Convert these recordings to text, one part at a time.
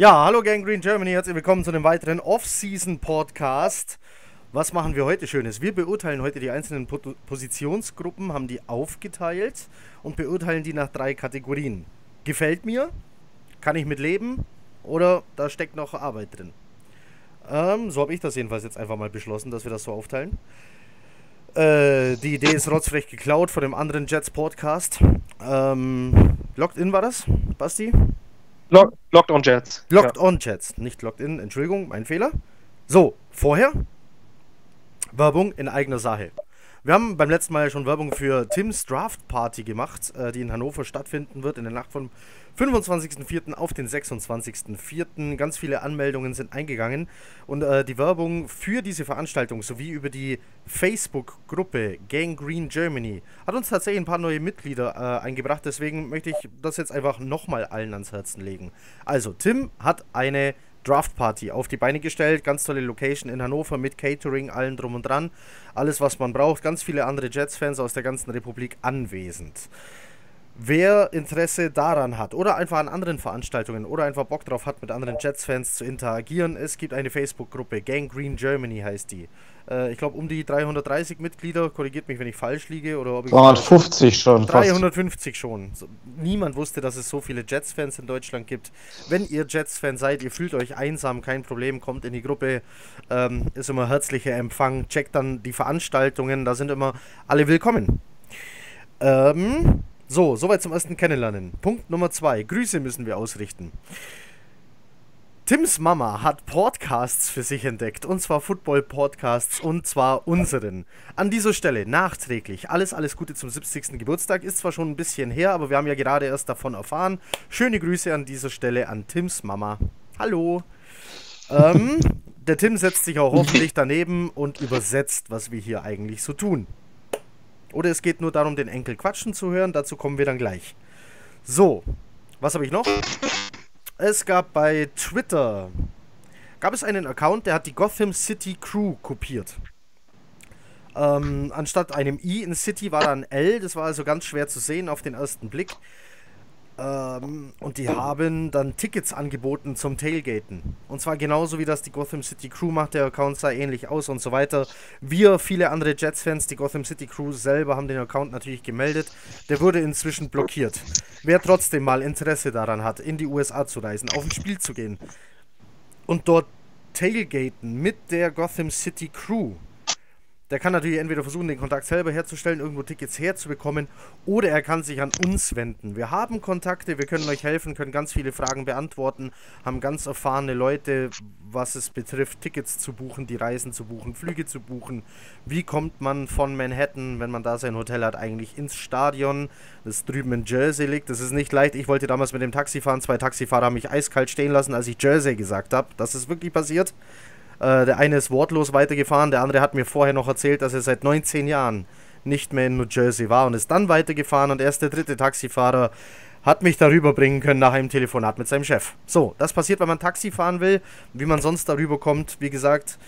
Ja, hallo Gang Green Germany, herzlich willkommen zu einem weiteren Off-Season-Podcast. Was machen wir heute Schönes? Wir beurteilen heute die einzelnen po Positionsgruppen, haben die aufgeteilt und beurteilen die nach drei Kategorien. Gefällt mir? Kann ich mit leben? Oder da steckt noch Arbeit drin? Ähm, so habe ich das jedenfalls jetzt einfach mal beschlossen, dass wir das so aufteilen. Äh, die Idee ist rotzfrech geklaut von dem anderen Jets Podcast. Ähm, Locked In war das, Basti? Lock, locked on Jets. Locked ja. on Jets, nicht Locked In, Entschuldigung, mein Fehler. So, vorher Werbung in eigener Sache. Wir haben beim letzten Mal schon Werbung für Tims Draft Party gemacht, äh, die in Hannover stattfinden wird in der Nacht vom 25.04. auf den 26.04. Ganz viele Anmeldungen sind eingegangen und äh, die Werbung für diese Veranstaltung sowie über die Facebook-Gruppe Gang Green Germany hat uns tatsächlich ein paar neue Mitglieder äh, eingebracht. Deswegen möchte ich das jetzt einfach nochmal allen ans Herzen legen. Also, Tim hat eine Draft Party auf die Beine gestellt. Ganz tolle Location in Hannover mit Catering, allen drum und dran. Alles, was man braucht. Ganz viele andere Jets-Fans aus der ganzen Republik anwesend. Wer Interesse daran hat oder einfach an anderen Veranstaltungen oder einfach Bock drauf hat, mit anderen Jets-Fans zu interagieren, es gibt eine Facebook-Gruppe, Gang Green Germany heißt die. Äh, ich glaube um die 330 Mitglieder, korrigiert mich, wenn ich falsch liege. Oder ob ich 350 schon. 350 fast. schon. Niemand wusste, dass es so viele Jets-Fans in Deutschland gibt. Wenn ihr Jets-Fan seid, ihr fühlt euch einsam, kein Problem, kommt in die Gruppe, ähm, ist immer herzlicher Empfang, checkt dann die Veranstaltungen, da sind immer alle willkommen. Ähm, so, soweit zum ersten Kennenlernen. Punkt Nummer zwei. Grüße müssen wir ausrichten. Tims Mama hat Podcasts für sich entdeckt, und zwar Football-Podcasts, und zwar unseren. An dieser Stelle nachträglich alles, alles Gute zum 70. Geburtstag. Ist zwar schon ein bisschen her, aber wir haben ja gerade erst davon erfahren. Schöne Grüße an dieser Stelle an Tims Mama. Hallo. Ähm, der Tim setzt sich auch hoffentlich daneben und übersetzt, was wir hier eigentlich so tun. Oder es geht nur darum, den Enkel quatschen zu hören. Dazu kommen wir dann gleich. So, was habe ich noch? Es gab bei Twitter gab es einen Account, der hat die Gotham City Crew kopiert. Ähm, anstatt einem I in City war da ein L, das war also ganz schwer zu sehen auf den ersten Blick. Ähm, und die haben dann Tickets angeboten zum Tailgaten. Und zwar genauso wie das die Gotham City Crew macht. Der Account sah ähnlich aus und so weiter. Wir, viele andere Jets-Fans, die Gotham City Crew selber haben den Account natürlich gemeldet. Der wurde inzwischen blockiert. Wer trotzdem mal Interesse daran hat, in die USA zu reisen, auf ein Spiel zu gehen und dort Tailgaten mit der Gotham City Crew der kann natürlich entweder versuchen, den Kontakt selber herzustellen, irgendwo Tickets herzubekommen, oder er kann sich an uns wenden. Wir haben Kontakte, wir können euch helfen, können ganz viele Fragen beantworten, haben ganz erfahrene Leute, was es betrifft, Tickets zu buchen, die Reisen zu buchen, Flüge zu buchen. Wie kommt man von Manhattan, wenn man da sein Hotel hat, eigentlich ins Stadion, das drüben in Jersey liegt? Das ist nicht leicht. Ich wollte damals mit dem Taxi fahren. Zwei Taxifahrer haben mich eiskalt stehen lassen, als ich Jersey gesagt habe. Das ist wirklich passiert. Äh, der eine ist wortlos weitergefahren, der andere hat mir vorher noch erzählt, dass er seit 19 Jahren nicht mehr in New Jersey war und ist dann weitergefahren und erst der dritte Taxifahrer hat mich darüber bringen können nach einem Telefonat mit seinem Chef. So, das passiert, wenn man Taxi fahren will, wie man sonst darüber kommt. Wie gesagt,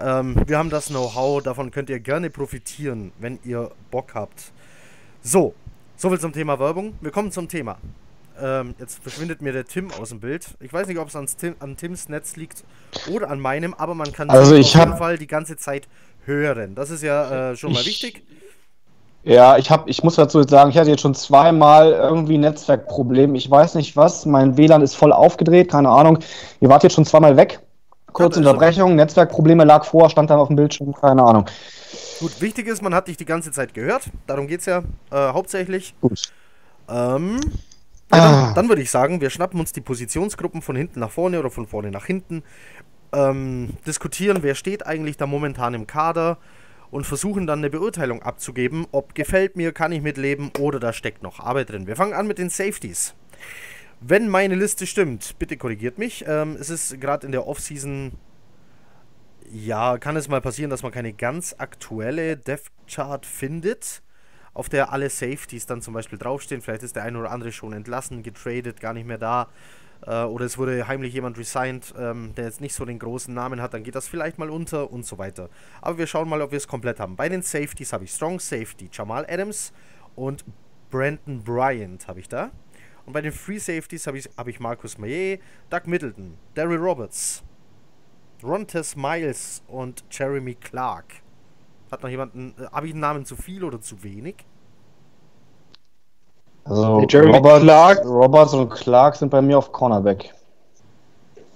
ähm, wir haben das Know-how, davon könnt ihr gerne profitieren, wenn ihr Bock habt. So, soviel zum Thema Werbung. Wir kommen zum Thema. Ähm, jetzt verschwindet mir der Tim aus dem Bild. Ich weiß nicht, ob es Tim, an Tims Netz liegt oder an meinem, aber man kann also auf jeden Fall die ganze Zeit hören. Das ist ja äh, schon mal wichtig. Ja, ich habe, ich muss dazu sagen, ich hatte jetzt schon zweimal irgendwie Netzwerkproblem. Ich weiß nicht was. Mein WLAN ist voll aufgedreht, keine Ahnung. Ihr wart jetzt schon zweimal weg. Kurze Unterbrechung. Netzwerkprobleme lag vor, stand dann auf dem Bildschirm, keine Ahnung. Gut, wichtig ist, man hat dich die ganze Zeit gehört. Darum geht es ja äh, hauptsächlich. Gut. Ähm, ja, dann, ah. dann würde ich sagen, wir schnappen uns die Positionsgruppen von hinten nach vorne oder von vorne nach hinten, ähm, diskutieren, wer steht eigentlich da momentan im Kader und versuchen dann eine Beurteilung abzugeben, ob gefällt mir, kann ich mitleben oder da steckt noch Arbeit drin. Wir fangen an mit den Safeties. Wenn meine Liste stimmt, bitte korrigiert mich. Ähm, es ist gerade in der Offseason, ja, kann es mal passieren, dass man keine ganz aktuelle Depth Chart findet auf der alle Safeties dann zum Beispiel draufstehen. Vielleicht ist der eine oder andere schon entlassen, getradet, gar nicht mehr da. Äh, oder es wurde heimlich jemand resigned, ähm, der jetzt nicht so den großen Namen hat, dann geht das vielleicht mal unter und so weiter. Aber wir schauen mal, ob wir es komplett haben. Bei den Safeties habe ich Strong Safety, Jamal Adams und Brandon Bryant habe ich da. Und bei den Free Safeties habe ich, hab ich Marcus Maillet, Doug Middleton, Daryl Roberts, Rontes Miles und Jeremy Clark. Hat noch jemanden. Äh, habe ich einen Namen zu viel oder zu wenig? Also Robert, Clark. Roberts und Clark sind bei mir auf Cornerback.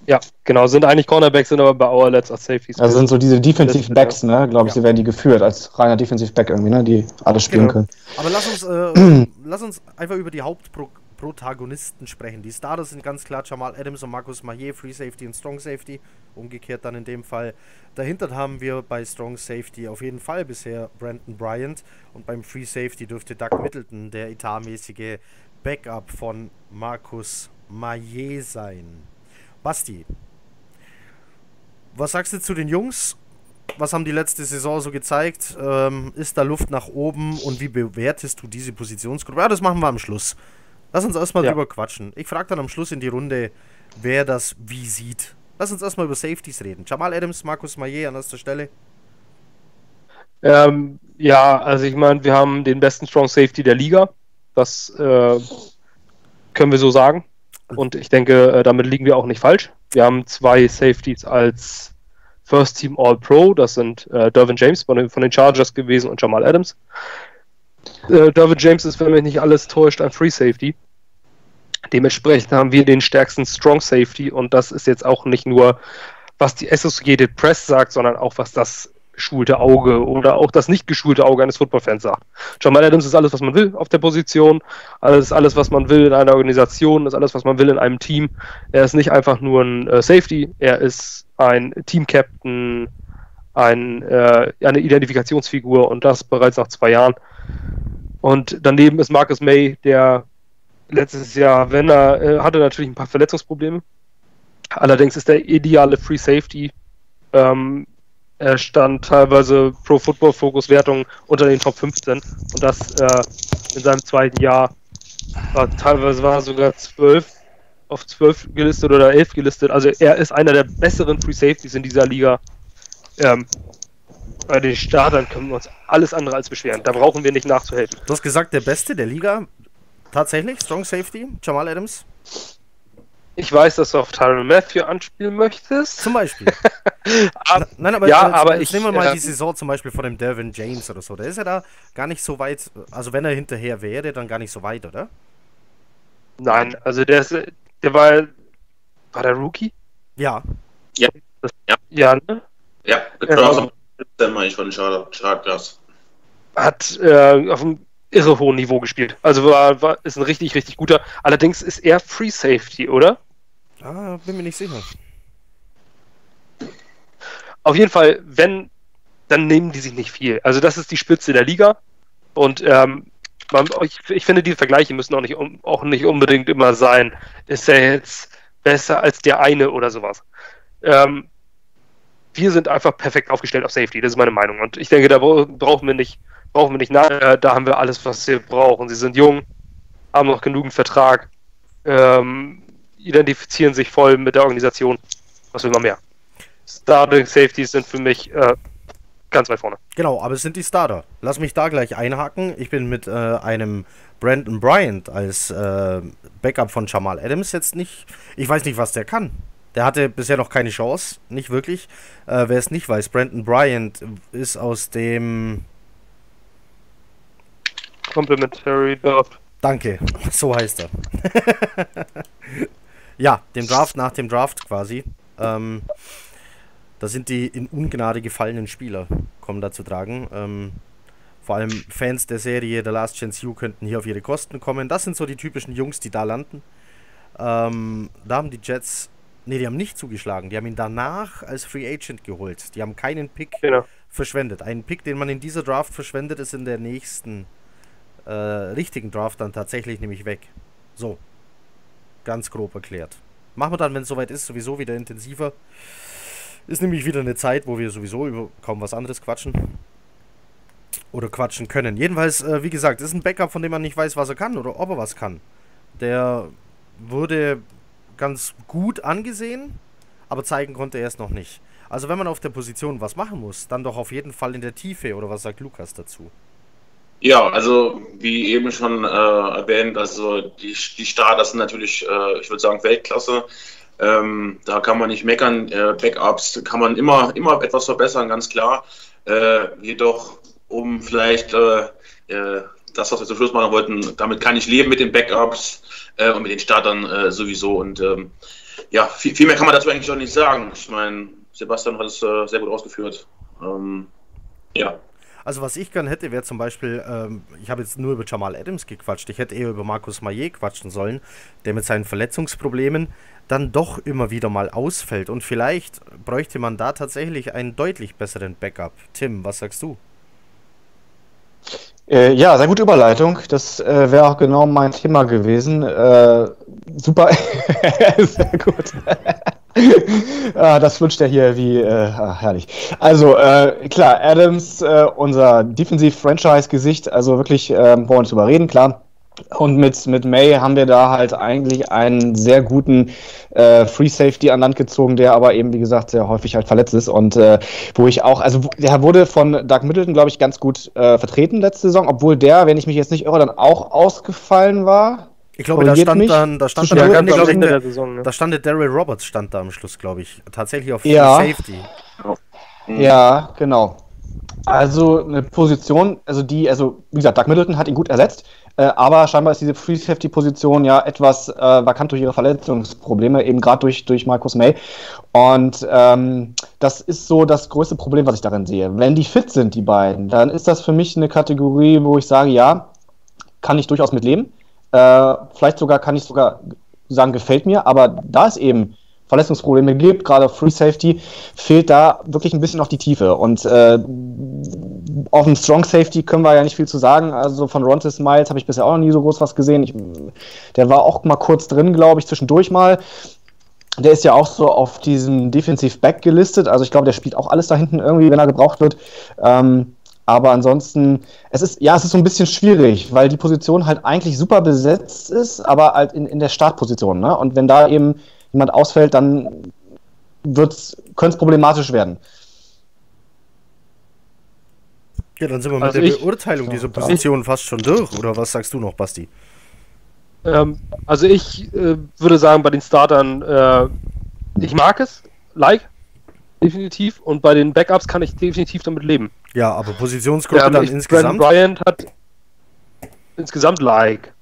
Ja, genau, sind eigentlich Cornerbacks, sind aber bei Our als Safeties. Also sind so diese Defensive Backs, ne? Glaube ich, ja. sie werden die geführt als reiner Defensive Back irgendwie, ne? Die alles spielen genau. können. Aber lass uns, äh, lass uns einfach über die Hauptprotagonisten sprechen. Die Starters sind ganz klar Jamal Adams und Markus Maillet, Free Safety und Strong Safety. Umgekehrt dann in dem Fall. Dahinter haben wir bei Strong Safety auf jeden Fall bisher Brandon Bryant und beim Free Safety dürfte Doug Middleton der etatmäßige Backup von Markus Maillet sein. Basti, was sagst du zu den Jungs? Was haben die letzte Saison so gezeigt? Ähm, ist da Luft nach oben und wie bewertest du diese Positionsgruppe? Ja, das machen wir am Schluss. Lass uns erstmal ja. drüber quatschen. Ich frage dann am Schluss in die Runde, wer das wie sieht. Lass uns erstmal über Safeties reden. Jamal Adams, Markus Maillet an erster Stelle. Ähm, ja, also ich meine, wir haben den besten Strong Safety der Liga. Das äh, können wir so sagen. Und ich denke, äh, damit liegen wir auch nicht falsch. Wir haben zwei Safeties als First Team All Pro. Das sind äh, Dervin James von den, von den, Chargers gewesen und Jamal Adams. Äh, Dervin James ist, wenn mich nicht alles täuscht, ein Free Safety. Dementsprechend haben wir den stärksten Strong Safety und das ist jetzt auch nicht nur, was die Associated Press sagt, sondern auch was das geschulte Auge oder auch das nicht geschulte Auge eines Footballfans sagt. Jamal Adams ist alles, was man will auf der Position, alles, alles, was man will in einer Organisation, ist alles, was man will in einem Team. Er ist nicht einfach nur ein äh, Safety, er ist ein Team-Captain, ein, äh, eine Identifikationsfigur und das bereits nach zwei Jahren. Und daneben ist Marcus May, der letztes Jahr, wenn er, äh, hatte natürlich ein paar Verletzungsprobleme. Allerdings ist der ideale Free Safety. Ähm, er stand teilweise Pro Football Focus Wertungen unter den Top 15 und das äh, in seinem zweiten Jahr war teilweise war er sogar 12 auf 12 gelistet oder 11 gelistet. Also er ist einer der besseren Free Safeties in dieser Liga. Ähm, bei den Startern können wir uns alles andere als beschweren. Da brauchen wir nicht nachzuhelfen. Du hast gesagt, der Beste der Liga. Tatsächlich, Strong Safety, Jamal Adams. Ich weiß, dass du auf Tyron Matthew anspielen möchtest. Zum Beispiel. aber, Nein, aber, ja, jetzt, aber jetzt ich, nehmen wir mal äh, die Saison zum Beispiel von dem Devin James oder so. Der ist ja da gar nicht so weit. Also wenn er hinterher wäre, dann gar nicht so weit, oder? Nein, also der ist, der war, war der Rookie? Ja. Ja. Das, ja. Ja, ne? Ja, genau. Meine ich von Chargers. Hat äh, auf dem irre hohen Niveau gespielt. Also war, war, ist ein richtig, richtig guter. Allerdings ist er Free Safety, oder? Ah, bin mir nicht sicher. Auf jeden Fall, wenn, dann nehmen die sich nicht viel. Also das ist die Spitze der Liga. Und ähm, man, ich, ich, finde, die Vergleiche müssen auch nicht, auch nicht unbedingt immer sein. Ist er jetzt besser als der eine oder sowas? Ähm, wir sind einfach perfekt aufgestellt auf Safety, das ist meine Meinung. Und ich denke, da brauchen wir nicht brauchen wir nicht nachher, da haben wir alles, was wir brauchen. Sie sind jung, haben noch genügend Vertrag, ähm, identifizieren sich voll mit der Organisation. Was will man mehr? Starting Safeties sind für mich äh, ganz weit vorne. Genau, aber es sind die Starter. Lass mich da gleich einhaken. Ich bin mit äh, einem Brandon Bryant als äh, Backup von Jamal Adams jetzt nicht. Ich weiß nicht, was der kann. Der hatte bisher noch keine Chance, nicht wirklich. Äh, wer es nicht weiß, Brandon Bryant ist aus dem Complimentary Draft. Danke, so heißt er. ja, dem Draft nach dem Draft quasi. Ähm, da sind die in Ungnade gefallenen Spieler, kommen da zu tragen. Ähm, vor allem Fans der Serie The Last Chance U könnten hier auf ihre Kosten kommen. Das sind so die typischen Jungs, die da landen. Ähm, da haben die Jets, ne, die haben nicht zugeschlagen. Die haben ihn danach als Free Agent geholt. Die haben keinen Pick genau. verschwendet. Einen Pick, den man in dieser Draft verschwendet, ist in der nächsten äh, richtigen Draft dann tatsächlich nämlich weg. So. Ganz grob erklärt. Machen wir dann, wenn es soweit ist, sowieso wieder intensiver. Ist nämlich wieder eine Zeit, wo wir sowieso über kaum was anderes quatschen. Oder quatschen können. Jedenfalls, äh, wie gesagt, ist ein Backup, von dem man nicht weiß, was er kann oder ob er was kann. Der wurde ganz gut angesehen, aber zeigen konnte er es noch nicht. Also wenn man auf der Position was machen muss, dann doch auf jeden Fall in der Tiefe, oder was sagt Lukas dazu? Ja, also wie eben schon äh, erwähnt, also die, die Starter sind natürlich, äh, ich würde sagen, Weltklasse. Ähm, da kann man nicht meckern. Äh, Backups kann man immer, immer etwas verbessern, ganz klar. Äh, jedoch, um vielleicht äh, äh, das, was wir zum Schluss machen wollten, damit kann ich leben mit den Backups und mit den Startern sowieso. Und ähm, ja, viel, viel, mehr kann man dazu eigentlich auch nicht sagen. Ich meine, Sebastian hat es sehr gut ausgeführt. Ähm, ja. Also was ich gern hätte, wäre zum Beispiel, ähm, ich habe jetzt nur über Jamal Adams gequatscht, ich hätte eher über Markus Maillet quatschen sollen, der mit seinen Verletzungsproblemen dann doch immer wieder mal ausfällt. Und vielleicht bräuchte man da tatsächlich einen deutlich besseren Backup. Tim, was sagst du? Äh, ja, sehr gute Überleitung. Das äh, wäre auch genau mein Thema gewesen. Äh, super. sehr gut. ah, das flutscht ja hier wie äh, ah, herrlich. Also äh, klar, Adams, äh, unser Defensiv-Franchise-Gesicht, also wirklich äh, wollen wir nicht drüber reden, klar. Und mit, mit May haben wir da halt eigentlich einen sehr guten äh, Free Safety an Land gezogen, der aber eben, wie gesagt, sehr häufig halt verletzt ist. Und äh, wo ich auch, also der wurde von Doug Middleton, glaube ich, ganz gut äh, vertreten letzte Saison, obwohl der, wenn ich mich jetzt nicht irre, dann auch ausgefallen war. Ich glaube, da stand mich. dann, da stand dann, ganz glaub, Ende der Saison, ne? da stand Daryl Roberts stand da am Schluss, glaube ich, tatsächlich auf ja. Safety. Ja, genau. Also eine Position, also die, also wie gesagt, Doug Middleton hat ihn gut ersetzt, äh, aber scheinbar ist diese Free Safety Position ja etwas äh, vakant durch ihre Verletzungsprobleme, eben gerade durch, durch Markus May. Und ähm, das ist so das größte Problem, was ich darin sehe. Wenn die fit sind, die beiden, dann ist das für mich eine Kategorie, wo ich sage, ja, kann ich durchaus mitleben. Äh, vielleicht sogar kann ich sogar sagen, gefällt mir, aber da es eben Verletzungsprobleme gibt, gerade Free Safety, fehlt da wirklich ein bisschen noch die Tiefe. Und äh, auf dem Strong Safety können wir ja nicht viel zu sagen. Also von Rontes Miles habe ich bisher auch noch nie so groß was gesehen. Ich, der war auch mal kurz drin, glaube ich, zwischendurch mal. Der ist ja auch so auf diesem Defensive Back gelistet. Also ich glaube, der spielt auch alles da hinten irgendwie, wenn er gebraucht wird. Ähm, aber ansonsten, es ist, ja, es ist so ein bisschen schwierig, weil die Position halt eigentlich super besetzt ist, aber halt in, in der Startposition. Ne? Und wenn da eben jemand ausfällt, dann könnte es problematisch werden. Ja, dann sind wir mit also der ich, Beurteilung dieser Position fast schon durch. Oder was sagst du noch, Basti? Ähm, also ich äh, würde sagen, bei den Startern, äh, ich mag es, like, definitiv. Und bei den Backups kann ich definitiv damit leben. Ja, aber Positionsgruppe ja, dann insgesamt. Bryant hat insgesamt like.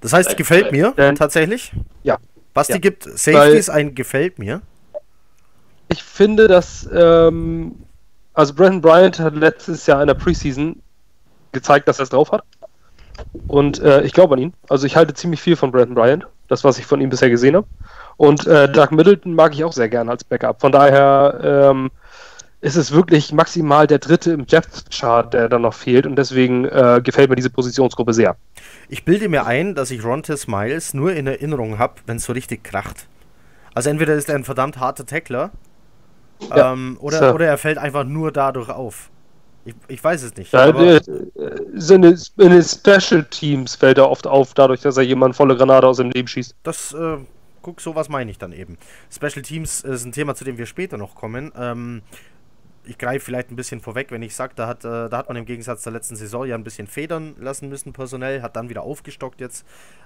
Das heißt, gefällt mir Denn, tatsächlich? Ja. Basti ja. gibt Safeties Weil, ein gefällt mir. Ich finde, dass ähm, also Brandon Bryant hat letztes Jahr in der Preseason gezeigt, dass er es drauf hat. Und äh, ich glaube an ihn. Also ich halte ziemlich viel von Brandon Bryant, das, was ich von ihm bisher gesehen habe. Und äh, Doug Middleton mag ich auch sehr gerne als Backup. Von daher ähm, ist es wirklich maximal der dritte im Depth-Chart, der dann noch fehlt. Und deswegen äh, gefällt mir diese Positionsgruppe sehr. Ich bilde mir ein, dass ich Rontes Miles nur in Erinnerung habe, wenn es so richtig kracht. Also entweder ist er ein verdammt harter Tackler ja, ähm, oder, so. oder er fällt einfach nur dadurch auf. Ich, ich weiß es nicht. Ja, in, den Special Teams fällt er oft auf, dadurch, dass er jemanden volle Granate aus dem Leben schießt. Das, äh, guck, sowas meine ich dann eben. Special Teams ist ein Thema, zu dem wir später noch kommen. Ähm, ich greife vielleicht ein bisschen vorweg, wenn ich sage, da hat, äh, da hat man im Gegensatz zur letzten Saison ja ein bisschen federn lassen müssen personell, hat dann wieder aufgestockt jetzt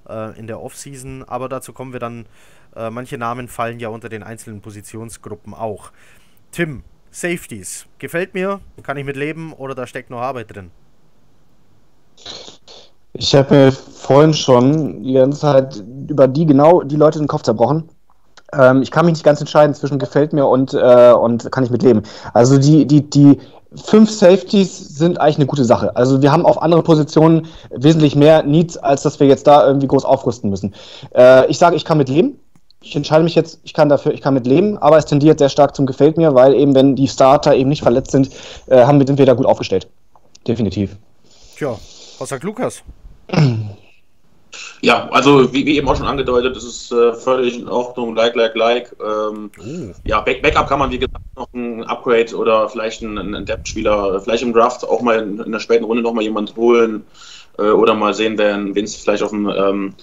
äh, in der Offseason, aber dazu kommen wir dann, äh, manche Namen fallen ja unter den einzelnen Positionsgruppen auch. Tim, Safeties, gefällt mir, kann ich mit leben oder da steckt noch Arbeit drin? Ich habe mir vorhin schon die ganze Zeit über die genau die Leute den Kopf zerbrochen. Ähm, ich kann mich nicht ganz entscheiden zwischen gefällt mir und, äh, und kann ich mit leben. Also die, die, die fünf Safeties sind eigentlich eine gute Sache. Also wir haben auf andere Positionen wesentlich mehr Needs, als dass wir jetzt da irgendwie groß aufrüsten müssen. Äh, ich sage, ich kann mit leben. Ich entscheide mich jetzt, ich kann dafür, ich kann mit leben, aber es tendiert sehr stark zum gefällt mir, weil eben, wenn die Starter eben nicht verletzt sind, äh, haben wir, sind wir da gut aufgestellt. Definitiv. Tja, was sagt Lukas? Ja, also wie, wie, eben auch schon angedeutet, das ist äh, völlig in Ordnung, like, like, like. Ähm, oh. Ja, Back Backup kann man, wie gesagt, noch ein Upgrade oder vielleicht einen, einen Depth-Spieler, vielleicht im Draft auch mal in, in der späten Runde noch mal jemand holen äh, oder mal sehen, wen es vielleicht auf dem, ähm,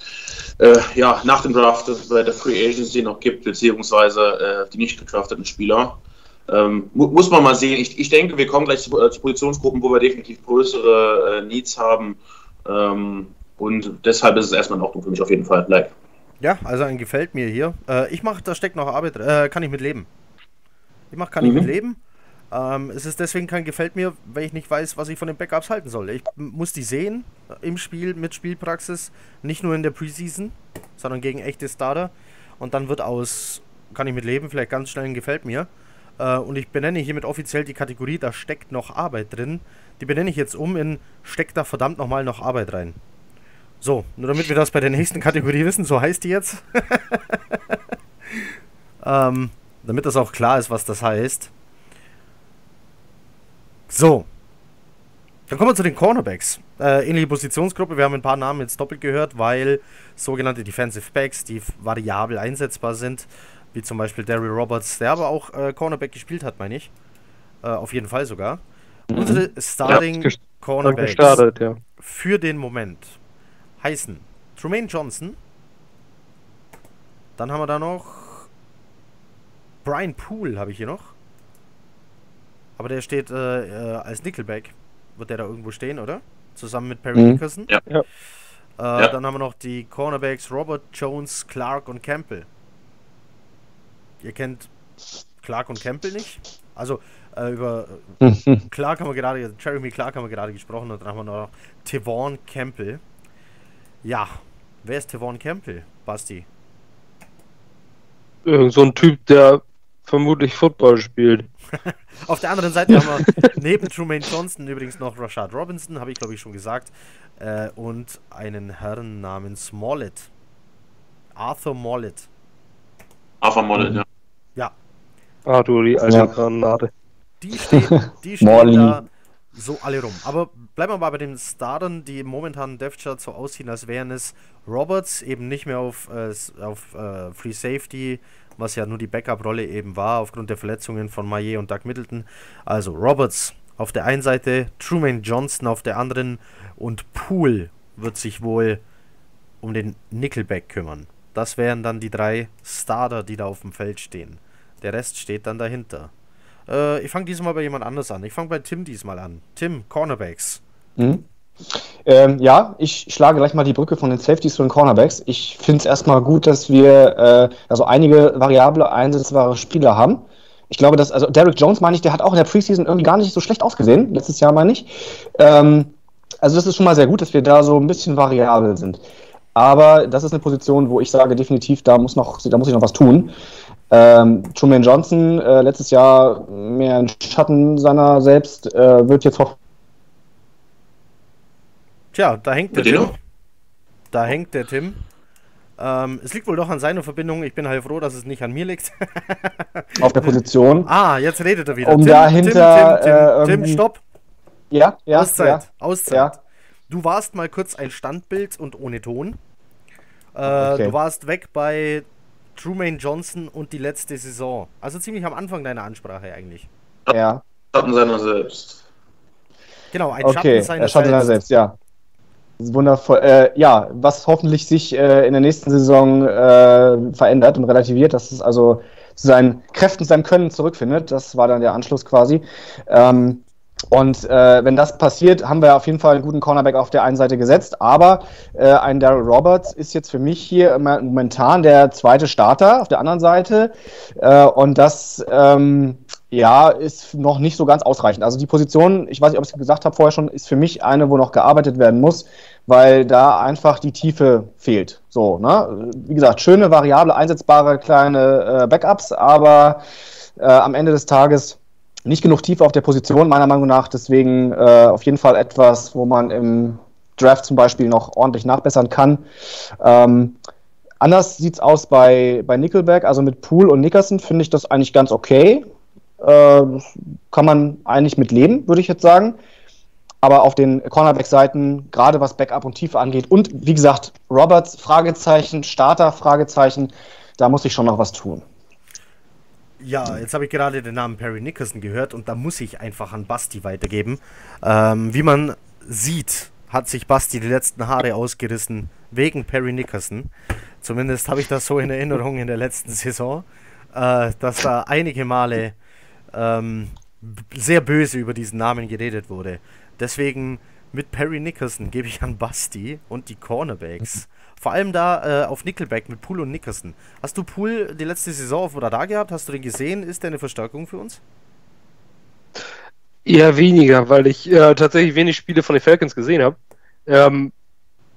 äh, ja, nach dem Draft bei der Free Agency noch gibt, beziehungsweise äh, die nicht gedrafteten Spieler. ähm, mu muss man mal sehen. Ich, ich denke, wir kommen gleich zu, äh, zu Positionsgruppen, wo wir definitiv größere äh, Needs haben. Ähm, und deshalb ist es erstmal in Ordnung für mich auf jeden Fall. Like. Ja, also ein gefällt mir hier. Äh, ich mache, da steckt noch Arbeit, äh, kann ich mit leben. Ich mache, kann mhm. ich mit leben. Ähm, es ist deswegen kein gefällt mir, weil ich nicht weiß, was ich von den Backups halten soll. Ich muss die sehen äh, im Spiel mit Spielpraxis, nicht nur in der Preseason, sondern gegen echte Starter. Und dann wird aus, kann ich mit leben, vielleicht ganz schnell ein gefällt mir. Äh, und ich benenne hiermit offiziell die Kategorie, da steckt noch Arbeit drin. Die benenne ich jetzt um in steckt da verdammt nochmal noch Arbeit rein. So, nur damit wir das bei der nächsten Kategorie wissen, so heißt die jetzt. ähm, damit das auch klar ist, was das heißt. So. Dann kommen wir zu den Cornerbacks. Äh, ähnliche Positionsgruppe. Wir haben ein paar Namen jetzt doppelt gehört, weil sogenannte Defensive Backs, die variabel einsetzbar sind, wie zum Beispiel Daryl Roberts, der aber auch äh, Cornerback gespielt hat, meine ich. Äh, auf jeden Fall sogar. Mhm. Unsere Starting ja, Cornerbacks gestartet, ja. für den Moment heißen Trumaine Johnson. Dann haben wir da noch Brian Poole, habe ich hier noch. Aber der steht äh, äh, als Nickelback. Wird der da irgendwo stehen, oder? Zusammen mit Perry mhm. Nickerson. Ja. ja. Äh, ja. Dann haben wir noch die Cornerbacks Robert Jones, Clark und Campbell. Ihr kennt Clark und Campbell nicht? Also äh, über Clark haben wir gerade, Jeremy Clark haben wir gerade gesprochen und dann haben wir noch Tevon Campbell. Ja, wer ist Tevon Campbell, Basti? Irgend so ein Typ, der vermutlich Football spielt. Auf der anderen Seite haben wir neben Trumaine Johnson übrigens noch Rashad Robinson, habe ich glaube ich schon gesagt, äh, und einen Herrn namens Mollett. Arthur Mollett. Arthur Mollett, ja. Ja. Ah, du, die alte ja. Granate. Die stehen, die stehen da so alle rum. Aber bleiben wir mal bei den Startern, die momentan Death Chart so aussehen, als wären es Roberts, eben nicht mehr auf, äh, auf äh, Free Safety, was ja nur die Backup-Rolle eben war, aufgrund der Verletzungen von Maillet und Doug Middleton. Also Roberts auf der einen Seite, Truman Johnson auf der anderen und Poole wird sich wohl um den Nickelback kümmern. Das wären dann die drei Starter, die da auf dem Feld stehen. Der Rest steht dann dahinter. Äh, ich fange diesmal bei jemand anders an. Ich fange bei Tim diesmal an. Tim, Cornerbacks. Mhm. Ähm, ja, ich schlage gleich mal die Brücke von den Safeties zu den Cornerbacks. Ich finde es erstmal gut, dass wir äh, also einige variable einsetzbare Spieler haben. Ich glaube, dass, also Derek Jones, meine ich, der hat auch in der Preseason irgendwie gar nicht so schlecht ausgesehen. Letztes Jahr, meine ich. Ähm, also, das ist schon mal sehr gut, dass wir da so ein bisschen variabel sind. Aber das ist eine Position, wo ich sage, definitiv, da muss, noch, da muss ich noch was tun. Ähm, Truman Johnson, äh, letztes Jahr mehr ein Schatten seiner selbst, äh, wird jetzt hoffentlich Tja, da hängt der Tim. Da hängt der Tim. Ähm, es liegt wohl doch an seiner Verbindung. Ich bin halt froh, dass es nicht an mir liegt. Auf der Position. Ah, jetzt redet er wieder. Um Tim, dahinter. Tim, Tim, Tim, Tim, stopp. Ja, ja. Auszeit. Ja, Auszeit. Ja. Du warst mal kurz ein Standbild und ohne Ton. Äh, okay. Du warst weg bei Trumaine Johnson und die letzte Saison. Also ziemlich am Anfang deiner Ansprache eigentlich. Ja. Schatten seiner selbst. Genau, ein okay. Schatten seiner Schatten selbst. selbst, ja. Wundervoll. Äh, ja, was hoffentlich sich äh, in der nächsten Saison äh, verändert und relativiert, dass es also zu seinen Kräften, seinem Können zurückfindet. Das war dann der Anschluss quasi. Ähm, und äh, wenn das passiert, haben wir auf jeden Fall einen guten Cornerback auf der einen Seite gesetzt. Aber äh, ein Daryl Roberts ist jetzt für mich hier momentan der zweite Starter auf der anderen Seite. Äh, und das ähm, ja, ist noch nicht so ganz ausreichend. Also die Position, ich weiß nicht, ob ich es gesagt habe vorher schon, ist für mich eine, wo noch gearbeitet werden muss, weil da einfach die Tiefe fehlt. So, ne? Wie gesagt, schöne, variable, einsetzbare kleine äh, Backups, aber äh, am Ende des Tages nicht genug Tiefe auf der Position, meiner Meinung nach. Deswegen äh, auf jeden Fall etwas, wo man im Draft zum Beispiel noch ordentlich nachbessern kann. Ähm, anders sieht es aus bei, bei Nickelback, also mit Pool und Nickerson finde ich das eigentlich ganz okay. Äh, kann man eigentlich mit leben, würde ich jetzt sagen. Aber auf den Cornerback-Seiten, gerade was Backup und Tiefe angeht, und wie gesagt, Roberts, Fragezeichen, Starter, Fragezeichen, da muss ich schon noch was tun. Ja, jetzt habe ich gerade den Namen Perry Nickerson gehört und da muss ich einfach an Basti weitergeben. Ähm, wie man sieht, hat sich Basti die letzten Haare ausgerissen wegen Perry Nickerson. Zumindest habe ich das so in Erinnerung in der letzten Saison, äh, dass da einige Male ähm, sehr böse über diesen Namen geredet wurde. Deswegen mit Perry Nickerson gebe ich an Basti und die Cornerbacks. Vor allem da äh, auf Nickelback mit Pool und Nickerson. Hast du Pool die letzte Saison auf oder da gehabt? Hast du den gesehen? Ist der eine Verstärkung für uns? Eher weniger, weil ich äh, tatsächlich wenig Spiele von den Falcons gesehen habe. Ähm,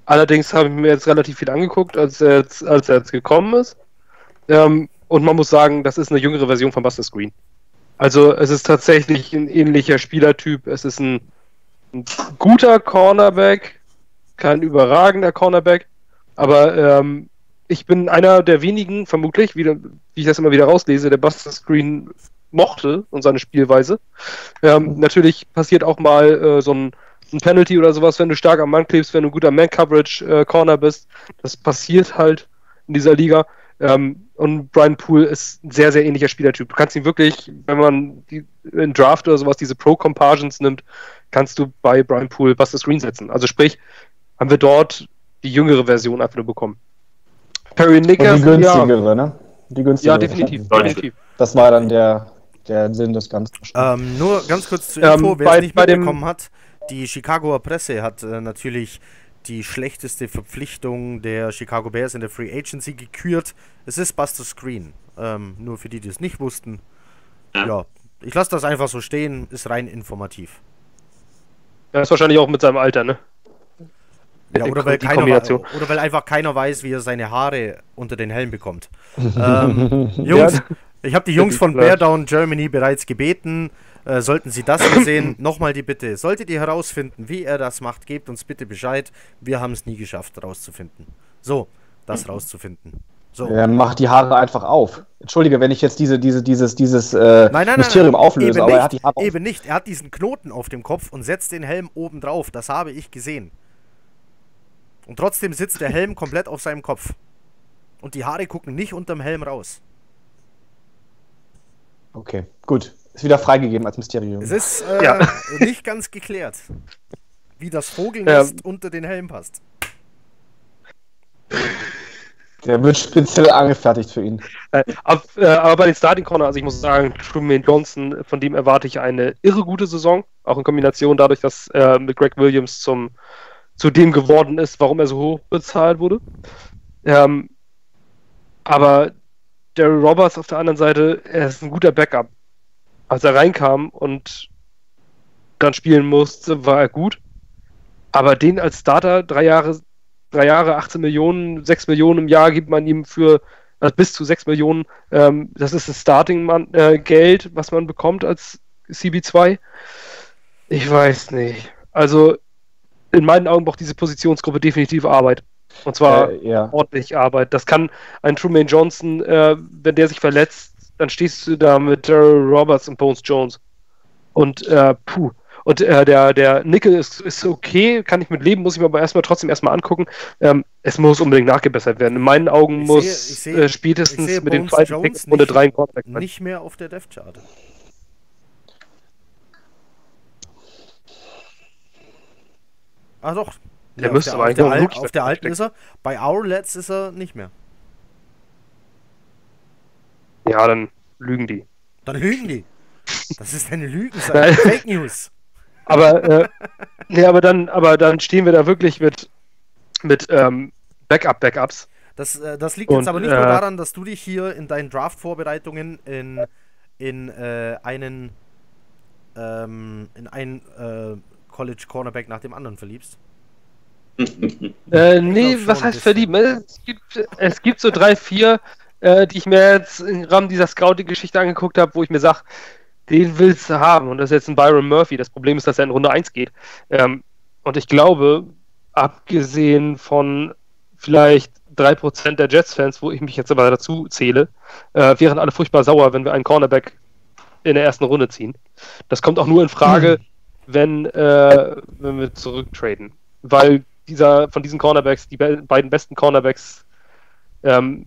allerdings habe ich mir jetzt relativ viel angeguckt, als er jetzt, als er jetzt gekommen ist. Ähm, und man muss sagen, das ist eine jüngere Version von Buster Screen. Also es ist tatsächlich ein ähnlicher Spielertyp. Es ist ein, ein guter Cornerback, kein überragender Cornerback, aber ähm, ich bin einer der wenigen, vermutlich, wie, wie ich das immer wieder rauslese, der Buster Screen mochte und seine Spielweise. Ähm, natürlich passiert auch mal äh, so ein, ein, Penalty oder sowas, wenn du stark am Mann klebst, wenn du guter Man-Coverage-Corner äh, bist. Das passiert halt in dieser Liga. Ähm, und Brian Poole ist ein sehr, sehr ähnlicher Spielertyp. Du kannst ihn wirklich, wenn man die, in Draft oder sowas diese Pro-Comparsions nimmt, kannst du bei Brian Poole Buster Screen setzen. Also sprich, haben wir dort die jüngere Version einfach nur bekommen. Perry Nickers, die günstigere, ja. ne? Die günstigere. Ja, definitiv. definitiv. Das war dann der, der Sinn des Ganzen. Ähm, nur ganz kurz zur Info, ähm, wer bei, es nicht mitbekommen hat. Die Chicagoer Presse hat äh, natürlich die schlechteste Verpflichtung der Chicago Bears in der Free Agency gekürt. Es ist Buster Screen. Ähm, nur für die, die es nicht wussten. Ja, ja ich lasse das einfach so stehen, ist rein informativ. Ja, ist wahrscheinlich auch mit seinem Alter, ne? Ja, oder, weil keiner, oder weil einfach keiner weiß, wie er seine Haare unter den Helm bekommt. ähm, Jungs, ich habe die Jungs von Bear Down Germany bereits gebeten, äh, sollten Sie das hier sehen, nochmal die Bitte. Solltet ihr herausfinden, wie er das macht, gebt uns bitte Bescheid. Wir haben es nie geschafft, rauszufinden. So, das rauszufinden. So. Er macht die Haare einfach auf. Entschuldige, wenn ich jetzt diese, diese, dieses, dieses äh, nein, nein, Mysterium nein, auflöse, aber nicht, er hat die Haare Eben auf. nicht. Er hat diesen Knoten auf dem Kopf und setzt den Helm oben drauf. Das habe ich gesehen. Und trotzdem sitzt der Helm komplett auf seinem Kopf. Und die Haare gucken nicht unterm Helm raus. Okay, gut. Ist wieder freigegeben als Mysterium. Es ist äh, ja. nicht ganz geklärt, wie das Vogelnest ja. unter den Helm passt. Der wird speziell angefertigt für ihn. Äh, ab, äh, aber bei den Starting Corner, also ich muss sagen, Truman Johnson, von dem erwarte ich eine irre gute Saison. Auch in Kombination dadurch, dass er mit Greg Williams zum zu dem geworden ist, warum er so hoch bezahlt wurde. Ähm, aber Daryl Roberts auf der anderen Seite, er ist ein guter Backup. Als er reinkam und dann spielen musste, war er gut. Aber den als Starter, drei Jahre, drei Jahre, 18 Millionen, 6 Millionen im Jahr gibt man ihm für also bis zu 6 Millionen. Ähm, das ist das Starting-Geld, äh, was man bekommt als CB2. Ich weiß nicht. Also in meinen Augen braucht diese Positionsgruppe definitiv Arbeit. Und zwar äh, ja. ordentlich Arbeit. Das kann ein Truman Johnson, äh, wenn der sich verletzt, dann stehst du da mit Daryl Roberts und Bones Jones. Und äh, puh. Und äh, der, der Nickel ist, ist okay, kann ich mit leben, muss ich mir aber erstmal trotzdem erstmal angucken. Ähm, es muss unbedingt nachgebessert werden. In meinen Augen ich muss sehe, sehe, äh, spätestens mit den zweiten Picks Runde 3 Nicht mehr auf der Death Ah doch. Der ja, müsste aber eigentlich auf der, Al auf der alten ist er. Bei Hourlets ist er nicht mehr. Ja, dann lügen die. Dann lügen die. Das ist eine Lügenseite. Fake News. Aber, äh, nee, aber dann, aber dann stehen wir da wirklich mit, mit ähm, Backup-Backups. Das, äh, das liegt Und, jetzt aber nicht äh, nur daran, dass du dich hier in deinen Draft-Vorbereitungen in, in äh, einen ähm, in einen äh, College Cornerback nach dem anderen verliebst? äh, nee, was heißt verlieben? Es gibt, es gibt so drei, vier, äh, die ich mir jetzt im Rahmen dieser Scouting-Geschichte angeguckt habe, wo ich mir sage, den willst du haben. Und das ist jetzt ein Byron Murphy. Das Problem ist, dass er in Runde 1 geht. Ähm, und ich glaube, abgesehen von vielleicht 3% der Jets-Fans, wo ich mich jetzt aber dazu zähle, äh, wären alle furchtbar sauer, wenn wir einen Cornerback in der ersten Runde ziehen. Das kommt auch nur in Frage, hm wenn, äh, wenn wir zurücktraden. Weil dieser, von diesen Cornerbacks, die be beiden besten Cornerbacks ähm,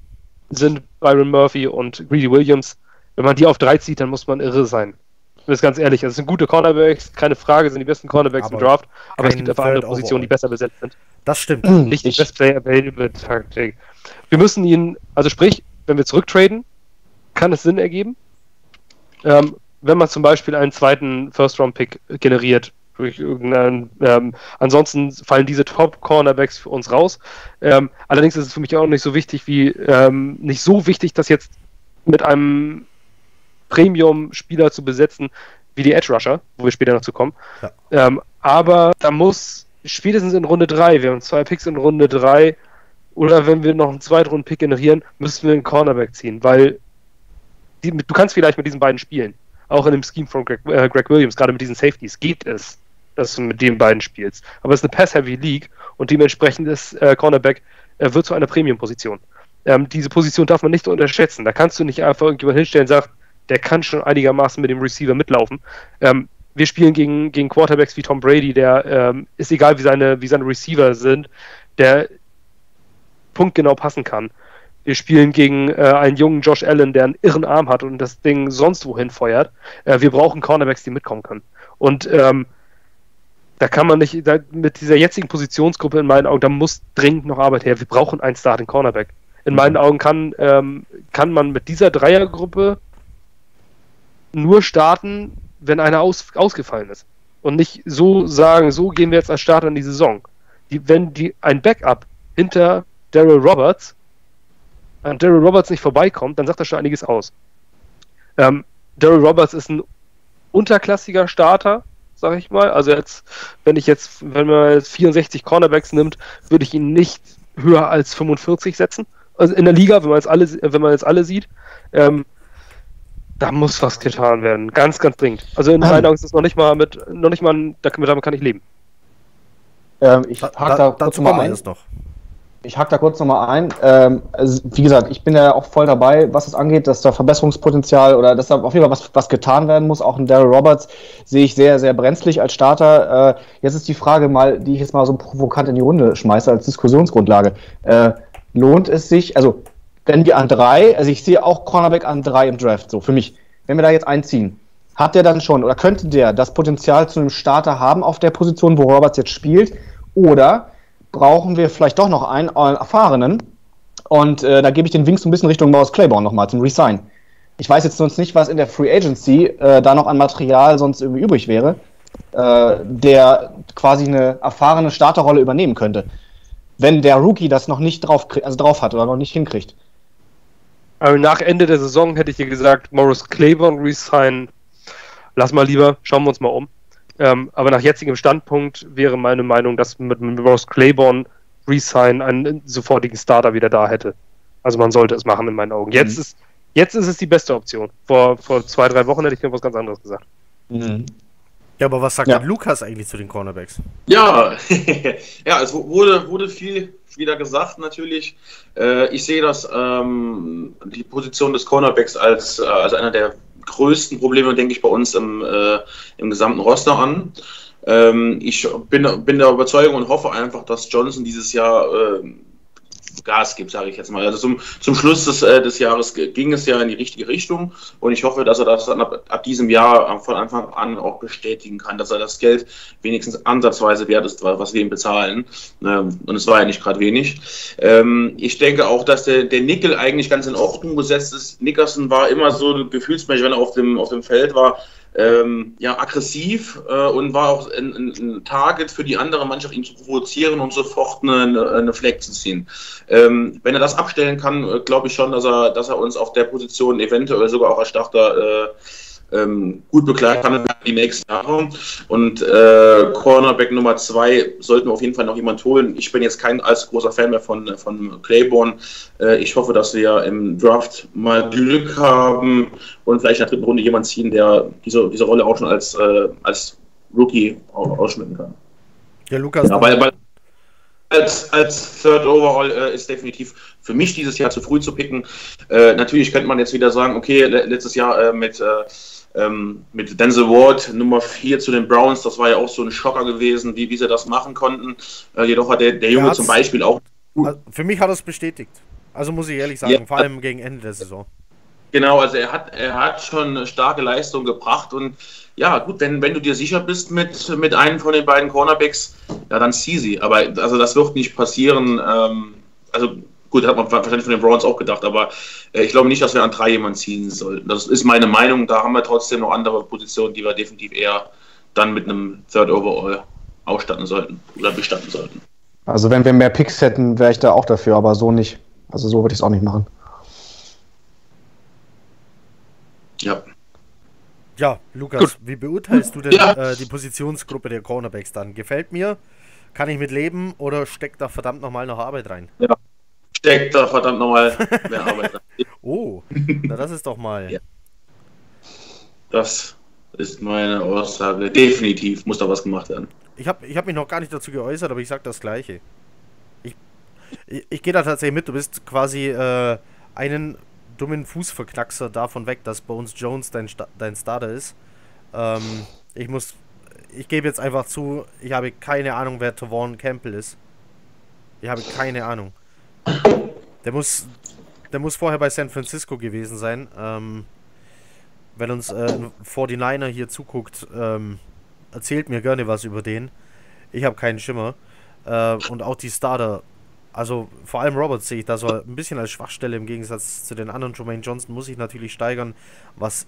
sind Byron Murphy und Greedy Williams. Wenn man die auf drei zieht, dann muss man irre sein. Ich bin ganz ehrlich, also es sind gute Cornerbacks, keine Frage, sind die besten Cornerbacks aber im Draft, aber es gibt einfach andere Positionen, die besser besetzt sind. Das stimmt. Nicht die Best Player Available Taktik. Wir müssen ihn, also sprich, wenn wir zurücktraden, kann es Sinn ergeben. Ähm, wenn man zum Beispiel einen zweiten First-Round-Pick generiert, durch irgendeinen, ähm, ansonsten fallen diese Top-Cornerbacks für uns raus. Ähm, allerdings ist es für mich auch nicht so wichtig wie, ähm, nicht so wichtig, das jetzt mit einem Premium-Spieler zu besetzen, wie die Edge Rusher, wo wir später noch zu kommen. Ja. Ähm, aber da muss spätestens in Runde 3, wir haben zwei Picks in Runde 3, oder wenn wir noch einen Zweitrunden-Pick generieren, müssen wir einen Cornerback ziehen, weil die, du kannst vielleicht mit diesen beiden spielen. Auch in dem Scheme von Greg, äh, Greg Williams, gerade mit diesen Safeties, geht es, dass du mit den beiden spielst. Aber es ist eine Pass-Heavy League und dementsprechend ist äh, Cornerback äh, wird zu einer Premium-Position. Ähm, diese Position darf man nicht unterschätzen. Da kannst du nicht einfach irgendjemand hinstellen und sagen, der kann schon einigermaßen mit dem Receiver mitlaufen. Ähm, wir spielen gegen, gegen Quarterbacks wie Tom Brady, der ähm, ist egal, wie seine, wie seine Receiver sind, der punktgenau passen kann. Wir spielen gegen äh, einen jungen Josh Allen, der einen irren Arm hat und das Ding sonst wohin feuert. Äh, wir brauchen Cornerbacks, die mitkommen können. Und ähm, da kann man nicht, da, mit dieser jetzigen Positionsgruppe in meinen Augen, da muss dringend noch Arbeit her. Wir brauchen einen Starting Cornerback. In meinen mhm. Augen kann, ähm, kann man mit dieser Dreiergruppe nur starten, wenn einer aus, ausgefallen ist. Und nicht so sagen, so gehen wir jetzt als Starter in die Saison. Die, wenn die, ein Backup hinter Daryl Roberts an Daryl Roberts nicht vorbeikommt, dann sagt das schon einiges aus. Ähm, Daryl Roberts ist ein unterklassiger Starter, sag ich mal. Also jetzt, wenn ich jetzt, wenn man jetzt 64 Cornerbacks nimmt, würde ich ihn nicht höher als 45 setzen. Also in der Liga, wenn man jetzt alle, wenn man jetzt alle sieht. Ähm, da muss was getan werden. Ganz, ganz dringend. Also in meinen Augen ist es noch nicht mal mit, noch nicht mal, damit kann ich leben. Ähm, ich hack da, da kurz mal ein. Noch. Ich hack da kurz nochmal ein. Ähm, also, wie gesagt, ich bin ja auch voll dabei, was es angeht, dass da Verbesserungspotenzial oder dass da auf jeden Fall was, was getan werden muss. Auch in Daryl Roberts sehe ich sehr, sehr brenzlig als Starter. Äh, jetzt ist die Frage mal, die ich jetzt mal so provokant in die Runde schmeiße als Diskussionsgrundlage. Äh, lohnt es sich, also wenn wir an drei, also ich sehe auch Cornerback an drei im Draft, so für mich, wenn wir da jetzt einziehen, hat der dann schon oder könnte der das Potenzial zu einem Starter haben auf der Position, wo Roberts jetzt spielt? Oder brauchen wir vielleicht doch noch einen, erfahrenen? Und äh, da gebe ich den Wink so ein bisschen Richtung Maus Claiborne nochmal zum Resign. Ich weiß jetzt sonst nicht, was in der Free Agency äh, da noch an Material sonst irgendwie übrig wäre, äh, der quasi eine erfahrene Starterrolle übernehmen könnte. Wenn der Rookie das noch nicht drauf, also drauf hat oder noch nicht hinkriegt. Aber nach Ende der Saison hätte ich dir gesagt, Morris Claiborne resign. Lass mal lieber, schauen wir uns mal um. Ähm, aber nach jetzigem Standpunkt wäre meine Meinung, dass mit Morris Claiborne resign einen sofortigen Starter wieder da hätte. Also man sollte es machen in meinen Augen. Jetzt mhm. ist jetzt ist es die beste Option. Vor, vor zwei, drei Wochen hätte ich mir was ganz anderes gesagt. Mhm. Ja, aber was sagt ja. Lukas eigentlich zu den Cornerbacks? Ja, ja, es wurde, wurde viel wieder gesagt natürlich. Äh, ich sehe das ähm, die Position des Cornerbacks als, äh, als einer der größten Probleme, denke ich, bei uns im, äh, im gesamten Roster an. Ähm, ich bin, bin der Überzeugung und hoffe einfach, dass Johnson dieses Jahr äh, Gas gibt, sage ich jetzt mal. Also zum, zum Schluss des, äh, des Jahres ging es ja in die richtige Richtung und ich hoffe, dass er das dann ab, ab diesem Jahr von Anfang an auch bestätigen kann, dass er das Geld wenigstens ansatzweise wert ist, was wir ihm bezahlen. Ähm, und es war ja nicht gerade wenig. Ähm, ich denke auch, dass der, der Nickel eigentlich ganz in Ordnung gesetzt ist. Nickerson war immer so ein Gefühlsmensch, wenn er auf dem, auf dem Feld war ähm, ja, aggressiv äh, und war auch ein, ein, Target für die andere Mannschaft, ihn zu provozieren und sofort eine, eine Fleck zu ziehen. Ähm, wenn er das abstellen kann, äh, glaube ich schon, dass er, dass er uns auf der Position eventuell sogar auch als Starter äh, ähm, gut begleiten kann die nächsten Jahre. Und äh, Cornerback Nummer zwei sollten wir auf jeden Fall noch jemand holen. Ich bin jetzt kein allzu großer Fan mehr von, von Claiborne. Äh, ich hoffe, dass wir im Draft mal Glück haben und vielleicht in der dritten Runde jemand ziehen, der diese, diese Rolle auch schon als, äh, als Rookie ausschmücken kann. Ja, Lukas. Ja, weil, weil als, als Third Overall äh, ist definitiv für mich dieses Jahr zu früh zu picken. Äh, natürlich könnte man jetzt wieder sagen, okay, letztes Jahr äh, mit äh, ähm, mit Denzel Ward Nummer 4 zu den Browns, das war ja auch so ein Schocker gewesen, wie, wie sie das machen konnten. Äh, jedoch hat der, der Junge zum Beispiel auch. Also für mich hat er es bestätigt. Also muss ich ehrlich sagen, ja, vor allem gegen Ende der Saison. Genau, also er hat, er hat schon eine starke Leistung gebracht und ja, gut, wenn, wenn du dir sicher bist mit, mit einem von den beiden Cornerbacks, ja, dann zieh sie. Aber also das wird nicht passieren. Ähm, also Gut, hat man wahrscheinlich von den Browns auch gedacht, aber äh, ich glaube nicht, dass wir an drei jemanden ziehen sollten. Das ist meine Meinung. Da haben wir trotzdem noch andere Positionen, die wir definitiv eher dann mit einem Third Overall ausstatten sollten oder bestatten sollten. Also wenn wir mehr Picks hätten, wäre ich da auch dafür, aber so nicht. Also so würde ich es auch nicht machen. Ja. Ja, Lukas, Gut. wie beurteilst du denn ja. äh, die Positionsgruppe der Cornerbacks dann? Gefällt mir? Kann ich mit leben oder steckt da verdammt nochmal noch Arbeit rein? Ja, steckt da verdammt nochmal mehr Arbeit oh, na das ist doch mal. Ja. Das ist meine Aussage. Definitiv muss da was gemacht werden. Ich habe ich hab mich noch gar nicht dazu geäußert, aber ich sage das Gleiche. Ich, ich, ich gehe da tatsächlich mit. Du bist quasi äh, einen dummen Fußverknackser davon weg, dass Bones Jones dein, dein Starter ist. Ähm, ich muss. Ich gebe jetzt einfach zu, ich habe keine Ahnung, wer Tavon Campbell ist. Ich habe keine Ahnung. Der muss. Der muss vorher bei San Francisco gewesen sein. Ähm, wenn uns äh, ein 49er hier zuguckt, ähm, erzählt mir gerne was über den. Ich habe keinen Schimmer. Äh, und auch die Starter. Also vor allem Roberts sehe ich da so ein bisschen als Schwachstelle im Gegensatz zu den anderen. Jermaine Johnson muss ich natürlich steigern, was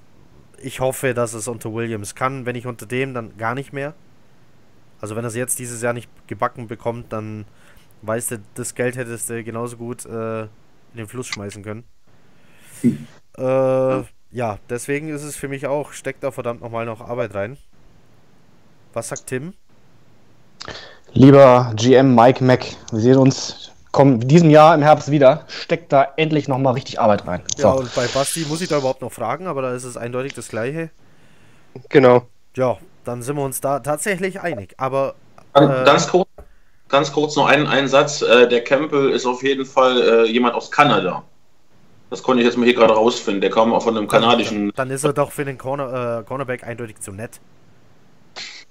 ich hoffe, dass es unter Williams kann. Wenn ich unter dem, dann gar nicht mehr. Also wenn er es jetzt dieses Jahr nicht gebacken bekommt, dann weißt du, das Geld hättest du genauso gut äh, in den Fluss schmeißen können. Hm. Äh, ja, deswegen ist es für mich auch, steckt da verdammt nochmal noch Arbeit rein. Was sagt Tim? Lieber GM Mike Mack, wir sehen uns kommen diesem Jahr im Herbst wieder. Steckt da endlich nochmal richtig Arbeit rein. So. Ja, und bei Basti muss ich da überhaupt noch fragen, aber da ist es eindeutig das Gleiche. Genau. Ja, dann sind wir uns da tatsächlich einig. Aber. Äh, ganz kurz, ganz kurz noch einen, einen Satz. Äh, der Campbell ist auf jeden Fall äh, jemand aus Kanada. Das konnte ich jetzt mal hier gerade rausfinden. Der kam auch von einem kanadischen. Dann, ist er doch für den Corner, äh, Cornerback eindeutig zu nett.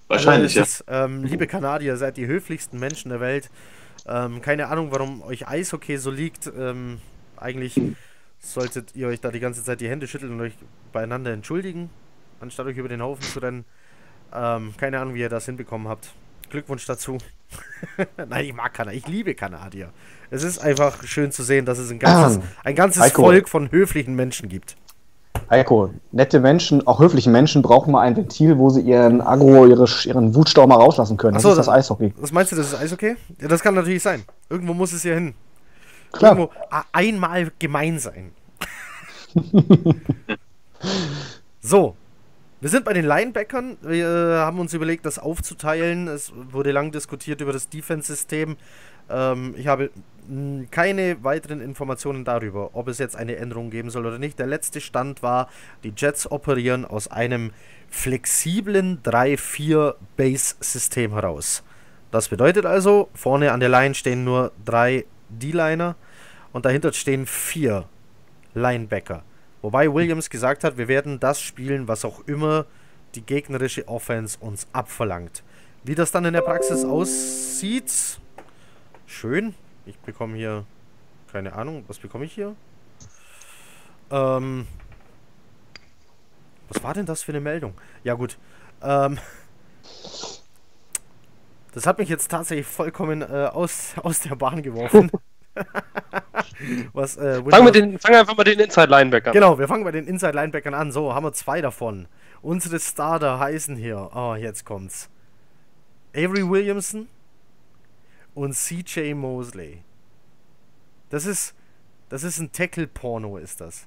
Wahrscheinlich, also ja. ähm, liebe Kanadier, seid die höflichsten Menschen der Welt. Ähm, keine Ahnung, warum euch Eishockey so liegt. Ähm, eigentlich solltet ihr euch da die ganze Zeit die Hände schütteln und euch beieinander entschuldigen, anstatt euch über den Haufen zu rennen. Ähm, keine Ahnung, wie ihr das hinbekommen habt. Glückwunsch dazu. Nein, ich mag Kanadier. Ich liebe Kanadier. Es ist einfach schön zu sehen, dass es ein ganzes, ah, ein ganzes Volk von höflichen Menschen gibt. Heiko, nette Menschen, auch höfliche Menschen brauchen mal ein Ventil, wo sie ihren Agro, ihre, ihren Wutstau mal rauslassen können. Das Achso, ist das Eishockey. Was meinst du, das ist Eishockey? Ja, das kann natürlich sein. Irgendwo muss es ja hin. Klar. Irgendwo einmal gemein sein. so, wir sind bei den Linebackern. Wir äh, haben uns überlegt, das aufzuteilen. Es wurde lang diskutiert über das Defense-System. Ähm, ich habe keine weiteren Informationen darüber, ob es jetzt eine Änderung geben soll oder nicht. Der letzte Stand war, die Jets operieren aus einem flexiblen 3-4-Base-System heraus. Das bedeutet also, vorne an der Line stehen nur drei D-Liner und dahinter stehen vier Linebacker. Wobei Williams gesagt hat, wir werden das spielen, was auch immer die gegnerische Offense uns abverlangt. Wie das dann in der Praxis aussieht, schön. Ich bekomme hier, keine Ahnung, was bekomme ich hier? Ähm, was war denn das für eine Meldung? Ja gut, ähm, das hat mich jetzt tatsächlich vollkommen äh, aus, aus der Bahn geworfen. Was, äh, fang, mit den, fang einfach mal den Inside-Linebackern an. Genau, wir fangen bei den Inside-Linebackern an. So, haben wir zwei davon. Unsere Starter heißen hier, oh, jetzt kommt's. Avery Williamson und CJ Mosley. Das ist, das ist ein Tackle-Porno, ist das.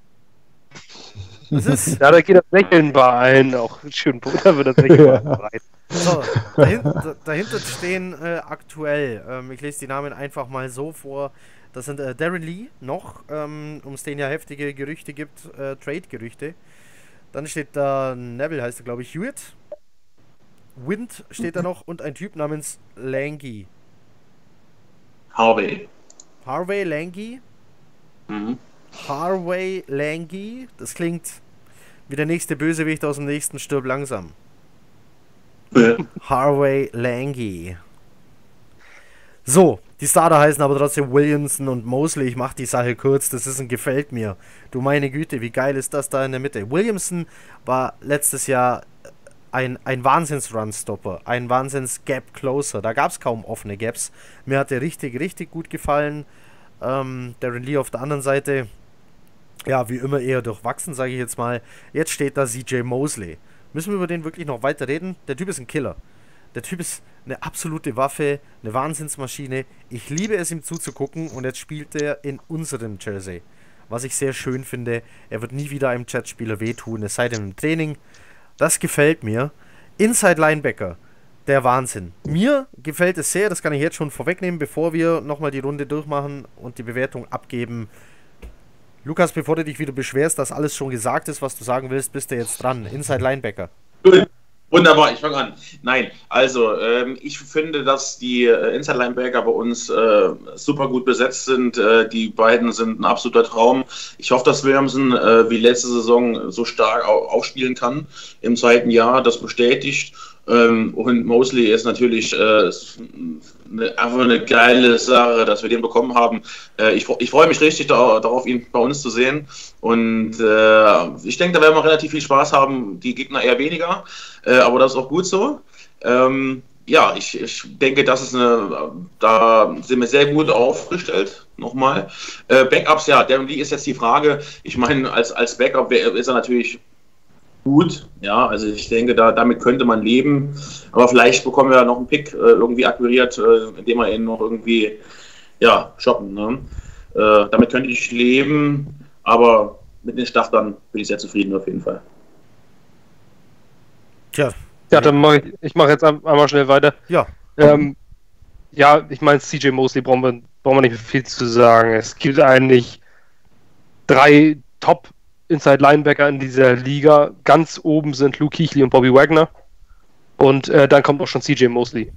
Das ist. Ja, da geht das Lächeln bei allen auch schön da wird das Lächeln bereit. So, dahinter, dahinter stehen äh, aktuell, ähm, ich lese die Namen einfach mal so vor, das sind äh, Darren Lee noch, ähm, um es den ja heftige Gerüchte gibt, äh, Trade-Gerüchte. Dann steht da Neville, heißt er glaube ich, Hewitt. Wind steht da noch und ein Typ namens Langy. Harvey. Harvey Langy. Mhm. Harvey Langy. Das klingt wie der nächste Bösewicht aus dem nächsten Stirb langsam. Harvey Langy. So, die Starter heißen aber trotzdem Williamson und Mosley. Ich mache die Sache kurz, das ist ein Gefällt mir. Du meine Güte, wie geil ist das da in der Mitte? Williamson war letztes Jahr ein, ein Wahnsinns-Run-Stopper, ein Wahnsinns-Gap-Closer. Da gab es kaum offene Gaps. Mir hat der richtig, richtig gut gefallen. Ähm, Darren Lee auf der anderen Seite, ja, wie immer eher durchwachsen, sage ich jetzt mal. Jetzt steht da CJ Mosley. Müssen wir über den wirklich noch weiter reden? Der Typ ist ein Killer. Der Typ ist eine absolute Waffe, eine Wahnsinnsmaschine. Ich liebe es, ihm zuzugucken und jetzt spielt er in unserem Jersey. Was ich sehr schön finde. Er wird nie wieder einem Chatspieler wehtun, es sei denn im Training. Das gefällt mir. Inside Linebacker, der Wahnsinn. Mir gefällt es sehr, das kann ich jetzt schon vorwegnehmen, bevor wir nochmal die Runde durchmachen und die Bewertung abgeben. Lukas, bevor du dich wieder beschwerst, dass alles schon gesagt ist, was du sagen willst, bist du jetzt dran. Inside Linebacker. Wunderbar, ich fange an. Nein, also ähm, ich finde, dass die äh, Inside Linebacker bei uns äh, super gut besetzt sind. Äh, die beiden sind ein absoluter Traum. Ich hoffe, dass Williamson äh, wie letzte Saison so stark aufspielen kann im zweiten Jahr. Das bestätigt. Ähm, und Mosley ist natürlich äh, eine, einfach eine geile Sache, dass wir den bekommen haben. Äh, ich, ich freue mich richtig da, darauf, ihn bei uns zu sehen. Und äh, ich denke, da werden wir relativ viel Spaß haben. Die Gegner eher weniger, äh, aber das ist auch gut so. Ähm, ja, ich, ich denke, das ist eine, da sind wir sehr gut aufgestellt. Nochmal. Äh, Backups, ja, der, wie ist jetzt die Frage? Ich meine, als, als Backup ist er natürlich gut. Ja, also ich denke, da, damit könnte man leben. Aber vielleicht bekommen wir noch einen Pick äh, irgendwie akquiriert, äh, indem wir ihn noch irgendwie ja, shoppen. Ne? Äh, damit könnte ich leben, aber mit den Startern bin ich sehr zufrieden auf jeden Fall. Tja. Ja, dann mache ich, ich mache jetzt einmal schnell weiter. Ja. Ähm, ja, ich meine, CJ Mosley brauchen wir, brauchen wir nicht viel zu sagen. Es gibt eigentlich drei Top- Inside Linebacker in dieser Liga. Ganz oben sind Luke Keighley und Bobby Wagner. Und äh, dann kommt auch schon CJ Mosley.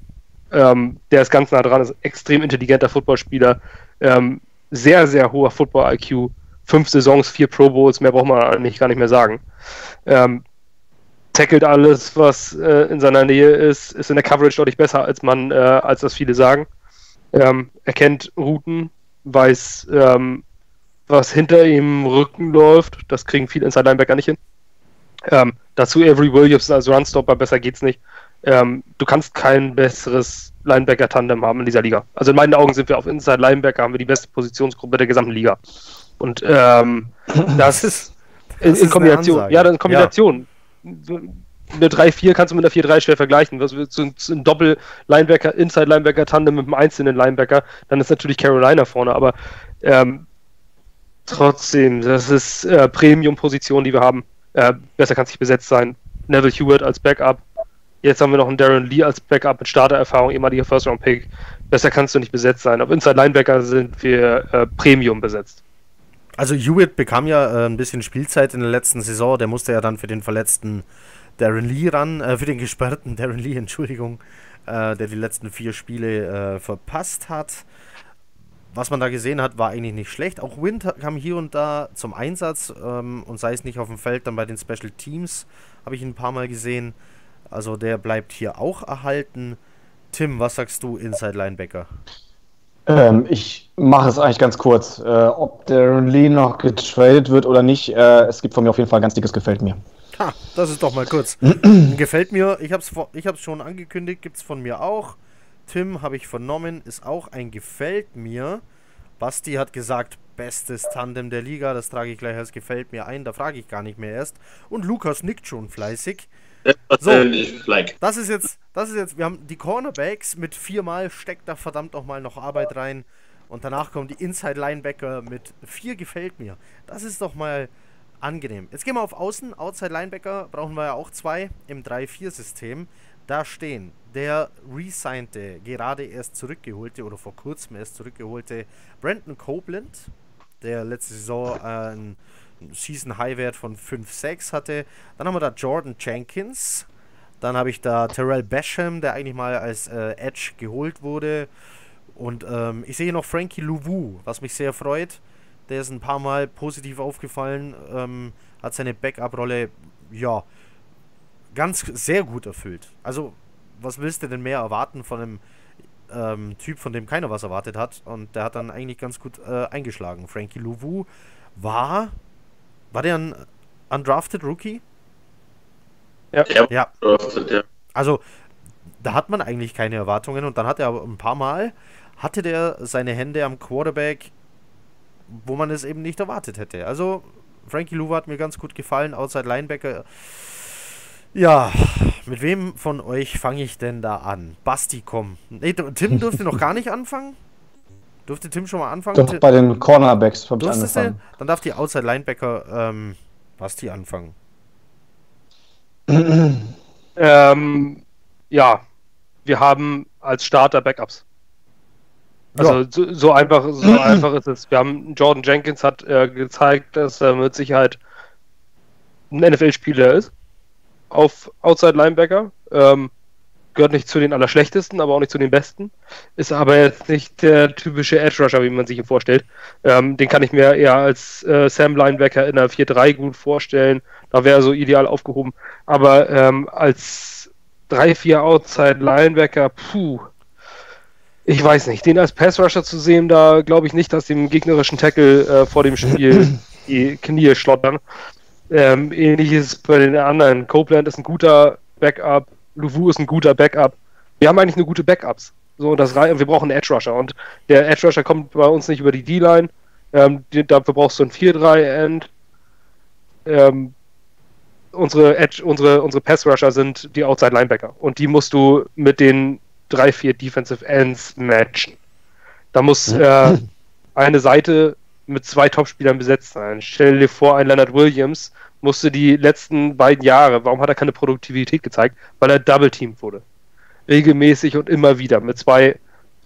Ähm, der ist ganz nah dran, ist ein extrem intelligenter Footballspieler. Ähm, sehr, sehr hoher Football-IQ. Fünf Saisons, vier Pro Bowls, mehr braucht man eigentlich gar nicht mehr sagen. Ähm, tackelt alles, was äh, in seiner Nähe ist, ist in der Coverage deutlich besser, als man, äh, als das viele sagen. Ähm, er kennt Routen, weiß, ähm, was hinter ihm Rücken läuft. Das kriegen viele Inside Linebacker nicht hin. Ähm, dazu Avery Williams als Runstopper, besser geht's nicht. Ähm, du kannst kein besseres Linebacker-Tandem haben in dieser Liga. Also in meinen Augen sind wir auf Inside Linebacker, haben wir die beste Positionsgruppe der gesamten Liga. Und ähm, das ist in, in Kombination. Ja, in Kombination. Ja. Eine 3-4 kannst du mit einer 4-3 schwer vergleichen. Was so ein Doppel-Linebacker, Inside-Linebacker-Tandem mit einem einzelnen Linebacker, dann ist natürlich Carolina vorne, aber ähm, Trotzdem, das ist äh, Premium-Position, die wir haben. Äh, besser kann es nicht besetzt sein. Neville Hewitt als Backup. Jetzt haben wir noch einen Darren Lee als Backup mit Startererfahrung, ehemaliger First-Round-Pick. Besser kannst du nicht besetzt sein. Auf Inside Linebacker sind wir äh, Premium besetzt. Also Hewitt bekam ja äh, ein bisschen Spielzeit in der letzten Saison. Der musste ja dann für den verletzten Darren Lee ran, äh, für den gesperrten Darren Lee, Entschuldigung, äh, der die letzten vier Spiele verpasst hat was man da gesehen hat, war eigentlich nicht schlecht. Auch Wind kam hier und da zum Einsatz ähm, und sei es nicht auf dem Feld, dann bei den Special Teams habe ich ihn ein paar Mal gesehen. Also der bleibt hier auch erhalten. Tim, was sagst du, Inside Linebacker? Ähm, ich mache es eigentlich ganz kurz. Äh, ob der Lee noch getradet wird oder nicht, äh, es gibt von mir auf jeden Fall ein ganz dickes Gefällt mir. Ha, das ist doch mal kurz. gefällt mir, ich habe es ich hab's schon angekündigt, gibt es von mir auch. Tim, habe ich vernommen, ist auch ein Gefällt mir. Basti hat gesagt, bestes Tandem der Liga. Das trage ich gleich als Gefällt mir ein. Da frage ich gar nicht mehr erst. Und Lukas nickt schon fleißig. So, das ist jetzt, das ist jetzt, wir haben die Cornerbacks mit viermal, steckt da verdammt nochmal noch Arbeit rein. Und danach kommen die Inside Linebacker mit vier gefällt mir. Das ist doch mal angenehm. Jetzt gehen wir auf Außen. Outside Linebacker brauchen wir ja auch zwei im 3-4-System da stehen. Der resignte, gerade erst zurückgeholte oder vor kurzem erst zurückgeholte Brandon Copeland, der letzte Saison äh, einen Season-High-Wert von 5,6 hatte. Dann haben wir da Jordan Jenkins. Dann habe ich da Terrell Basham, der eigentlich mal als äh, Edge geholt wurde. Und ähm, ich sehe noch Frankie Louvu, was mich sehr freut. Der ist ein paar Mal positiv aufgefallen, ähm, hat seine Backup-Rolle, ja, ganz sehr gut erfüllt. Also, was willst du denn mehr erwarten von einem ähm, Typ, von dem keiner was erwartet hat? Und der hat dann eigentlich ganz gut äh, eingeschlagen. Frankie Louvu war. War der ein undrafted Rookie? Ja. ja. Also, da hat man eigentlich keine Erwartungen und dann hat er aber ein paar Mal, hatte der seine Hände am Quarterback wo man es eben nicht erwartet hätte. Also Frankie Louva hat mir ganz gut gefallen, Outside Linebacker. Ja, mit wem von euch fange ich denn da an? Basti, komm. Nee, Tim durfte noch gar nicht anfangen. Durfte Tim schon mal anfangen? Doch, bei den Cornerbacks habe ich angefangen. Dann darf die Outside Linebacker ähm, Basti anfangen. ähm, ja, wir haben als Starter Backups. Also ja. so, so, einfach, so einfach ist es. Wir haben Jordan Jenkins hat äh, gezeigt, dass er mit Sicherheit ein NFL-Spieler ist. Auf Outside Linebacker. Ähm, gehört nicht zu den allerschlechtesten, aber auch nicht zu den besten. Ist aber jetzt nicht der typische Edge Rusher, wie man sich ihn vorstellt. Ähm, den kann ich mir eher als äh, Sam Linebacker in der 4-3 gut vorstellen. Da wäre er so ideal aufgehoben. Aber ähm, als 3-4 Outside Linebacker, puh. Ich weiß nicht. Den als Pass Rusher zu sehen, da glaube ich nicht, dass dem gegnerischen Tackle äh, vor dem Spiel die Knie schlottern. Ähm, ähnliches bei den anderen. Copeland ist ein guter Backup. Louvu ist ein guter Backup. Wir haben eigentlich eine gute Backups. So, das wir brauchen einen Edge Rusher. Und der Edge Rusher kommt bei uns nicht über die D-Line. Ähm, dafür brauchst du ein 4-3-End. Ähm, unsere Edge, unsere, unsere Pass Rusher sind die Outside Linebacker. Und die musst du mit den 3-4 Defensive Ends matchen. Da muss äh, eine Seite mit zwei Topspielern besetzt sein. Stell dir vor, ein Leonard Williams musste die letzten beiden Jahre, warum hat er keine Produktivität gezeigt? Weil er Double-Teamed wurde. Regelmäßig und immer wieder mit zwei,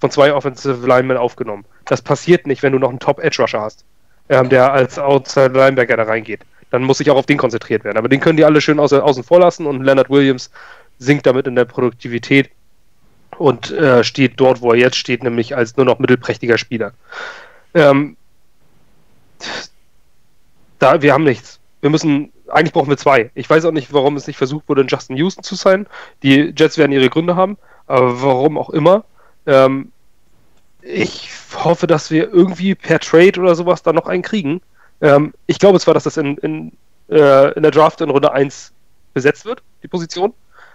von zwei Offensive Linemen aufgenommen. Das passiert nicht, wenn du noch einen Top-Edge-Rusher hast, ähm, der als Outside Linebacker da reingeht. Dann muss sich auch auf den konzentriert werden. Aber den können die alle schön außen, außen vor lassen und Leonard Williams sinkt damit in der Produktivität und äh, steht dort, wo er jetzt steht, nämlich als nur noch mittelprächtiger Spieler. Ähm, da, wir haben nichts wir müssen, eigentlich brauchen wir zwei. Ich weiß auch nicht, warum es nicht versucht wurde, in Justin Houston zu sein. Die Jets werden ihre Gründe haben, aber warum auch immer. Ähm, ich hoffe, dass wir irgendwie per Trade oder sowas da noch einen kriegen. Ähm, ich glaube zwar, dass das in, in, äh, in der Draft in Runde 1 besetzt wird, die Position,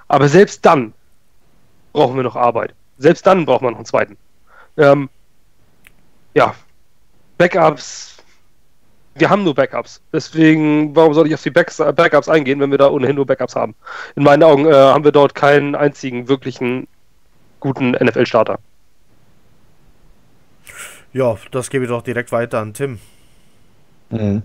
aber selbst dann brauchen wir noch Arbeit. Selbst dann braucht man noch einen zweiten. Ähm, ja, Backups wir haben nur Backups. Deswegen, warum soll ich auf die Backs, äh, Backups eingehen, wenn wir da ohnehin nur Backups haben? In meinen Augen äh, haben wir dort keinen einzigen wirklichen guten NFL-Starter. Ja, das gebe ich doch direkt weiter an Tim. Mhm.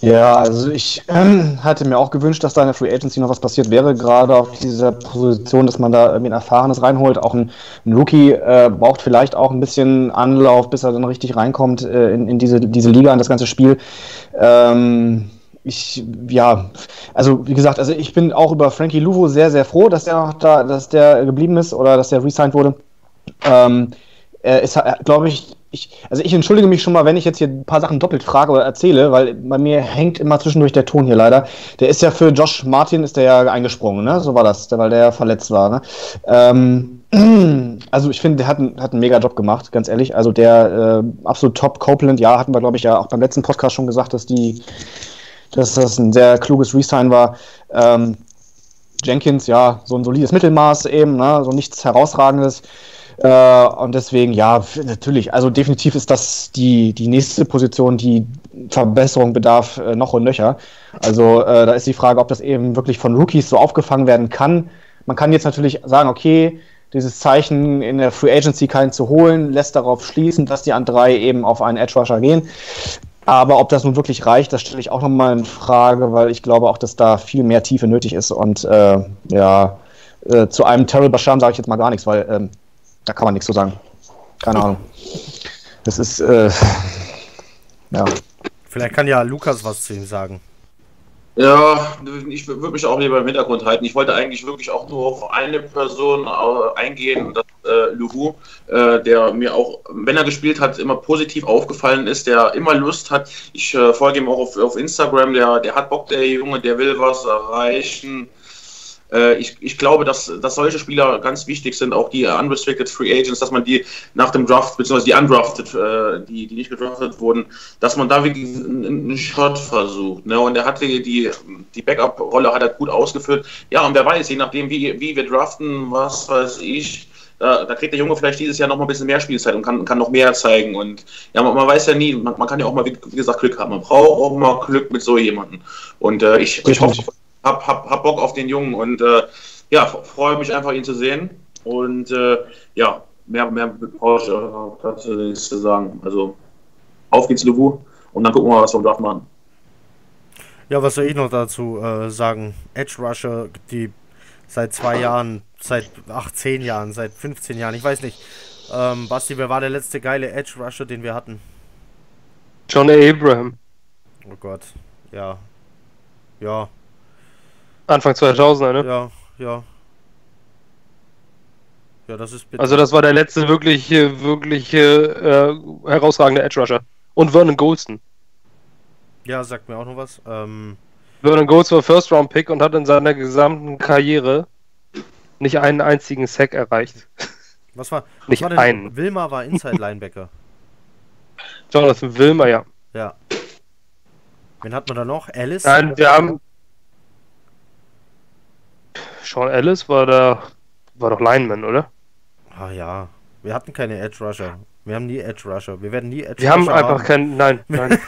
Ja, also ich ähm, hatte mir auch gewünscht, dass da in der Free Agency noch was passiert wäre, gerade auf dieser Position, dass man da irgendwie ein Erfahrenes reinholt. Auch ein, ein Rookie äh, braucht vielleicht auch ein bisschen Anlauf, bis er dann richtig reinkommt äh, in, in diese, diese Liga, in das ganze Spiel. Ähm, ich, ja, also wie gesagt, also ich bin auch über Frankie Luvo sehr, sehr froh, dass der noch da, dass der geblieben ist oder dass der resigned wurde. Ähm, er ist, glaube ich, ich, also ich entschuldige mich schon mal, wenn ich jetzt hier ein paar Sachen doppelt frage oder erzähle, weil bei mir hängt immer zwischendurch der Ton hier leider. Der ist ja für Josh Martin ist der ja eingesprungen, ne? So war das, weil der ja verletzt war. Ne? Ähm, also ich finde, der hat, einen, hat einen mega Job gemacht, ganz ehrlich. Also der äh, absolut top Copeland, ja, hatten wir, glaube ich, ja auch beim letzten Podcast schon gesagt, dass die, dass das ein sehr kluges Resign war. Ähm, Jenkins, ja, so ein solides Mittelmaß eben, ne? so nichts herausragendes. Äh, und deswegen, ja, natürlich, also definitiv ist das die, die nächste Position, die Verbesserung bedarf äh, noch und nöcher. Also äh, da ist die Frage, ob das eben wirklich von Rookies so aufgefangen werden kann. Man kann jetzt natürlich sagen, okay, dieses Zeichen in der Free Agency keinen zu holen, lässt darauf schließen, dass die an drei eben auf einen Edge Rusher gehen. Aber ob das nun wirklich reicht, das stelle ich auch nochmal in Frage, weil ich glaube auch, dass da viel mehr Tiefe nötig ist. Und äh, ja, äh, zu einem Terrell Basham sage ich jetzt mal gar nichts, weil ähm, da kann man nichts so sagen. Keine Ahnung. Das ist, äh, ja. Vielleicht kann ja Lukas was zu ihm sagen. Ja, ich würde mich auch lieber im Hintergrund halten. Ich wollte eigentlich wirklich auch nur auf eine Person äh, eingehen, das äh, Luhu, äh, der mir auch, wenn er gespielt hat, immer positiv aufgefallen ist, der immer Lust hat. Ich äh, folge ihm auch auf, auf Instagram, der, der hat Bock, der Junge, der will was erreichen. Äh, ich, ich glaube, dass, dass solche Spieler ganz wichtig sind, auch die unrestricted Free Agents, dass man die nach dem Draft, beziehungsweise die undrafted, äh, die, die nicht gedraftet wurden, dass man da wirklich einen Shot versucht. Ne? Und er hat die, die, die Backup-Rolle hat er gut ausgeführt. Ja, und wer weiß, je nachdem, wie, wie wir draften, was weiß ich, da, da kriegt der Junge vielleicht dieses Jahr noch mal ein bisschen mehr Spielzeit und kann, kann noch mehr zeigen. Und ja, man, man weiß ja nie, man, man, kann ja auch mal, wie, wie, gesagt, Glück haben. Man braucht auch mal Glück mit so jemandem. Und äh, ich, ich hoffe, hab, hab, hab Bock auf den Jungen und äh, ja, freue mich einfach, ihn zu sehen. Und äh, ja, mehr, mehr brauche ich dazu nichts zu sagen. Also auf geht's, Luwu. Und dann gucken wir mal, was wir Draft machen. Ja, was soll ich noch dazu äh, sagen? Edge Rusher, die seit zwei Jahren, seit ach, zehn Jahren, seit 15 Jahren, ich weiß nicht. Ähm, Basti, wer war der letzte geile Edge Rusher, den wir hatten? John Abraham. Oh Gott, ja. Ja. Anfang 2000er, ne? Ja, ja. Ja, das ist bitter. Also das war der letzte wirklich, wirklich äh, herausragende Edge Rusher. Und Vernon Goldston. Ja, sagt mir auch noch was. Ähm, Vernon Golds war First Round Pick und hat in seiner gesamten Karriere nicht einen einzigen Sack erreicht. Was war? Was nicht war denn? einen. Wilmer war Inside Linebacker. Jonathan Wilmer, ja. Ja. Wen hat man da noch? Alice? Nein, wir haben. Sean Ellis war da. War doch Lineman, oder? Ah ja. Wir hatten keine Edge Rusher. Wir haben nie Edge Rusher. Wir werden nie Edge Wir Rusher haben einfach keinen. Nein, nein.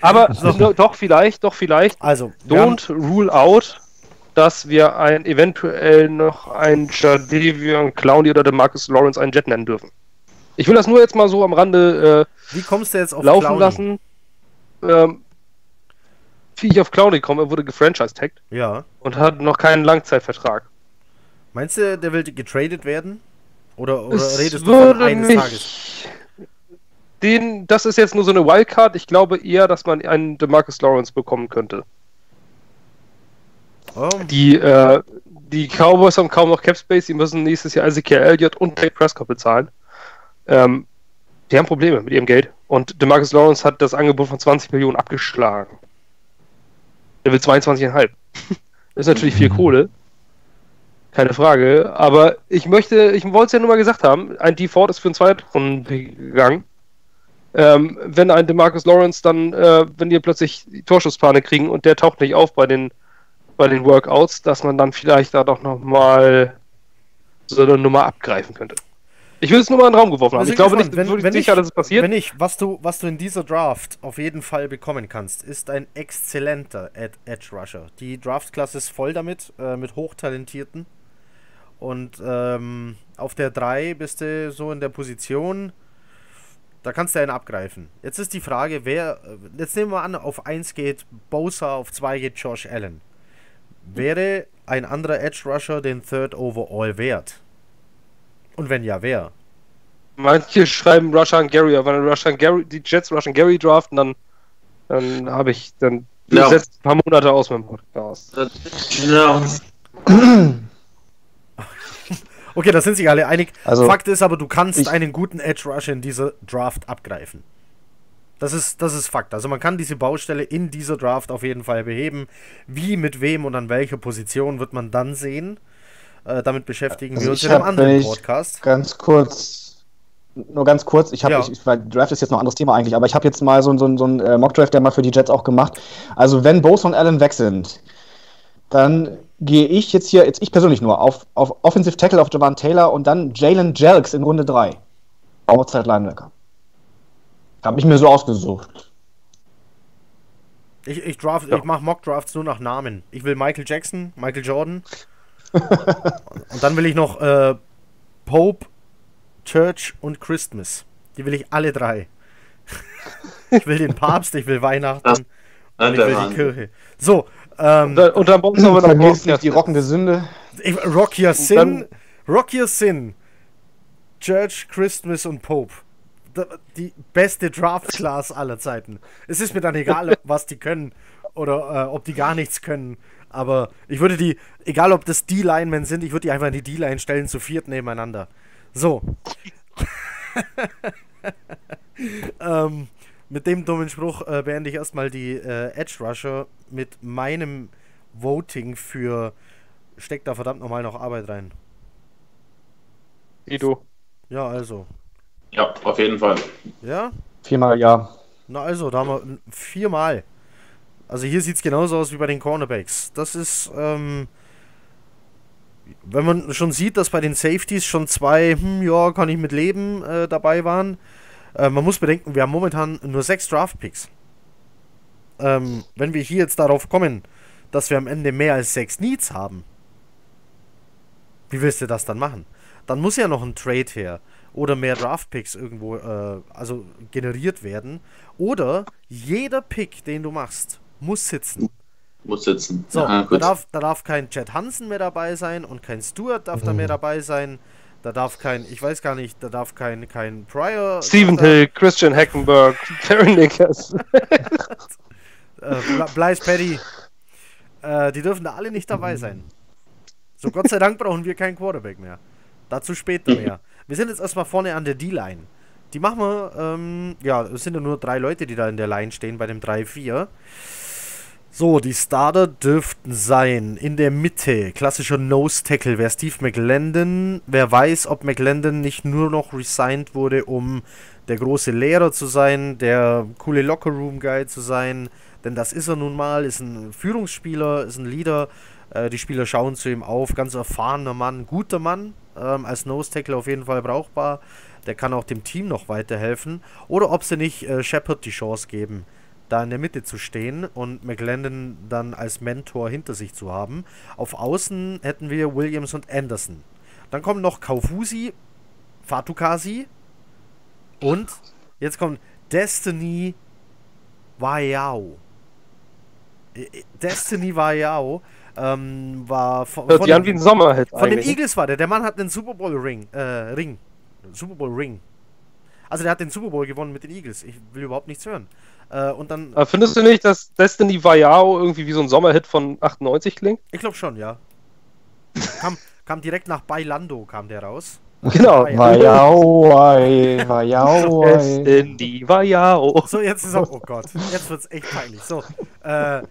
Aber so. doch, vielleicht, doch vielleicht. Also, don't rule out, dass wir ein, eventuell noch einen Jadavion Clowney oder den Marcus Lawrence einen Jet nennen dürfen. Ich will das nur jetzt mal so am Rande äh, Wie kommst du jetzt auf laufen Clowney? lassen. Ähm, ich auf Clowney komme, er wurde gefranchise-tagged. Ja. Und hat noch keinen Langzeitvertrag. Meinst du, der will getradet werden? Oder, oder redest du von eines mich, Tages? Den, das ist jetzt nur so eine Wildcard. Ich glaube eher, dass man einen DeMarcus Lawrence bekommen könnte. Oh. Die, äh, die Cowboys haben kaum noch Cap Space. Die müssen nächstes Jahr Ezekiel Elliott und Dak Prescott bezahlen. Ähm, die haben Probleme mit ihrem Geld. Und DeMarcus Lawrence hat das Angebot von 20 Millionen abgeschlagen. Der will 22,5. das ist natürlich viel. Kohle. Keine Frage. Aber ich möchte, ich wollte es ja nur mal gesagt haben, ein Default ist für einen Zweitrunden gegangen. Ähm, wenn ein DeMarcus Lawrence dann, äh, wenn die plötzlich Torschusspanik kriegen und der taucht nicht auf bei den, bei den Workouts, dass man dann vielleicht da doch nochmal so eine Nummer abgreifen könnte. Ich will es nur mal in den Raum geworfen haben. Also ich glaube nicht wenn, wenn sicher, ich, dass es passiert. Wenn ich, was du, was du in dieser Draft auf jeden Fall bekommen kannst, ist ein exzellenter Ed Edge Rusher. Die Draftklasse ist voll damit, äh, mit hochtalentierten. Und ähm, auf der 3 bist du so in der Position, da kannst du einen abgreifen. Jetzt ist die Frage, wer, jetzt nehmen wir an, auf 1 geht Bosa, auf 2 geht Josh Allen. Wäre ein anderer Edge Rusher den Third Overall wert? Und wenn ja, wer? Manche schreiben Rushan Gary, aber wenn Rushan Gary, die Jets Rushan Gary draften, dann, dann habe ich, dann ja. setzt ein paar Monate aus mit dem Podcast. Ja. Okay, da sind sich alle einig. Also, Fakt ist aber, du kannst einen guten Edge Rusher in dieser Draft abgreifen. Das ist, das ist Fakt. Also man kann diese Baustelle in dieser Draft auf jeden Fall beheben. Wie, mit wem und an welcher Position wird man dann sehen. Äh, damit beschäftigen also wir uns in einem anderen Podcast. Ganz kurz, nur ganz kurz, ich habe, ja. ich, Draft ist jetzt noch ein anderes Thema eigentlich, aber ich habe jetzt mal so, so, so einen äh, Mock-Draft, der mal für die Jets auch gemacht. Also wenn Bose und Allen weg sind, dann gehe ich jetzt hier, jetzt ich persönlich nur, auf, auf Offensive Tackle auf Javan Taylor und dann Jalen Jelks in Runde 3. Outside Linebacker. Habe ich mir so ausgesucht. Ich, ich, draft, ja. ich mache Mock-Drafts nur nach Namen. Ich will Michael Jackson, Michael Jordan. Und dann will ich noch äh, Pope, Church und Christmas. Die will ich alle drei. ich will den Papst, ich will Weihnachten und ich will die Kirche. So, ähm, und dann brauchen wir noch Rock, nicht die rockende Sünde. Rock Your Sin, Rock Your Sin, Church, Christmas und Pope. Die beste Draft-Class aller Zeiten. Es ist mir dann egal, was die können oder äh, ob die gar nichts können. Aber ich würde die, egal ob das D-Linemen sind, ich würde die einfach in die D-Line stellen, zu viert nebeneinander. So. ähm, mit dem dummen Spruch äh, beende ich erstmal die äh, Edge Rusher mit meinem Voting für steckt da verdammt nochmal noch Arbeit rein. Wie du. Ja, also. Ja, auf jeden Fall. Ja? Viermal ja. Na also, da haben wir viermal. Also hier sieht es genauso aus wie bei den Cornerbacks. Das ist, ähm, wenn man schon sieht, dass bei den Safeties schon zwei, hm, ja, kann ich mit leben, äh, dabei waren. Äh, man muss bedenken, wir haben momentan nur sechs Draft-Picks. Ähm, wenn wir hier jetzt darauf kommen, dass wir am Ende mehr als sechs Needs haben, wie willst du das dann machen? Dann muss ja noch ein Trade her oder mehr Draft-Picks irgendwo äh, also generiert werden. Oder jeder Pick, den du machst, muss sitzen. Muss sitzen. So, Ja, da, darf, da darf kein Chad Hansen mehr dabei sein und kein Stewart darf da mehr dabei sein. Da darf kein, ich weiß gar nicht, da darf kein, kein Pryor. Steven da, Hill, Christian Hackenberg, Terry Nickers. Äh, Blythe Petty. Äh, die dürfen da alle nicht dabei sein. So, Gott sei Dank brauchen wir keinen Quarterback mehr. Dazu später mehr. Wir sind jetzt erstmal vorne an der D-Line. Die machen wir, ähm, ja, es sind ja nur drei Leute, die da in der Line stehen bei dem 3-4. So, die Starter dürften sein in der Mitte. Klassischer Nose Tackle wäre Steve McLendon. Wer weiß, ob McLendon nicht nur noch resigned wurde, um der große Lehrer zu sein, der coole Lockerroom-Guy zu sein. Denn das ist er nun mal, ist ein Führungsspieler, ist ein Leader. Äh, die Spieler schauen zu ihm auf. Ganz erfahrener Mann, guter Mann. Ähm, als Nose Tackle auf jeden Fall brauchbar. Der kann auch dem Team noch weiterhelfen. Oder ob sie nicht äh, Shepard die Chance geben da in der Mitte zu stehen und McLendon dann als Mentor hinter sich zu haben. Auf Außen hätten wir Williams und Anderson. Dann kommen noch Kaufusi, Fatukasi und jetzt kommt Destiny Wayao. Äh, äh, Destiny Wayao ähm, war von, Hört sich an wie ein Sommerhit von den. Eagles war der. Der Mann hat einen Super Bowl Ring. Äh, Ring. Super Bowl Ring. Also der hat den Super Bowl gewonnen mit den Eagles. Ich will überhaupt nichts hören. Äh, und dann, Aber findest du nicht, dass Destiny Vayao irgendwie wie so ein Sommerhit von 98 klingt? ich glaube schon, ja. Kam, kam direkt nach Bailando kam der raus. Genau. Vajauai, Vajauai. Destiny Vayao. So, jetzt ist er. Oh Gott, jetzt wird's echt peinlich. So, äh, er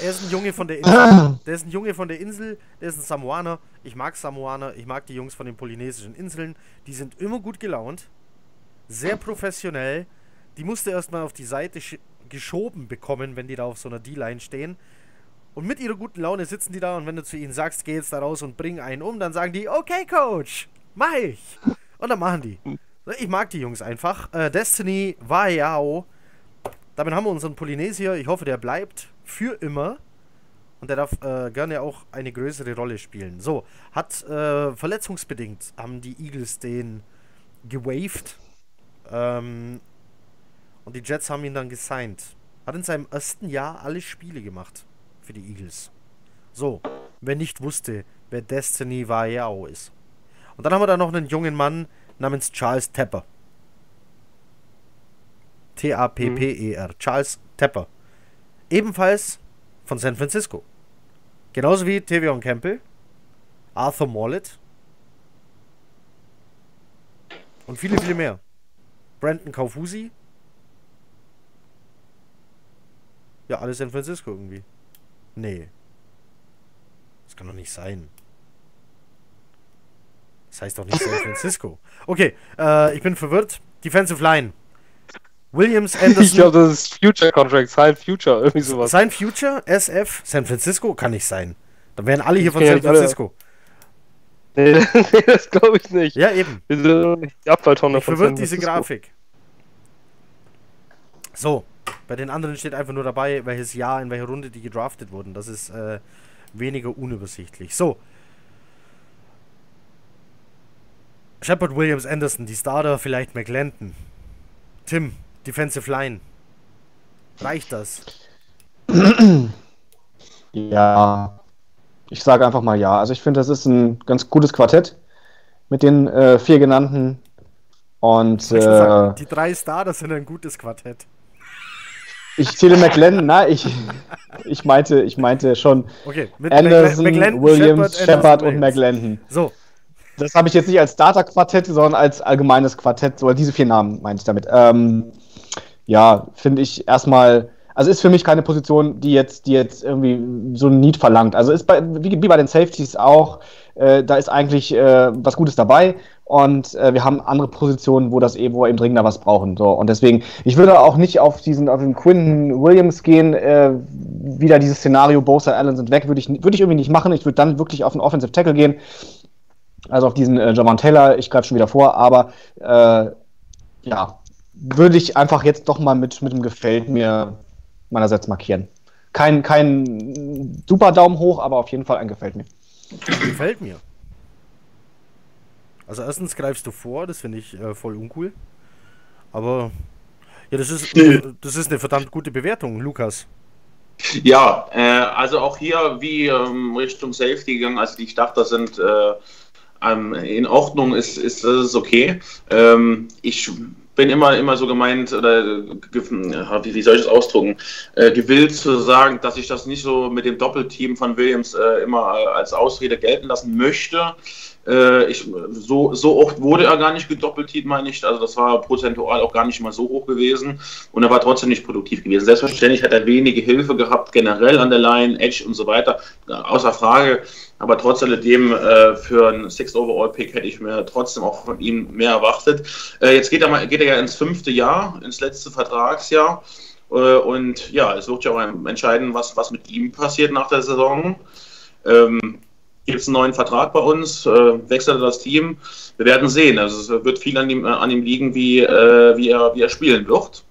ist ein Junge von der Insel. Der ist ein Junge von der Insel. Der ist ein Samoaner. Ich mag Samoaner. Ich mag die Jungs von den polynesischen Inseln. Die sind immer gut gelaunt. Sehr professionell. Die musste erstmal auf die Seite sch- geschoben bekommen, wenn die da auf so einer D-Line stehen. Und mit ihrer guten Laune sitzen die da und wenn du zu ihnen sagst, geh jetzt da raus und bring einen um, dann sagen die, okay, Coach, mach ich. Und dann machen die. Ich mag die Jungs einfach. Äh, Destiny Vayao. Damit haben wir unseren Polynesier. Ich hoffe, der bleibt für immer. Und der darf äh, gerne auch eine größere Rolle spielen. So, hat äh, verletzungsbedingt haben die Eagles den gewaved. Ähm, und die Jets haben ihn dann gesigned. Hat in seinem ersten Jahr alle Spiele gemacht für die Eagles. So, wer nicht wusste, wer Destiny Vayao ist. Und dann haben wir da noch einen jungen Mann namens Charles Tepper. T-A-P-P-E-R. Charles Tepper. Ebenfalls von San Francisco. Genauso wie Tevion Campbell, Arthur Mollett und viele, viele mehr. Brandon Kaufusi. Ja, alles San Francisco irgendwie. Nee. Das kann doch nicht sein. Das heißt doch nicht San Francisco. Okay, äh, ich bin verwirrt. Defensive Line. Williams, Ich Anderson, glaube, das ist Future Contract, Sign Future, irgendwie sowas. sein Future, SF, San Francisco? Kann nicht sein. Dann wären alle hier von San. Francisco. Nee, nee das glaube ich nicht. Ja, eben. Die Abfalltonne Ich von verwirrt San diese Francisco. Grafik. So, bei den anderen steht einfach nur dabei, welches Jahr, in welcher Runde die gedraftet wurden. Das ist äh, weniger unübersichtlich. So. Shepard Williams Anderson, die Starter, vielleicht McLendon. Tim, Defensive Line. Reicht das? Ja, ich sage einfach mal ja. Also ich finde, das ist ein ganz gutes Quartett mit den äh, vier genannten. Und schon sagen, äh, die drei Starter sind ein gutes Quartett. Ich zähle McLendon, na, ich, ich meinte, ich meinte schon Okay, mit Anderson, McLendon, Williams, Shepard, Shepard und. McLendon. So, Das habe ich jetzt nicht als Starter-Quartett, sondern als allgemeines Quartett, so diese vier Namen meinte ich damit. Ähm, ja, finde ich erstmal, Also ist für mich keine Position, die jetzt, die jetzt irgendwie so ein Need verlangt. Also ist bei, wie, wie bei den Safeties auch, äh, da ist eigentlich äh, was Gutes dabei und äh, wir haben andere Positionen, wo das eben, wo wir eben dringender was brauchen. So. Und deswegen, ich würde auch nicht auf diesen, auf den Quinn Williams gehen, äh, wieder dieses Szenario, Bosa Allen sind weg, würde ich, würde ich irgendwie nicht machen. Ich würde dann wirklich auf den Offensive Tackle gehen. Also auf diesen äh, Javon Taylor, ich greife schon wieder vor, aber äh, ja, würde ich einfach jetzt doch mal mit, mit dem Gefällt mir meinerseits markieren. Kein, kein super Daumen hoch, aber auf jeden Fall ein Gefällt mir. Gefällt mir. Also erstens greifst du vor, das finde ich äh, voll uncool. Aber ja, das ist, das ist eine verdammt gute Bewertung, Lukas. Ja, äh, also auch hier wie ähm, Richtung Safety gegangen, also die Starter sind äh, ähm, in Ordnung, ist, ist, ist okay. Ähm, ich bin immer, immer so gemeint, oder wie, wie soll ich das ausdrücken, äh, gewillt zu sagen, dass ich das nicht so mit dem Doppelteam von Williams äh, immer äh, als Ausrede gelten lassen möchte. Äh, ich, so, so oft wurde er gar nicht gedoppelt, meine ich. Also das war prozentual auch gar nicht mal so hoch gewesen. Und er war trotzdem nicht produktiv gewesen. Selbstverständlich hat er wenige Hilfe gehabt, generell an der Line, Edge und so weiter. Außer Frage. Aber trotz alledem äh, für einen Sixth Overall Pick hätte ich mir trotzdem auch von ihm mehr erwartet. Äh, jetzt geht er, mal, geht er ja ins fünfte Jahr, ins letzte Vertragsjahr. Äh, und ja, es wird ja auch entscheiden, was, was mit ihm passiert nach der Saison. Ähm, gibt es einen neuen Vertrag bei uns, äh, wechselt das Team. Wir werden sehen. Also es wird viel an ihm, an ihm liegen, wie, äh, wie, er, wie er spielen wird.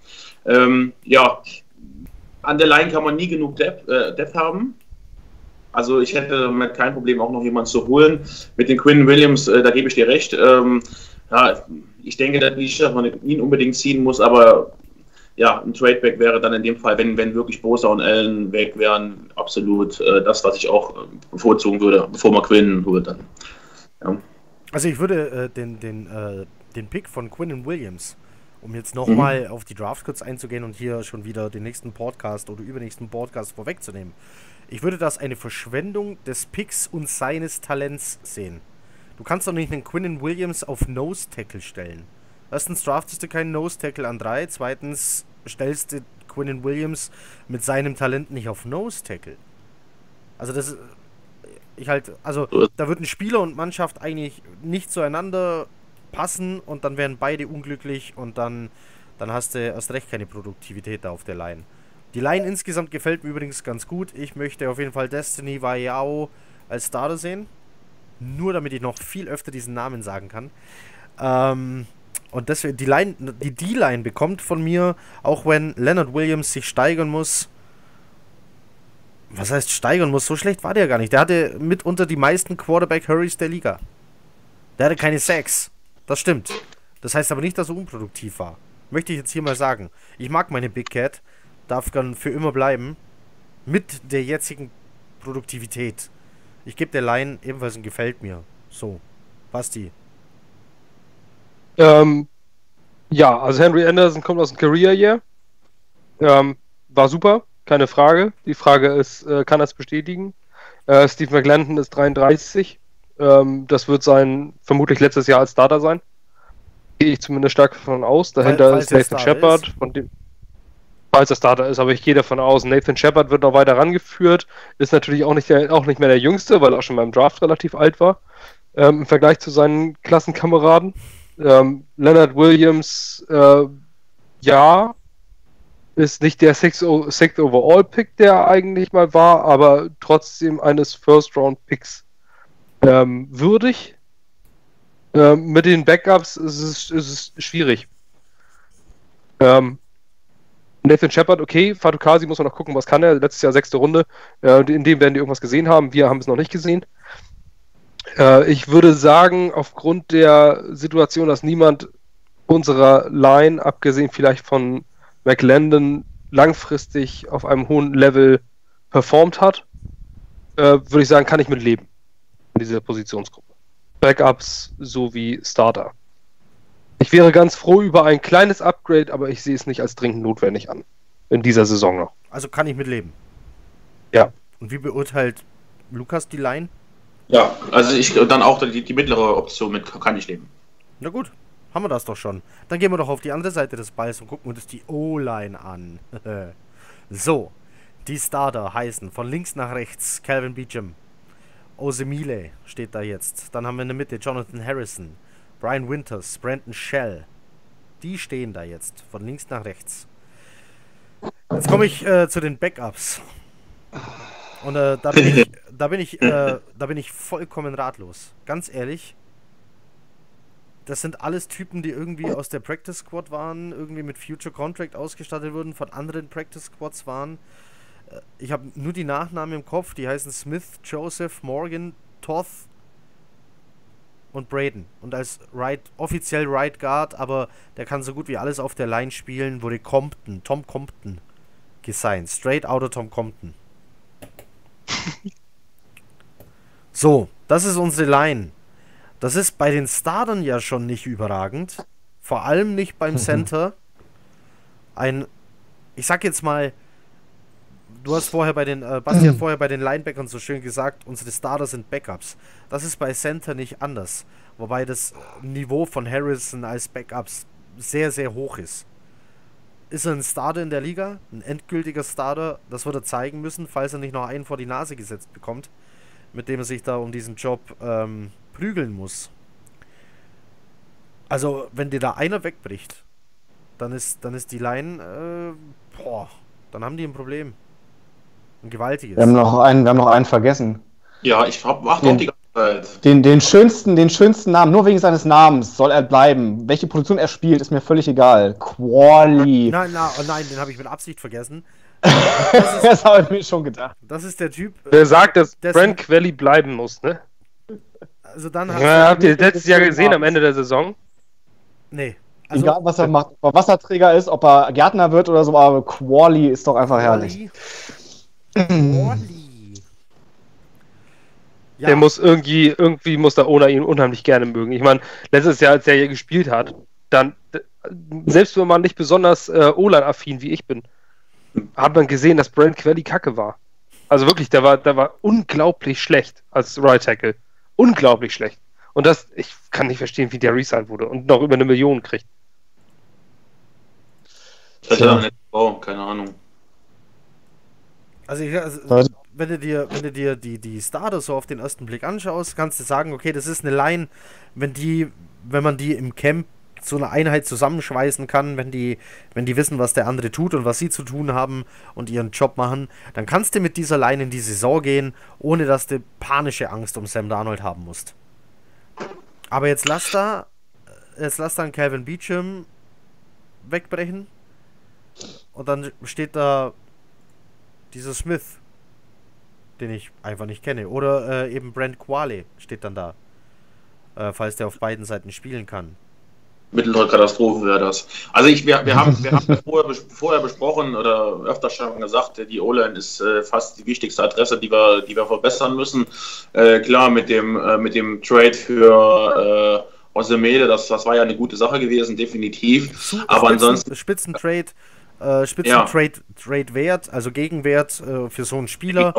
Ähm, ja, an der Line kann man nie genug Depth, äh, Depth haben. Also ich hätte damit kein Problem, auch noch jemanden zu holen. Mit den Quinn Williams, äh, da gebe ich dir recht. Ähm, ja, ich denke nicht, dass man ihn unbedingt ziehen muss, aber ja, ein Tradeback wäre dann in dem Fall, wenn, wenn wirklich Bosa und Allen weg wären, absolut äh, das, was ich auch äh, bevorzugen würde, bevor man Quinn holt dann. Ja. Also ich würde äh, den, den, äh, den Pick von Quinn Williams, um jetzt nochmal mhm. auf die Draft kurz einzugehen und hier schon wieder den nächsten Podcast oder übernächsten Podcast vorwegzunehmen. Ich würde das eine Verschwendung des Picks und seines Talents sehen. Du kannst doch nicht einen Quinn Williams auf Nose Tackle stellen. Erstens draftest du keinen Nose Tackle an 3, zweitens stellst du Quinnen Williams mit seinem Talent nicht auf Nose Tackle. Also das ich halt, also da würden Spieler und Mannschaft eigentlich nicht zueinander passen und dann wären beide unglücklich und dann, dann hast du erst recht keine Produktivität da auf der Line. Die Line insgesamt gefällt mir übrigens ganz gut. Ich möchte auf jeden Fall Destiny Vayao als Starter sehen. Nur damit ich noch viel öfter diesen Namen sagen kann. Ähm, und deswegen, die Line, die D-Line bekommt von mir, auch wenn Leonard Williams sich steigern muss. Was heißt steigern muss? So schlecht war der gar nicht. Der hatte mitunter die meisten Quarterback-Hurries der Liga. Der hatte keine Sacks. Das stimmt. Das heißt aber nicht, dass er unproduktiv war. Möchte ich jetzt hier mal sagen. Ich mag meine Big Cat. Darf dann für immer bleiben. Mit der jetzigen Produktivität. Ich gebe der Line ebenfalls ein Gefällt mir. So. Basti. Ähm, ja, also Henry Anderson kommt aus dem Career Year. Ähm, war super, keine Frage. Die Frage ist, äh, kann es bestätigen? Äh, Steve McLendon ist 33. Ähm, das wird sein, vermutlich letztes Jahr als Starter sein. Gehe ich zumindest stark davon aus. Dahinter Weil, ist Nathan Shepard, von dem. Falls er Starter ist, aber ich gehe davon aus, Nathan Shepard wird noch weiter rangeführt. Ist natürlich auch nicht, der, auch nicht mehr der Jüngste, weil er auch schon beim Draft relativ alt war. Ähm, Im Vergleich zu seinen Klassenkameraden. Ähm, Leonard Williams, äh, ja, ist nicht der Sixth, Sixth Overall Pick, der eigentlich mal war, aber trotzdem eines First Round Picks ähm, würdig. Ähm, mit den Backups ist es, ist es schwierig. Ähm, Nathan Shepard, okay, Fatukasi muss man noch gucken, was kann er. Letztes Jahr sechste Runde. Äh, in dem werden die irgendwas gesehen haben. Wir haben es noch nicht gesehen. Äh, ich würde sagen, aufgrund der Situation, dass niemand unserer Line, abgesehen vielleicht von McLendon, langfristig auf einem hohen Level performt hat, äh, würde ich sagen, kann ich mit leben in dieser Positionsgruppe. Backups sowie Starter. Ich wäre ganz froh über ein kleines Upgrade, aber ich sehe es nicht als dringend notwendig an. In dieser Saison noch. Also kann ich mit leben. Ja. Und wie beurteilt Lukas die Line? Ja, also ich dann auch die, die mittlere Option mit kann ich nehmen. Na gut, haben wir das doch schon. Dann gehen wir doch auf die andere Seite des Balls und gucken uns die O-Line an. So, die Starter heißen von links nach rechts Calvin Beecham, Osemile steht da jetzt. Dann haben wir in der Mitte Jonathan Harrison, Brian Winters, Brandon Shell. Die stehen da jetzt von links nach rechts. Jetzt komme ich äh, zu den Backups. Und äh, da bin ich, da bin ich, äh, da bin ich vollkommen ratlos. Ganz ehrlich. Das sind alles Typen, die irgendwie aus der Practice Squad waren, irgendwie mit Future Contract ausgestattet wurden, von anderen Practice Squads waren. Äh, ich habe nur die Nachnamen im Kopf, die heißen Smith, Joseph, Morgan, Toth und Braden. Und als right, offiziell Right Guard, aber der kann so gut wie alles auf der Line spielen, wurde Compton, Tom Compton gesigned. Straight out of Tom Compton. so, das ist unsere Line. Das ist bei den Startern ja schon nicht überragend. Vor allem nicht beim Center. Ein, ich sag jetzt mal, du hast vorher bei den, äh, Basti hat vorher bei den Linebackern so schön gesagt, unsere Starter sind Backups. Das ist bei Center nicht anders. Wobei das Niveau von Harrison als Backups sehr, sehr hoch ist. Ist er ein Starter in der Liga? Ein endgültiger Starter? Das wird er zeigen müssen, falls er nicht noch einen vor die Nase gesetzt bekommt, mit dem er sich da um diesen Job ähm, prügeln muss. Also, wenn dir da einer wegbricht, dann ist, dann ist die Line, äh, boah, dann haben die ein Problem. Ein gewaltiges. Wir haben noch einen, wir haben noch einen vergessen. Ja, ich hab, warte noch die ganze Zeit. Den, den, schönsten, den schönsten Namen, nur wegen seines Namens soll er bleiben. Welche Position er spielt, ist mir völlig egal. Quali. Nein, na, oh nein, den habe ich mit Absicht vergessen. Das, das habe ich mir schon gedacht. Das ist der Typ. äh, Wer sagt, dass dessen- Brent Quelly bleiben muss, ne? Also dann hast Ja, du. habt ihr letztes Jahr gesehen am Ende der Saison? Nee. Also, Egal, was er macht, ob er Wasserträger ist, ob er Gärtner wird oder so, aber Quali ist doch einfach herrlich. Ja, Der muss irgendwie, irgendwie muss der Owner ihn unheimlich gerne mögen. Ich meine, letztes Jahr, als er hier gespielt hat, dann, selbst wenn man nicht besonders äh, O-Line-affin wie ich bin, hat man gesehen, dass Brent Quelly kacke war. Also wirklich, der war, der war unglaublich schlecht als Right Tackle. Unglaublich schlecht. Und das, ich kann nicht verstehen, wie der resigned wurde und noch über eine Million kriegt. Vielleicht hat er eine Frau, keine Ahnung. Also, ich, also wenn du dir, wenn du dir die, die Starter so auf den ersten Blick anschaust, kannst du sagen, okay, das ist eine Line, wenn die, wenn man die im Camp so eine Einheit zusammenschweißen kann, wenn die, wenn die wissen, was der andere tut und was sie zu tun haben und ihren Job machen, dann kannst du mit dieser Line in die Saison gehen, ohne dass du panische Angst um Sam Darnold haben musst. Aber jetzt lass da, jetzt lass dann Calvin Beecham wegbrechen und dann steht da dieser Smith, den ich einfach nicht kenne. Oder äh, eben Brent Quale steht dann da. Äh, falls der auf beiden Seiten spielen kann. Mittlere Katastrophe wäre das. Also ich, wir, wir haben, wir haben vorher, vorher besprochen oder öfter schon gesagt, die O-Line ist äh, fast die wichtigste Adresse, die wir, die wir verbessern müssen. Äh, klar, mit dem, äh, mit dem Trade für äh, Osemele, das, das war ja eine gute Sache gewesen, definitiv. Su- Aber Spitzen- ansonsten, Spitzentrade, äh, Spitzentrade Trade Wert, also Gegenwert äh, für so einen Spieler.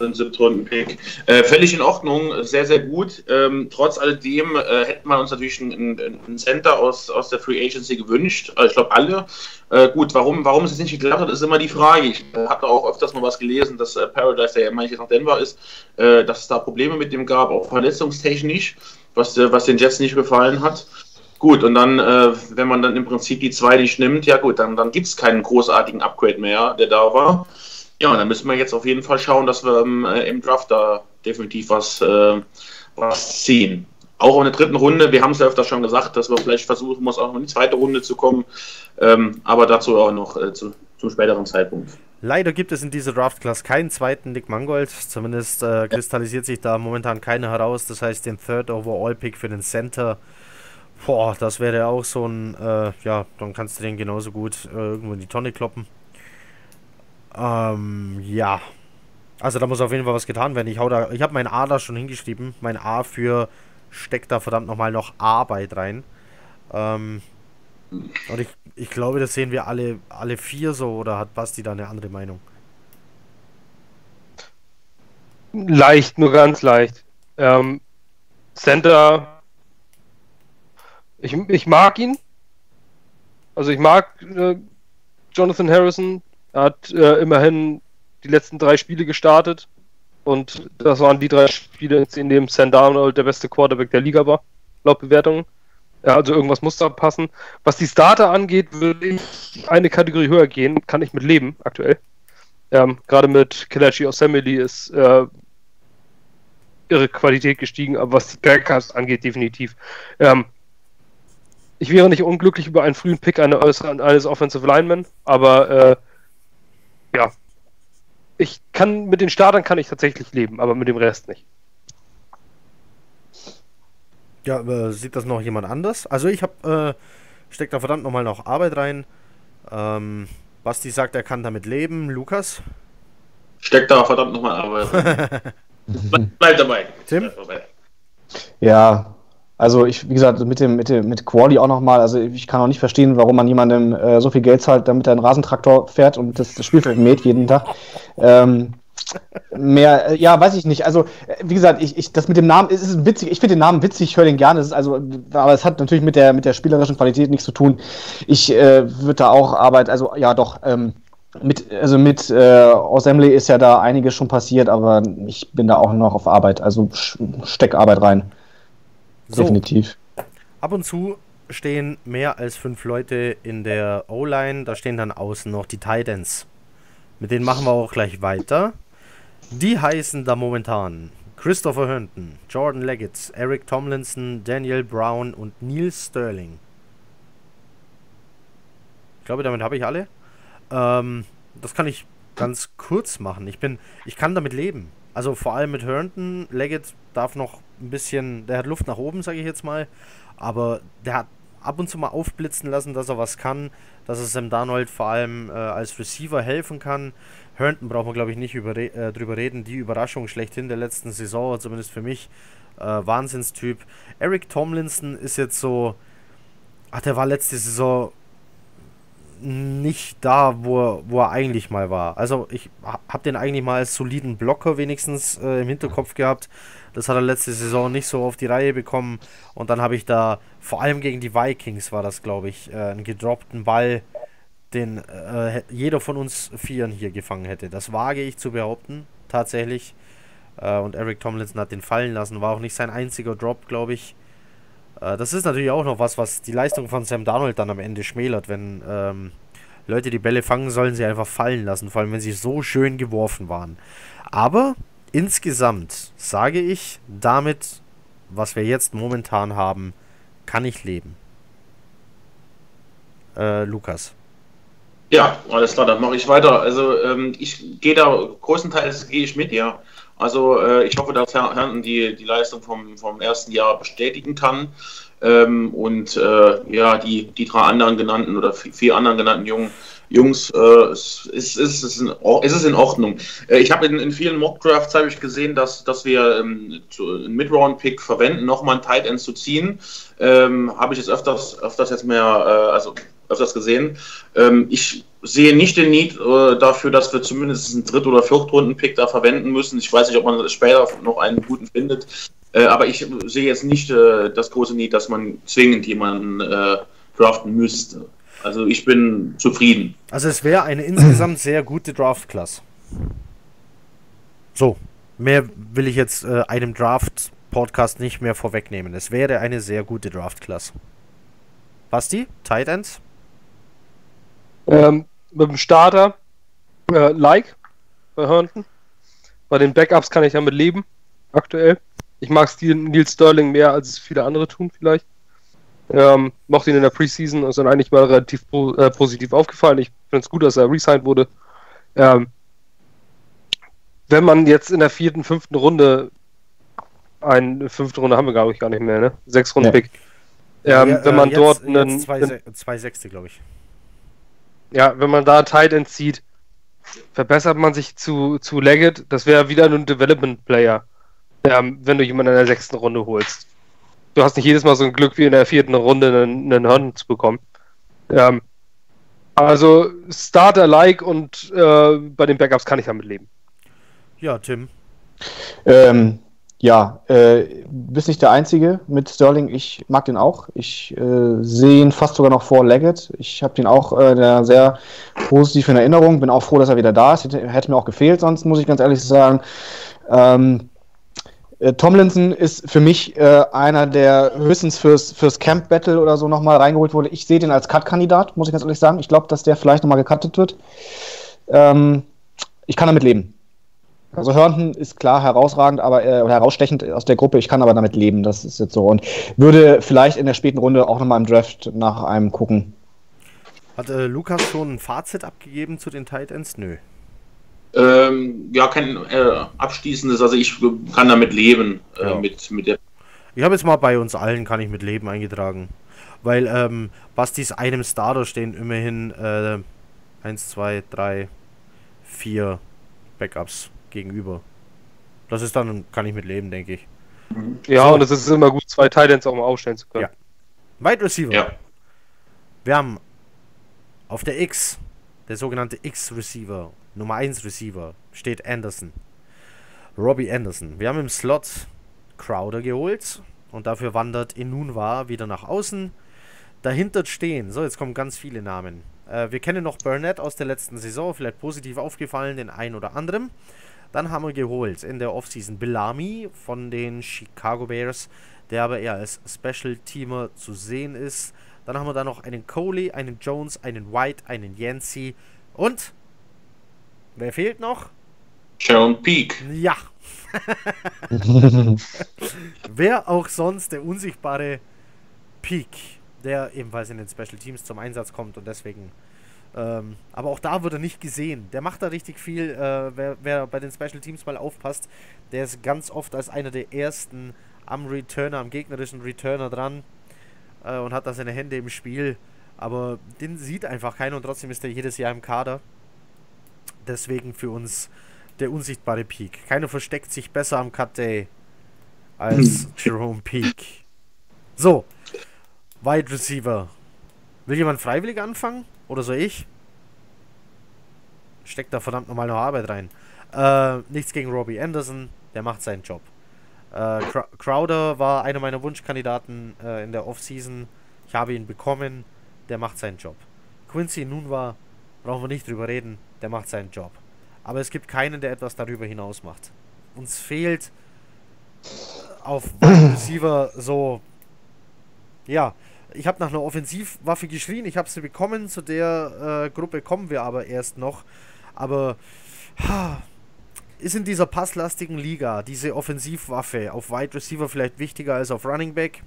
ein Siebtrunden-Pick. Äh, völlig in Ordnung, sehr, sehr gut. Ähm, trotz alledem äh, hätten wir uns natürlich einen, einen Center aus, aus der Free Agency gewünscht. Also ich glaube alle. Äh, gut, warum, warum es jetzt nicht geklappt hat, ist immer die Frage. Ich äh, hatte auch öfters mal was gelesen, dass äh, Paradise, der ja manches nach Denver ist, äh, dass es da Probleme mit dem gab, auch verletzungstechnisch, was, äh, was den Jets nicht gefallen hat. Gut, und dann, äh, wenn man dann im Prinzip die zwei nicht nimmt, ja gut, dann, dann gibt es keinen großartigen Upgrade mehr, der da war. Ja, und dann müssen wir jetzt auf jeden Fall schauen, dass wir ähm, äh, im Draft da definitiv was, äh, was ziehen. Auch in der dritten Runde, wir haben es ja öfter schon gesagt, dass wir vielleicht versuchen muss, auch noch in die zweite Runde zu kommen. Ähm, aber dazu auch noch äh, zu, zum späteren Zeitpunkt. Leider gibt es in dieser Draft-Class keinen zweiten Nick Mangold. Zumindest äh, kristallisiert sich da momentan keiner heraus. Das heißt, den Third Overall-Pick für den Center. Boah, das wäre auch so ein, äh, ja, dann kannst du den genauso gut äh, irgendwo in die Tonne kloppen. Ähm, ja. Also da muss auf jeden Fall was getan werden. Ich hau da, ich habe mein A da schon hingeschrieben. Mein A für steckt da verdammt nochmal noch Arbeit rein. Ähm, und ich, ich glaube, das sehen wir alle, alle vier so, oder hat Basti da eine andere Meinung? Leicht, nur ganz leicht. Ähm, Center, ich, ich mag ihn. Also ich mag äh, Jonathan Harrison. Er hat äh, immerhin die letzten drei Spiele gestartet. Und das waren die drei Spiele, in denen Sam Darnold der beste Quarterback der Liga war, laut Bewertungen. Ja, also irgendwas muss da passen. Was die Starter angeht, würde ich eine Kategorie höher gehen, kann ich mit leben aktuell. Ähm, Gerade mit Kelechi Osemele ist äh, ihre Qualität gestiegen, aber was die Backups angeht, definitiv. Ähm, ich wäre nicht unglücklich über einen frühen Pick eines, eines Offensive Linemen, aber äh, ja, ich kann mit den Startern kann ich tatsächlich leben, aber mit dem Rest nicht. Ja, äh, sieht das noch jemand anders? Also ich habe äh, steckt da verdammt nochmal noch Arbeit rein. Ähm, Basti sagt, er kann damit leben. Lukas? Steckt da verdammt nochmal Arbeit rein. Bleib dabei. Tim? Ja, also ich, wie gesagt, mit dem, mit dem, mit Quali auch nochmal, also ich kann auch nicht verstehen, warum man jemandem äh, so viel Geld zahlt, damit er einen Rasentraktor fährt und das, das Spielfeld mäht jeden Tag. Ähm, mehr, äh, ja, weiß ich nicht. Also, äh, wie gesagt, ich, ich, das mit dem Namen, es ist witzig, ich finde den Namen witzig, ich höre den gerne, ist also, aber es hat natürlich mit der, mit der spielerischen Qualität nichts zu tun. Ich äh, würde da auch Arbeit, also ja doch, ähm, mit, also mit äh, Assembly ist ja da einiges schon passiert, aber ich bin da auch noch auf Arbeit, also steck Arbeit rein. So, Definitiv. Ab und zu stehen mehr als fünf Leute in der O-Line. Da stehen dann außen noch die Titans. Mit denen machen wir auch gleich weiter. Die heißen da momentan Christopher Herndon, Jordan Leggett, Eric Tomlinson, Daniel Brown und Neil Sterling. Ich glaube, damit habe ich alle. Ähm, das kann ich ganz kurz machen. Ich bin, ich kann damit leben. Also vor allem mit Herndon. Leggett darf noch ein bisschen, der hat Luft nach oben, sage ich jetzt mal. Aber der hat ab und zu mal aufblitzen lassen, dass er was kann, dass er Sam Darnold vor allem äh, als Receiver helfen kann. Herndon braucht man, glaube ich, nicht über, äh, drüber reden. Die Überraschung schlechthin der letzten Saison, zumindest für mich, äh, Wahnsinnstyp. Eric Tomlinson ist jetzt so, ach, der war letzte Saison nicht da, wo er, wo er eigentlich mal war. Also ich habe den eigentlich mal als soliden Blocker wenigstens äh, im Hinterkopf gehabt. Das hat er letzte Saison nicht so auf die Reihe bekommen. Und dann habe ich da, vor allem gegen die Vikings war das, glaube ich, äh, einen gedroppten Ball, den äh, jeder von uns Vieren hier gefangen hätte. Das wage ich zu behaupten, tatsächlich. Äh, und Eric Tomlinson hat den fallen lassen. War auch nicht sein einziger Drop, glaube ich. Äh, das ist natürlich auch noch was, was die Leistung von Sam Darnold dann am Ende schmälert, wenn ähm, Leute die Bälle fangen, sollen sie einfach fallen lassen, vor allem wenn sie so schön geworfen waren. Aber insgesamt sage ich, damit, was wir jetzt momentan haben, kann ich leben. Äh, Lukas. Ja, alles klar, dann mache ich weiter. Also ähm, ich gehe da größtenteils gehe ich mit dir. Also äh, ich hoffe, dass Herr Herrn die, die Leistung vom, vom ersten Jahr bestätigen kann. Ähm, und äh, ja, die, die drei anderen genannten oder vier anderen genannten Jungen, Jungs, äh, ist, ist, ist, ist, in, ist es in Ordnung. Äh, ich habe in, in vielen Mock-Drafts habe ich gesehen, dass, dass wir ähm, einen Mid-Round-Pick verwenden, nochmal einen Tight End zu ziehen. Ähm, habe ich jetzt öfters, öfters jetzt mehr, äh, also öfters gesehen. Ähm, ich sehe nicht den Need äh, dafür, dass wir zumindest einen Dritt- oder Viertrunden-Pick da verwenden müssen. Ich weiß nicht, ob man später noch einen guten findet. Äh, aber ich sehe jetzt nicht äh, das große Need, dass man zwingend jemanden draften müsste. Also ich bin zufrieden. Also es wäre eine insgesamt sehr gute Draft-Class. So, mehr will ich jetzt äh, einem Draft-Podcast nicht mehr vorwegnehmen. Es wäre eine sehr gute Draft-Class. Basti, Tight Ends? Ähm, mit dem Starter, äh, like bei Herndon. Bei den Backups kann ich damit leben, aktuell. Ich mag Neil Sterling mehr, als es viele andere tun, vielleicht. Ähm, mochte ihn in der Preseason, ist dann eigentlich mal relativ äh, positiv aufgefallen. Ich finde es gut, dass er resigned wurde. Ähm, wenn man jetzt in der vierten, fünften Runde, eine fünfte Runde haben wir, glaube ich, gar nicht mehr, ne? Sechs Runden Pick. Ja. Ähm, ja, wenn man äh, jetzt, dort einen. Zwei, zwei Sechste, glaube ich ja, wenn man da Tight End zieht, verbessert man sich zu, zu Leggett. Das wäre wieder ein Development Player, ähm, wenn du jemanden in der sechsten Runde holst. Du hast nicht jedes Mal so ein Glück wie in der vierten Runde einen, einen Horn zu bekommen. Ähm, also Starter-like und äh, bei den Backups kann ich damit leben. Ja, Tim. Ähm, ja, äh, bist nicht der Einzige mit Sterling. Ich mag den auch. Ich äh, sehe ihn fast sogar noch vor Leggett. Ich habe den auch äh, sehr positiv in Erinnerung. Bin auch froh, dass er wieder da ist. Hätte, hätte mir auch gefehlt, sonst muss ich ganz ehrlich sagen. Ähm, äh, Tomlinson ist für mich äh, einer, der höchstens fürs, fürs Camp Battle oder so nochmal reingeholt wurde. Ich sehe den als Cut-Kandidat, muss ich ganz ehrlich sagen. Ich glaube, dass der vielleicht nochmal gecuttet wird. Ähm, ich kann damit leben. Also Herndon ist klar herausragend, aber äh, herausstechend aus der Gruppe. Ich kann aber damit leben. Das ist jetzt so. Und würde vielleicht in der späten Runde auch nochmal im Draft nach einem gucken. Hat äh, Lukas schon ein Fazit abgegeben zu den Titans? Nö. Ähm, ja, kein äh, abschließendes. Also ich kann damit leben. Äh, ja. mit, mit der ich habe jetzt mal bei uns allen kann ich mit leben eingetragen. Weil ähm, Bastis einem Starter stehen immerhin äh, 1, 2, 3, 4 Backups gegenüber. Das ist dann, kann ich mit leben, denke ich. Ja, so. und es ist immer gut, zwei Titans auch mal aufstellen zu können. Ja. Wide Receiver. Ja. Wir haben auf der X, der sogenannte X-Receiver, Nummer 1 Receiver, steht Anderson. Robbie Anderson. Wir haben im Slot Crowder geholt und dafür wandert Inunwa wieder nach außen. Dahinter stehen, so jetzt kommen ganz viele Namen. Äh, wir kennen noch Burnett aus der letzten Saison, vielleicht positiv aufgefallen, den einen oder anderen. Dann haben wir geholt in der Offseason Bellamy von den Chicago Bears, der aber eher als Special-Teamer zu sehen ist. Dann haben wir da noch einen Coley, einen Jones, einen White, einen Yancey und wer fehlt noch? Sharon Peak. Ja. wer auch sonst der unsichtbare Peak, der ebenfalls in den Special Teams zum Einsatz kommt und deswegen ähm, aber auch da wird er nicht gesehen. Der macht da richtig viel. Äh, wer, wer, bei den Special Teams mal aufpasst, der ist ganz oft als einer der ersten am Returner, am gegnerischen Returner dran äh, und hat da seine Hände im Spiel. Aber den sieht einfach keiner und trotzdem ist er jedes Jahr im Kader. Deswegen für uns der unsichtbare Peak. Keiner versteckt sich besser am Cut Day als Jerome Peak. So, Wide Receiver. Will jemand freiwillig anfangen? Oder so ich? Steckt da verdammt nochmal noch Arbeit rein. Äh, nichts gegen Robbie Anderson, der macht seinen Job. Äh, Crowder war einer meiner Wunschkandidaten äh, in der Offseason. Ich habe ihn bekommen, der macht seinen Job. Quincy nun war, brauchen wir nicht drüber reden, der macht seinen Job. Aber es gibt keinen, der etwas darüber hinaus macht. Uns fehlt auf Receiver so, ja, ich habe nach einer Offensivwaffe geschrien, ich habe sie bekommen, zu der äh, Gruppe kommen wir aber erst noch. Aber ha, ist in dieser passlastigen Liga diese Offensivwaffe auf Wide Receiver vielleicht wichtiger als auf Running Back?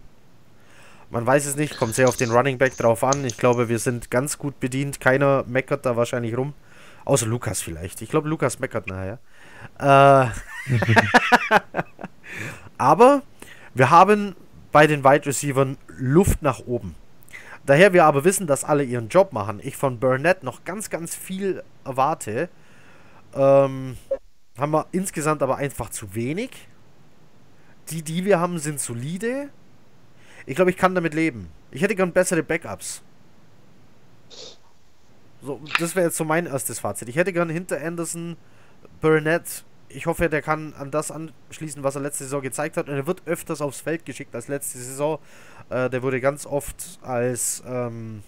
Man weiß es nicht, kommt sehr auf den Running Back drauf an. Ich glaube, wir sind ganz gut bedient. Keiner meckert da wahrscheinlich rum. Außer Lukas vielleicht. Ich glaube, Lukas meckert nachher. Äh aber wir haben bei den Wide Receivers Luft nach oben. Daher wir aber wissen, dass alle ihren Job machen, ich von Burnett noch ganz, ganz viel erwarte, ähm, haben wir insgesamt aber einfach zu wenig. Die, die wir haben, sind solide. Ich glaube, ich kann damit leben. Ich hätte gern bessere Backups. So, das wäre jetzt so mein erstes Fazit. Ich hätte gern hinter Anderson, Burnett, ich hoffe, der kann an das anschließen, was er letzte Saison gezeigt hat. Und er wird öfters aufs Feld geschickt als letzte Saison. Äh, der wurde ganz oft als ähm,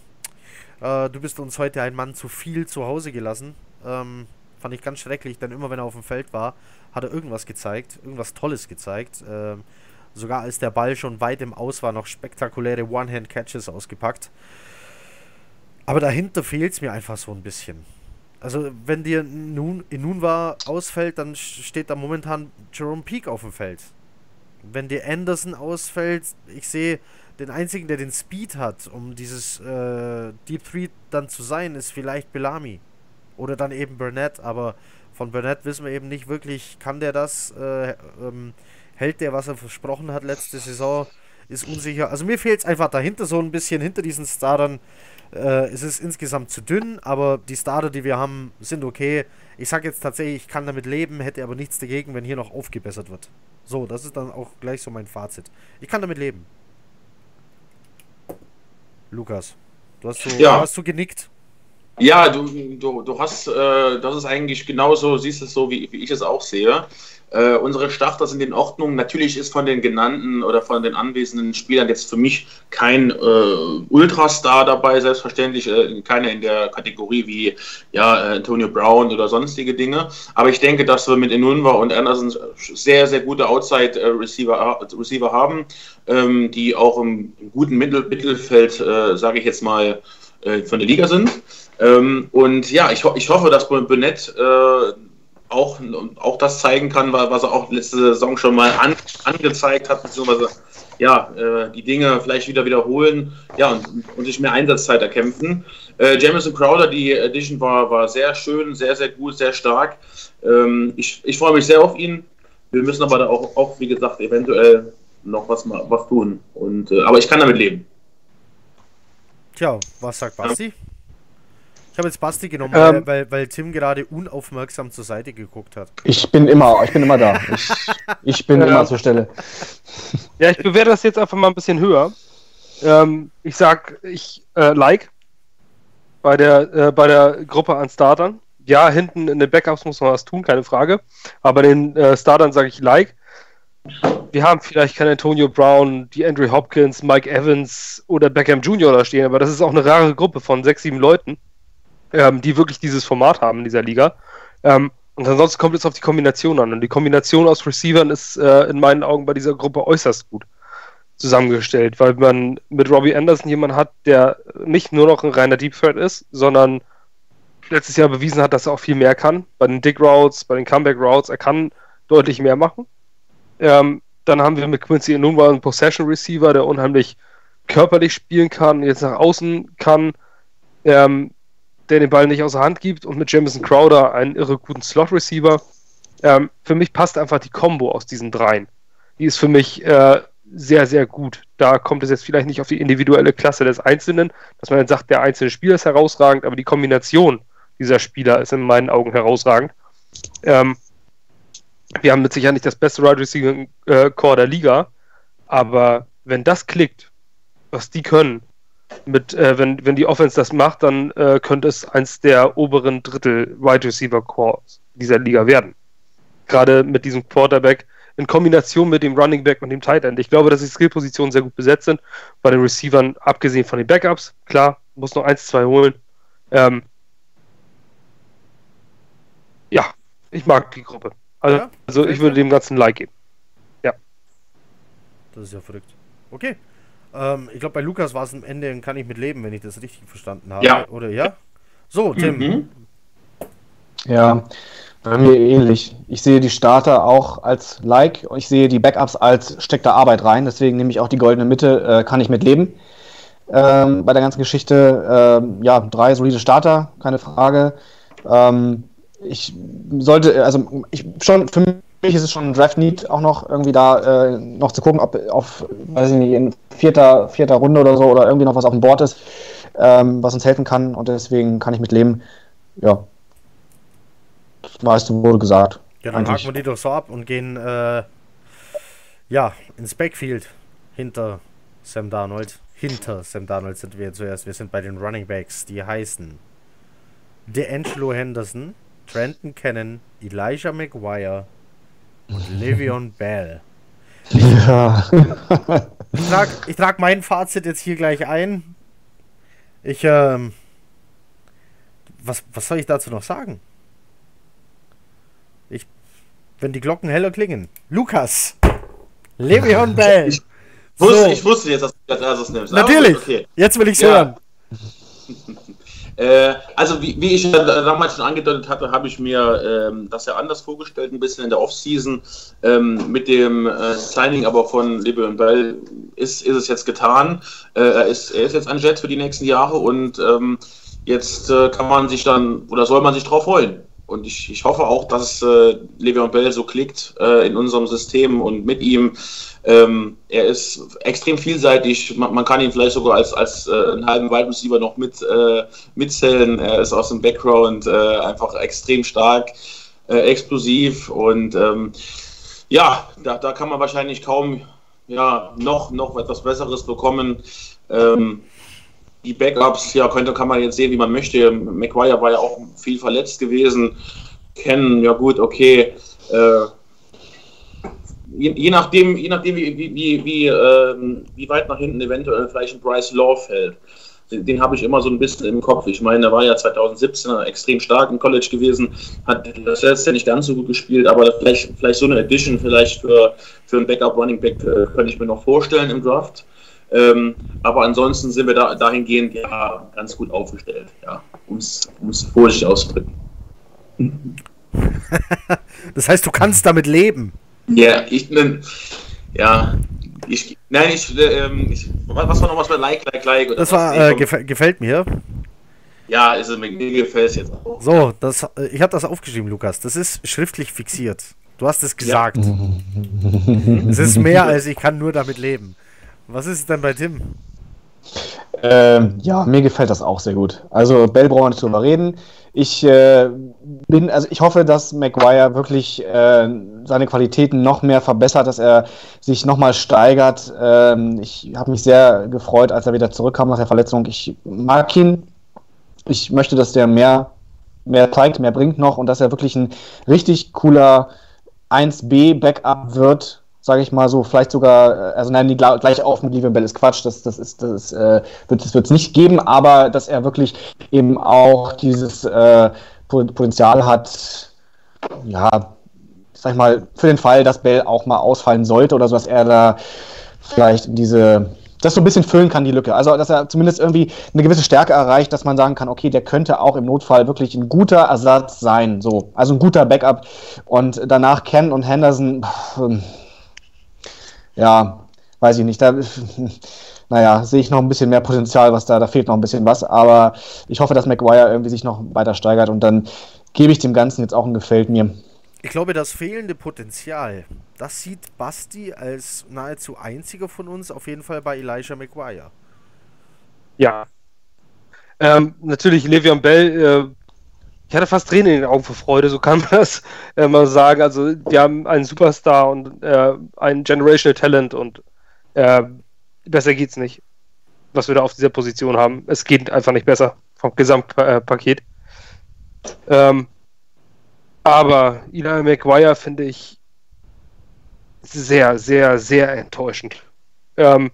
äh, du bist uns heute ein Mann zu viel zu Hause gelassen. Ähm, fand ich ganz schrecklich, denn immer wenn er auf dem Feld war, hat er irgendwas gezeigt, irgendwas Tolles gezeigt. Ähm, sogar als der Ball schon weit im Aus war, noch spektakuläre One-Hand-Catches ausgepackt. Aber dahinter fehlt es mir einfach so ein bisschen. Also, wenn dir nun Inunwa ausfällt, dann steht da momentan Jerome Peak auf dem Feld. Wenn dir Anderson ausfällt, ich sehe, den einzigen, der den Speed hat, um dieses äh, Deep Three dann zu sein, ist vielleicht Bellamy. Oder dann eben Burnett, aber von Burnett wissen wir eben nicht wirklich, kann der das, äh, ähm, hält der, was er versprochen hat letzte Saison, ist unsicher. Also mir fehlt es einfach dahinter so ein bisschen, hinter diesen Startern äh, es ist insgesamt zu dünn, aber die Starter, die wir haben, sind okay. Ich sage jetzt tatsächlich, ich kann damit leben, hätte aber nichts dagegen, wenn hier noch aufgebessert wird. So, das ist dann auch gleich so mein Fazit. Ich kann damit leben. Lukas, du hast so, ja. hast so genickt. Ja, du, du, du hast, äh, das ist eigentlich genauso, siehst es so, wie, wie ich es auch sehe. Äh, unsere Starter sind in Ordnung. Natürlich ist von den genannten oder von den anwesenden Spielern jetzt für mich kein äh, Ultrastar dabei, selbstverständlich äh, keiner in der Kategorie wie ja, Antonio Brown oder sonstige Dinge. Aber ich denke, dass wir mit Enunwa und Anderson sehr, sehr gute Outside-Receiver Receiver haben, ähm, die auch im, im guten Mittel Mittelfeld, äh, sage ich jetzt mal, äh, von der Liga sind. Ähm, und ja, ich, ho ich hoffe, dass äh, auch, auch das zeigen kann, was er auch letzte Saison schon mal an, angezeigt hat, beziehungsweise ja, äh, die Dinge vielleicht wieder wiederholen ja, und, und sich mehr Einsatzzeit erkämpfen. Äh, Jamison Crowder, die Edition war, war sehr schön, sehr, sehr gut, sehr stark. Ähm, ich, ich freue mich sehr auf ihn. Wir müssen aber da auch, auch wie gesagt, eventuell noch was, was tun. Und, äh, aber ich kann damit leben. Tja, was sagt Basti? Ja. Ich habe jetzt Basti genommen, ähm, weil, weil, Tim gerade unaufmerksam zur Seite geguckt hat. Ich bin immer, ich bin immer da. Ich, ich bin ja. immer zur Stelle. Ja, ich bewerte das jetzt einfach mal ein bisschen höher. Ähm, ich sag, ich äh, like bei der, äh, bei der Gruppe an Startern. Ja, hinten in den Backups muss man was tun, keine Frage. Aber den äh, Startern sage ich like. Wir haben vielleicht keinen Antonio Brown, die Andrew Hopkins, Mike Evans oder Beckham Jr. da stehen, aber das ist auch eine rare Gruppe von sechs, sieben Leuten ähm, die wirklich dieses Format haben in dieser Liga. Ähm, und ansonsten kommt es auf die Kombination an. Und die Kombination aus Receivern ist äh, in meinen Augen bei dieser Gruppe äußerst gut zusammengestellt, weil man mit Robbie Anderson jemanden hat, der nicht nur noch ein reiner Deep Threat ist, sondern letztes Jahr bewiesen hat, dass er auch viel mehr kann. Bei den Dig Routes, bei den Comeback Routes, er kann deutlich mehr machen. Ähm, dann haben wir mit Quincy Enunwa einen Possession Receiver, der unheimlich körperlich spielen kann, jetzt nach außen kann. Ähm, der den Ball nicht außer Hand gibt und mit Jamison Crowder einen irre guten Slot-Receiver. Ähm, für mich passt einfach die Combo aus diesen dreien. Die ist für mich äh, sehr, sehr gut. Da kommt es jetzt vielleicht nicht auf die individuelle Klasse des Einzelnen, dass man dann sagt, der einzelne Spieler ist herausragend, aber die Kombination dieser Spieler ist in meinen Augen herausragend. Ähm, wir haben mit Sicherheit nicht das beste Wide Receiving äh, Core der Liga, aber wenn das klickt, was die können, mit, äh, wenn, wenn die Offense das macht, dann äh, könnte es eins der oberen Drittel Wide Receiver Cores dieser Liga werden. Gerade mit diesem Quarterback in Kombination mit dem Running Back und dem Tight End. Ich glaube, dass die Skillpositionen sehr gut besetzt sind. Bei den Receivern, abgesehen von den Backups, klar, muss noch eins, zwei holen. Ähm, ja, ich mag die Gruppe. Also, ja, also ich würde dem Ganzen ein Like geben. Ja. Das ist ja verrückt. Okay. Ähm, ich glaube, bei Lukas war es am Ende, kann ich mit leben, wenn ich das richtig verstanden habe. Ja. Oder ja? So, Tim. Mhm. Ja, bei mir ähnlich. Ich sehe die Starter auch als Like und ich sehe die Backups als steckt da Arbeit rein. Deswegen nehme ich auch die goldene Mitte, äh, kann ich mit leben. Ähm, bei der ganzen Geschichte, ähm, ja, drei solide Starter, keine Frage. Ähm, ich sollte, also ich schon für mich ist es schon ein Draft-Need auch noch irgendwie da äh, noch zu gucken, ob auf, weiß ich nicht, in vierter, vierter Runde oder so oder irgendwie noch was auf dem Board ist, ähm, was uns helfen kann und deswegen kann ich mit leben. Ja. Das meiste wurde gesagt. Ja, dann haken wir die doch so ab und gehen äh, ja, ins Backfield hinter Sam Darnold. Hinter Sam Darnold sind wir zuerst. Wir sind bei den Running Backs, die heißen DeAngelo Henderson, Trenton Cannon, Elijah McGuire, und Le'Veon Bell. Ja. ich trage ich trag mein Fazit jetzt hier gleich ein. Ich, ähm. Was, was soll ich dazu noch sagen? Ich. Wenn die Glocken heller klingen. Lukas! Le'Veon Bell! Ich wusste, so. ich wusste jetzt, dass du das nimmst. Natürlich! Okay. Jetzt will ich's ja. hören. Äh, also wie, wie, ich damals schon angedeutet hatte, habe ich mir ähm, das ja anders vorgestellt, ein bisschen in der Offseason. Ähm, mit dem äh, Signing aber von Le'Veon Bell ist, ist es jetzt getan. Äh, er, ist, er ist jetzt ein Jet für die nächsten Jahre und ähm, jetzt äh, kann man sich dann oder soll man sich drauf freuen. Und ich, ich hoffe auch, dass äh, Le'Veon Bell so klickt äh, in unserem System und mit ihm. Ähm, er ist extrem vielseitig. Man, man, kann ihn vielleicht sogar als, als äh, einen halben Wide Receiver noch mit, äh, mitzählen. Er ist aus dem Background äh, einfach extrem stark, äh, explosiv und ähm, ja, da, da kann man wahrscheinlich kaum ja, noch, noch etwas Besseres bekommen. Ähm, die Backups, ja, könnte, kann man jetzt sehen, wie man möchte. McGuire war ja auch viel verletzt gewesen. Kennen, ja gut, okay. Äh, je, je, nachdem, je nachdem wie, wie, wie, wie, äh, wie weit nach hinten eventuell vielleicht ein Bryce Law fällt. Den, den habe ich immer so ein bisschen im Kopf. Ich meine, er war ja 2017 extrem stark im College gewesen, hat das letzte nicht ganz so gut gespielt, aber vielleicht, vielleicht so eine Edition vielleicht für, für einen Backup Running Back äh, könnte ich mir noch vorstellen im Draft. Ähm, aber ansonsten sind wir da dahingehend ja ganz gut aufgestellt, ja, um es vorsichtig auszudrücken. das heißt, du kannst damit leben. Ja, ich bin, ja, ich, nein, ich, ähm, ich, was war noch was bei Like, Like, Like? das war, äh, gef gefällt mir. Ja, ist, mir, mir gefällt es jetzt auch. So, das, äh, ich habe das aufgeschrieben, Lukas. Das ist schriftlich fixiert. Du hast es gesagt. Es ist mehr als ich kann nur damit leben. Was ist es denn bei Tim? Ähm, ja, mir gefällt das auch sehr gut. Also Bell brauchen wir nicht drüber reden. Ich äh, bin, also ich hoffe, dass Maguire wirklich äh, seine Qualitäten noch mehr verbessert, dass er sich nochmal steigert. Ähm, ich habe mich sehr gefreut, als er wieder zurückkam nach der Verletzung. Ich mag ihn. Ich möchte, dass der mehr, mehr zeigt, mehr bringt noch und dass er wirklich ein richtig cooler 1B-Backup wird sage ich mal so, vielleicht sogar, äh, also nein, die gleich auf mit Livian Bell ist Quatsch, das, das ist, das äh, wird es nicht geben, aber dass er wirklich eben auch dieses äh, Potenzial hat, ja, sag ich mal, für den Fall, dass Bell auch mal ausfallen sollte oder so, dass er da vielleicht diese, das so ein bisschen füllen kann, die Lücke. Also, dass er zumindest irgendwie eine gewisse Stärke erreicht, dass man sagen kann, okay, der könnte auch im Notfall wirklich ein guter Ersatz sein, so. Also ein guter Backup. Und danach Ken und Henderson, pff, ja, weiß ich nicht. Da, naja, sehe ich noch ein bisschen mehr Potenzial, was da, da fehlt noch ein bisschen was. Aber ich hoffe, dass McGuire irgendwie sich noch weiter steigert und dann gebe ich dem Ganzen jetzt auch ein Gefällt mir. Ich glaube, das fehlende Potenzial, das sieht Basti als nahezu einziger von uns auf jeden Fall bei Elijah McGuire. Ja. Ähm, natürlich, Le'Veon Bell äh, ich hatte fast Tränen in den Augen vor Freude, so kann man das äh, mal sagen. Also, wir haben einen Superstar und äh, ein Generational Talent und äh, besser geht's nicht, was wir da auf dieser Position haben. Es geht einfach nicht besser vom Gesamtpaket. Ähm, aber Eli McGuire finde ich sehr, sehr, sehr enttäuschend. Ähm,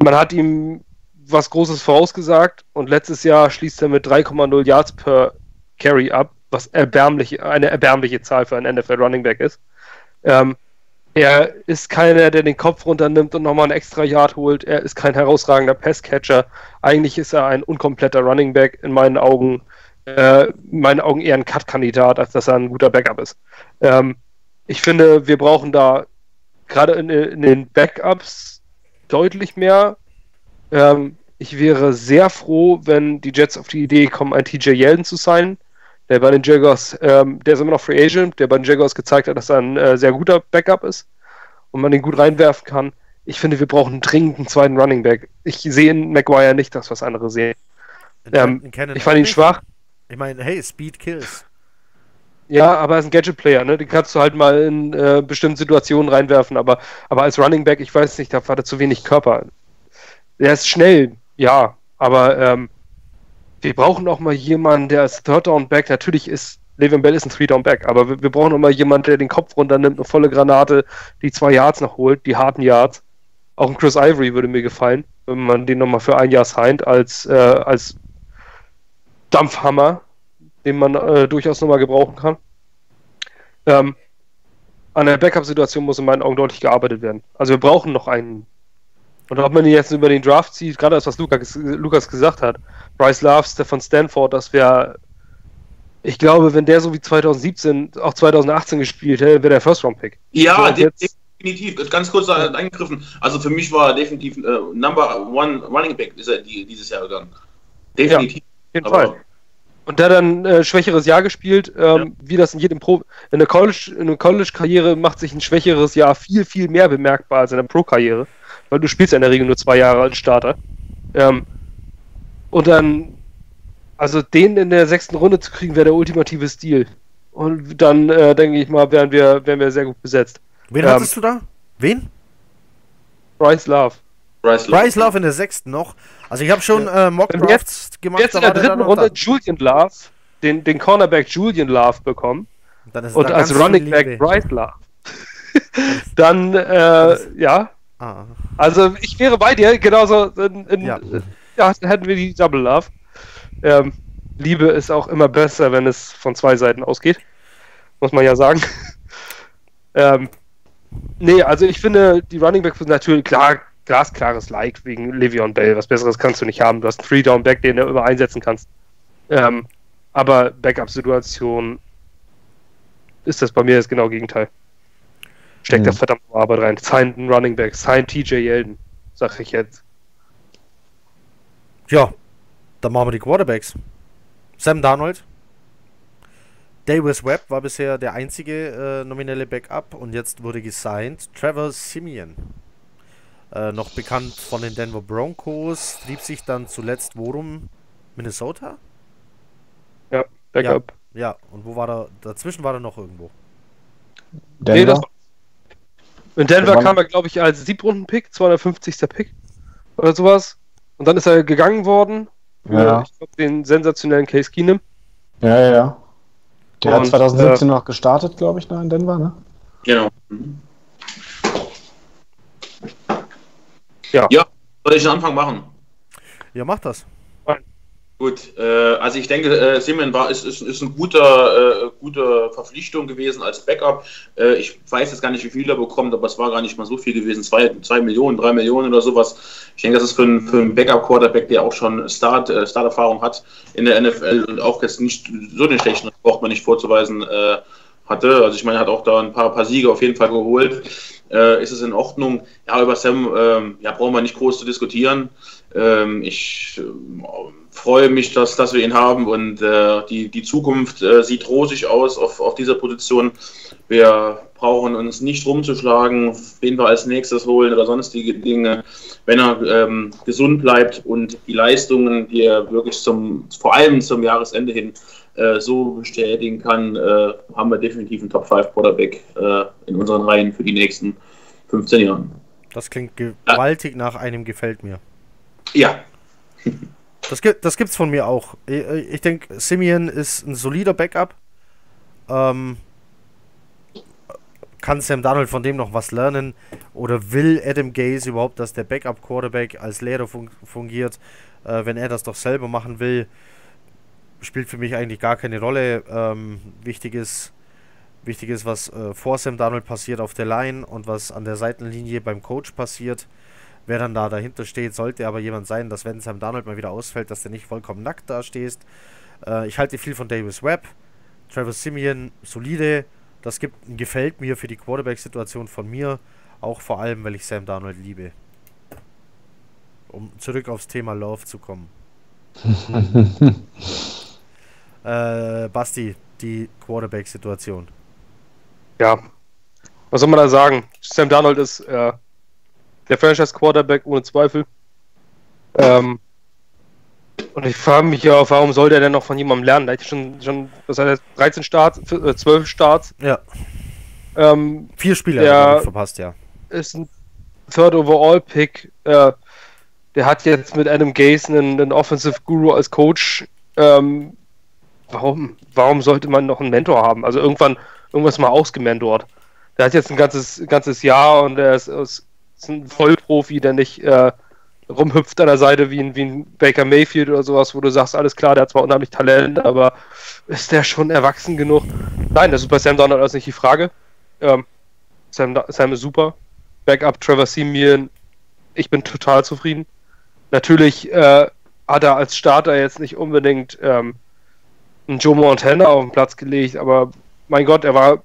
man hat ihm was Großes vorausgesagt und letztes Jahr schließt er mit 3,0 Yards per Carry ab, was erbärmlich, eine erbärmliche Zahl für einen NFL Running Back ist. Ähm, er ist keiner, der den Kopf runternimmt und nochmal einen extra Yard holt. Er ist kein herausragender Passcatcher. Eigentlich ist er ein unkompletter Running Back in meinen Augen. Äh, in meinen Augen eher ein Cut-Kandidat, als dass er ein guter Backup ist. Ähm, ich finde, wir brauchen da gerade in, in, den Backups deutlich mehr. Ähm, ich wäre sehr froh, wenn die Jets auf die Idee kommen, einen TJ Yeldon zu sein, der bei den Jaguars, ähm, der ist immer noch Free Agent, der bei den Jaguars gezeigt hat, dass er ein äh, sehr guter Backup ist und man den gut reinwerfen kann. Ich finde, wir brauchen dringend einen zweiten Running Back. Ich sehe in Maguire nicht das, was andere sehen. Ähm, ich fand ihn schwach. Ich meine, hey, Speed kills. Ja, aber er ist ein Gadget-Player, ne? Den kannst du halt mal in äh, bestimmten Situationen reinwerfen, aber, aber als Running Back, ich weiß nicht, da hat er zu wenig Körper. Er ist schnell, ja, aber ähm, wir brauchen auch mal jemanden, der als Third Down Back, natürlich ist Le'Veon Bell ist ein Three Down Back, aber wir, wir brauchen auch mal jemanden, der den Kopf runternimmt, eine volle Granate, die zwei Yards noch holt, die harten Yards. Auch ein Chris Ivory würde mir gefallen, wenn man den nochmal für ein Jahr signed als, äh, als Dampfhammer, den man äh, durchaus nochmal gebrauchen kann. Ähm, an der Backup-Situation muss in meinen Augen deutlich gearbeitet werden. Also wir brauchen noch einen und ob man ihn jetzt über den Draft zieht, gerade das, was Lukas, Lukas gesagt hat, Bryce Loves, der von Stanford, das wäre, ich glaube, wenn der so wie 2017, auch 2018 gespielt hätte, wäre der First-Round-Pick. Ja, so, definitiv. Ganz kurz eingegriffen. Also für mich war definitiv äh, Number One Running Back ist er die, dieses Jahr gegangen. Definitiv. Ja, auf jeden Aber Fall. Und der dann äh, schwächeres Jahr gespielt, ähm, ja. wie das in jedem Pro, in der College, in der College-Karriere macht sich ein schwächeres Jahr viel, viel mehr bemerkbar als in der Pro-Karriere weil du spielst ja in der Regel nur zwei Jahre als Starter. Ähm, und dann, also den in der sechsten Runde zu kriegen, wäre der ultimative Stil. Und dann, äh, denke ich mal, wären wir, wären wir sehr gut besetzt. Wen ähm, hattest du da? Wen? Bryce Love. Bryce Love. Bryce Love in der sechsten noch. Also ich habe schon ja. äh, Mock Drafts gemacht. Jetzt in der dritten Runde. Julian Love, den, den Cornerback Julian Love bekommen. und als Running Back Bryce Love. dann, äh, ja. Ah. Also ich wäre bei dir, genauso in, in, ja. ja. hätten wir die Double Love. Ähm, Liebe ist auch immer besser, wenn es von zwei Seiten ausgeht. Muss man ja sagen. ähm, nee, also ich finde, die Running Backs sind natürlich klar, glasklares Like wegen Le'Veon Bell. Was Besseres kannst du nicht haben. Du hast einen Three-Down-Back, den du immer einsetzen kannst. Ähm, aber Backup-Situation ist das bei mir das genau Gegenteil. Steckt mhm. das verdammte Arbeit rein. Sign einen Running Back, sign TJ Yeldon, sag ich jetzt. Ja, dann machen wir die Quarterbacks. Sam Darnold. Davis Webb war bisher der einzige äh, nominelle Backup und jetzt wurde gesigned Trevor Simeon. Äh, noch bekannt von den Denver Broncos, trieb sich dann zuletzt worum? Minnesota? Ja, Backup. Ja, ja, und wo war er? Dazwischen war er noch irgendwo. Denver? Nee, das, in Denver kam er, glaube ich, als Siebrunden-Pick, 250. Pick oder sowas. Und dann ist er gegangen worden. Ja. Ich glaube, den sensationellen Case Keenum. Ja, ja, ja. Der und, hat 2017 äh, noch gestartet, glaube ich, da in Denver, ne? Genau. Ja. Ja, soll ich den Anfang machen? Ja, mach das. Gut, äh, also ich denke, äh, Simeon war ist, ist, ist eine guter, äh, gute Verpflichtung gewesen als Backup. Äh, ich weiß jetzt gar nicht, wie viel er bekommt, aber es war gar nicht mal so viel gewesen. Zwei, zwei Millionen, drei Millionen oder sowas. Ich denke, das ist für, einen, für einen Backup-Quarterback, der auch schon Start, äh, Start-Erfahrung hat in der NFL und auch jetzt nicht so den schlechten braucht man nicht vorzuweisen äh, hatte. Also ich meine, er hat auch da ein paar, paar Siege auf jeden Fall geholt. Äh, ist es in Ordnung? Ja, über Sam ähm, ja, brauchen wir nicht groß zu diskutieren. Ähm, ich äh, freue mich, dass, dass wir ihn haben und äh, die, die Zukunft äh, sieht rosig aus auf, auf dieser Position. Wir brauchen uns nicht rumzuschlagen, wen wir als nächstes holen oder sonstige Dinge. Wenn er ähm, gesund bleibt und die Leistungen, die er wirklich zum, vor allem zum Jahresende hin äh, so bestätigen kann, äh, haben wir definitiv einen Top 5 Quarterback äh, in unseren Reihen für die nächsten 15 Jahre. Das klingt gewaltig nach einem gefällt mir. Ja. Das, gibt, das gibt's von mir auch. Ich, ich denke, Simeon ist ein solider Backup. Ähm, kann Sam Donald von dem noch was lernen? Oder will Adam Gaze überhaupt, dass der Backup-Quarterback als Lehrer fun fungiert, äh, wenn er das doch selber machen will? Spielt für mich eigentlich gar keine Rolle. Ähm, wichtig, ist, wichtig ist, was äh, vor Sam Donald passiert auf der Line und was an der Seitenlinie beim Coach passiert wer dann da dahinter steht, sollte aber jemand sein, dass wenn Sam Donald mal wieder ausfällt, dass der nicht vollkommen nackt da stehst. Äh, ich halte viel von Davis Webb. Travis Simeon, solide. Das gibt, gefällt mir für die Quarterback-Situation von mir. Auch vor allem, weil ich Sam Donald liebe. Um zurück aufs Thema Love zu kommen. äh, Basti, die Quarterback-Situation. Ja. Was soll man da sagen? Sam Donald ist äh, der Franchise Quarterback ohne Zweifel. Ähm, und ich frage mich ja, warum soll der denn noch von jemandem lernen? Da hat schon, schon was hat er, 13 Starts, 12 äh, Starts. Ja. Ähm, Vier Spiele der verpasst, ja. Ist ein Third Overall Pick. Äh, der hat jetzt mit Adam Gase einen, einen Offensive Guru als Coach. Ähm, warum, warum sollte man noch einen Mentor haben? Also irgendwann irgendwas mal ausgementort. Der hat jetzt ein ganzes, ganzes Jahr und er ist, ist ist ein Vollprofi, der nicht äh, rumhüpft an der Seite wie ein, wie ein Baker Mayfield oder sowas, wo du sagst, alles klar, der hat zwar unheimlich Talent, aber ist der schon erwachsen genug? Nein, das ist bei Sam Donald also nicht die Frage. Ähm, Sam, Sam ist super. Backup Trevor Simeon, ich bin total zufrieden. Natürlich äh, hat er als Starter jetzt nicht unbedingt ähm, einen Joe Montana auf den Platz gelegt, aber mein Gott, er war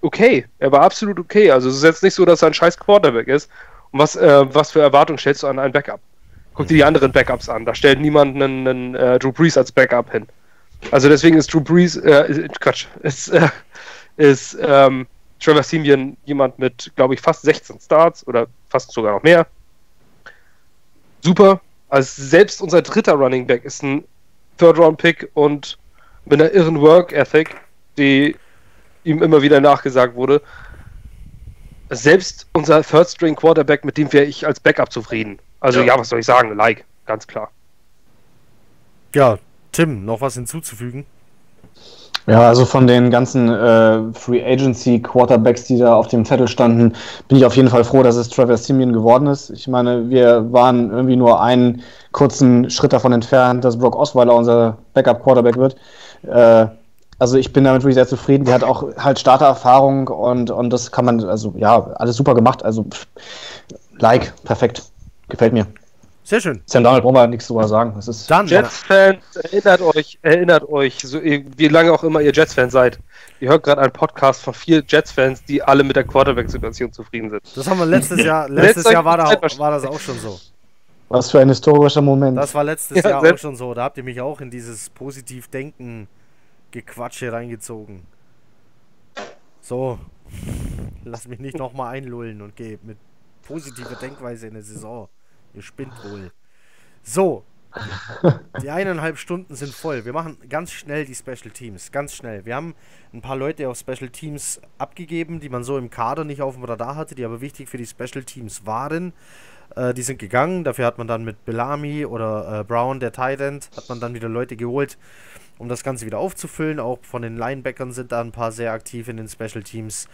okay. Er war absolut okay. Also es ist jetzt nicht so, dass er ein scheiß Quarterback ist. Und was, äh, was für Erwartungen stellst du an einen Backup? Guck dir die anderen Backups an. Da stellt niemand einen, einen äh, Drew Brees als Backup hin. Also deswegen ist Drew Brees, äh, Quatsch, ist, äh, ist ähm, Trevor Simeon jemand mit, glaube ich, fast 16 Starts oder fast sogar noch mehr. Super. Also selbst unser dritter Running Back ist ein Third-Round-Pick und mit einer irren Work-Ethic, die ihm immer wieder nachgesagt wurde. Selbst unser Third-String-Quarterback, mit dem wäre ich als Backup zufrieden. Also Ja. ja. was soll ich sagen? Like, ganz klar. Ja, Tim, noch was hinzuzufügen? Ja, also von den ganzen äh, Free Agency Quarterbacks, die da auf dem Zettel standen, bin ich auf jeden Fall froh, dass es Trevor Simeon geworden ist. Ich meine, wir waren irgendwie nur einen kurzen Schritt davon entfernt, dass Brock Osweiler unser Backup Quarterback wird. Äh, also ich bin damit wirklich sehr zufrieden. Der hat auch halt Startererfahrung und, und das kann man, also ja, alles super gemacht. Also like, perfekt. Gefällt mir. Sehr schön. Sam Donald brauchen wir nichts drüber sagen. Das ist Dann, Jets-Fans, erinnert euch, erinnert euch, so, wie lange auch immer ihr Jets-Fans seid. Ihr hört gerade einen Podcast von vier Jets-Fans, die alle mit der Quarterback-Situation zufrieden sind. das haben wir letztes Jahr, letztes Jahr war, da, war das auch schon so. was für ein historischer Moment. Das war letztes Ja, Jahr auch schon so. Da habt ihr mich auch in dieses Positiv-Denken Gequatsche reingezogen. So, lass mich nicht nochmal einlullen und geh mit positiver Denkweise in eine Saison. Ihr spinnt wohl. So, die eineinhalb Stunden sind voll. Wir machen ganz schnell die Special Teams. Ganz schnell. Wir haben ein paar Leute auf Special Teams abgegeben, die man so im Kader nicht auf dem Radar hatte, die aber wichtig für die Special Teams waren. Äh, die sind gegangen. Dafür hat man dann mit Bellamy oder äh, Brown, der Tight End, hat man dann wieder Leute geholt, um das Ganze wieder aufzufüllen. Auch von den Linebackern sind da ein paar sehr aktiv in den Special Teams.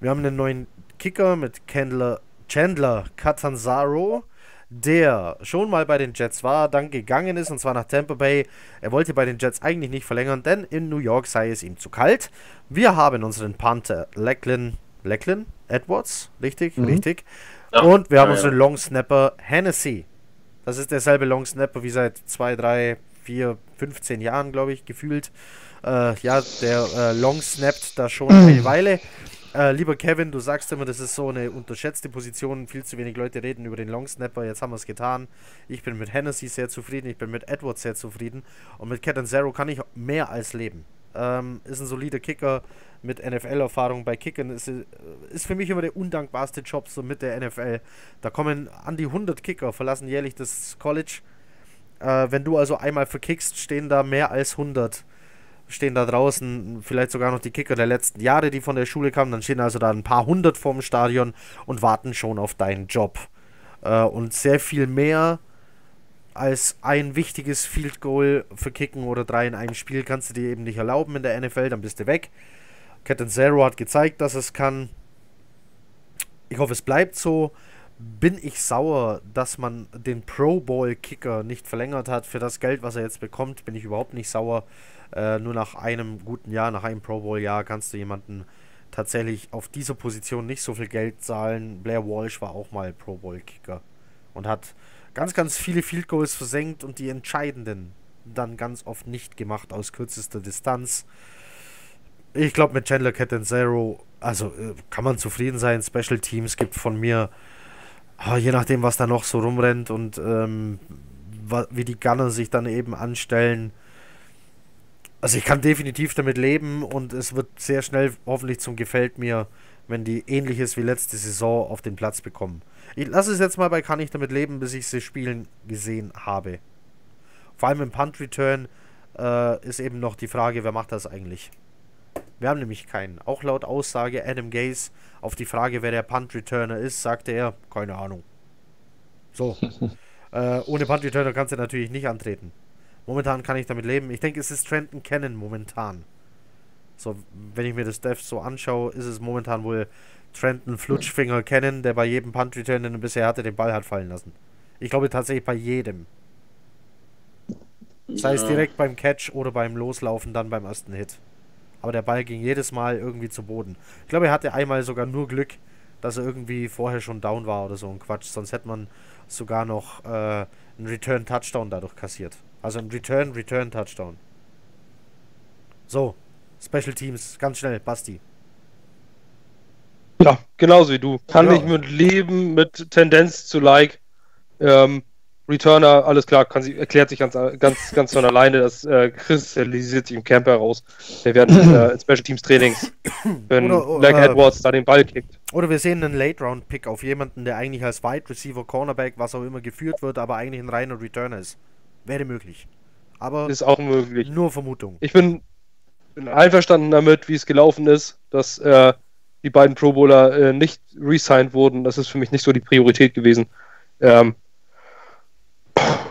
Wir haben einen neuen Kicker mit Chandler, Chandler Catanzaro, der schon mal bei den Jets war, dann gegangen ist und zwar nach Tampa Bay. Er wollte bei den Jets eigentlich nicht verlängern, denn in New York sei es ihm zu kalt. Wir haben unseren Panther Lecklin, Lecklin Edwards, richtig, Mhm. richtig. Ja. Und wir haben Ja, unseren Long Snapper Hennessy. Das ist derselbe Long Snapper wie seit 2, 3, 4, 15 Jahren, glaube ich, gefühlt. Äh, ja, der äh, Long snappt da schon eine Weile. Äh, lieber Kevin, du sagst immer, das ist so eine unterschätzte Position. Viel zu wenig Leute reden über den Long Snapper. Jetzt haben wir es getan. Ich bin mit Hennessy sehr zufrieden. Ich bin mit Edwards sehr zufrieden. Und mit Cat Zero kann ich mehr als leben. Ähm, ist ein solider Kicker mit NFL-Erfahrung. Bei Kickern ist, äh, ist für mich immer der undankbarste Job so mit der NFL. Da kommen an die 100 Kicker, verlassen jährlich das College. Äh, wenn du also einmal verkickst, stehen da mehr als 100 stehen da draußen, vielleicht sogar noch die Kicker der letzten Jahre, die von der Schule kamen, dann stehen also da ein paar hundert vorm Stadion und warten schon auf deinen Job. Äh, und sehr viel mehr als ein wichtiges Field Goal für Kicken oder drei in einem Spiel kannst du dir eben nicht erlauben in der NFL, dann bist du weg. Zero hat gezeigt, dass es kann. Ich hoffe, es bleibt so. Bin ich sauer, dass man den Pro Bowl Kicker nicht verlängert hat für das Geld, was er jetzt bekommt, bin ich überhaupt nicht sauer. Äh, nur nach einem guten Jahr, nach einem Pro Bowl Jahr kannst du jemanden tatsächlich auf dieser Position nicht so viel Geld zahlen. Blair Walsh war auch mal Pro Bowl Kicker und hat ganz, ganz viele Field Goals versenkt und die entscheidenden dann ganz oft nicht gemacht aus kürzester Distanz. Ich glaube, mit Chandler Catanzaro, also äh, kann man zufrieden sein. Special Teams gibt von mir, ah, je nachdem, was da noch so rumrennt und ähm, wie die Gunner sich dann eben anstellen. Also ich kann definitiv damit leben und es wird sehr schnell hoffentlich zum Gefällt mir, wenn die ähnliches wie letzte Saison auf den Platz bekommen. Ich lasse es jetzt mal bei kann ich damit leben, bis ich sie spielen gesehen habe. Vor allem im Punt Return äh, ist eben noch die Frage, wer macht das eigentlich? Wir haben nämlich keinen. Auch laut Aussage Adam Gaze auf die Frage, wer der Punt Returner ist, sagte er, keine Ahnung. So. äh, ohne Punt Returner kannst du natürlich nicht antreten. Momentan kann ich damit leben. Ich denke, es ist Trenton Cannon momentan. So, wenn ich mir das Dev so anschaue, ist es momentan wohl Trenton Flutschfinger Cannon, der bei jedem Punt Return, den er bisher hatte, den Ball hat fallen lassen. Ich glaube tatsächlich bei jedem. Sei es direkt beim Catch oder beim Loslaufen, dann beim ersten Hit. Aber der Ball ging jedes Mal irgendwie zu Boden. Ich glaube, er hatte einmal sogar nur Glück, dass er irgendwie vorher schon down war oder so ein Quatsch. Sonst hätte man sogar noch äh, einen Return-Touchdown dadurch kassiert. Also ein Return-Return-Touchdown. So, Special Teams, ganz schnell, Basti. Ja, genauso wie du. Kann Ja. ich mit leben, mit Tendenz zu Like. Ähm, Returner, alles klar, kann sie, erklärt sich ganz, ganz, ganz von alleine. Das äh, kristallisiert sich im Camp heraus. Wir werden äh, in Special Teams Trainings, wenn Oder- Black oder- Edwards da den Ball kickt. Oder wir sehen einen Late-Round-Pick auf jemanden, der eigentlich als Wide Receiver, Cornerback, was auch immer geführt wird, aber eigentlich ein reiner Returner ist. Wäre möglich. Aber Ist auch möglich. nur Vermutung. Ich bin, bin einverstanden damit, wie es gelaufen ist, dass äh, die beiden Pro Bowler äh, nicht resigned wurden. Das ist für mich nicht so die Priorität gewesen. Ähm,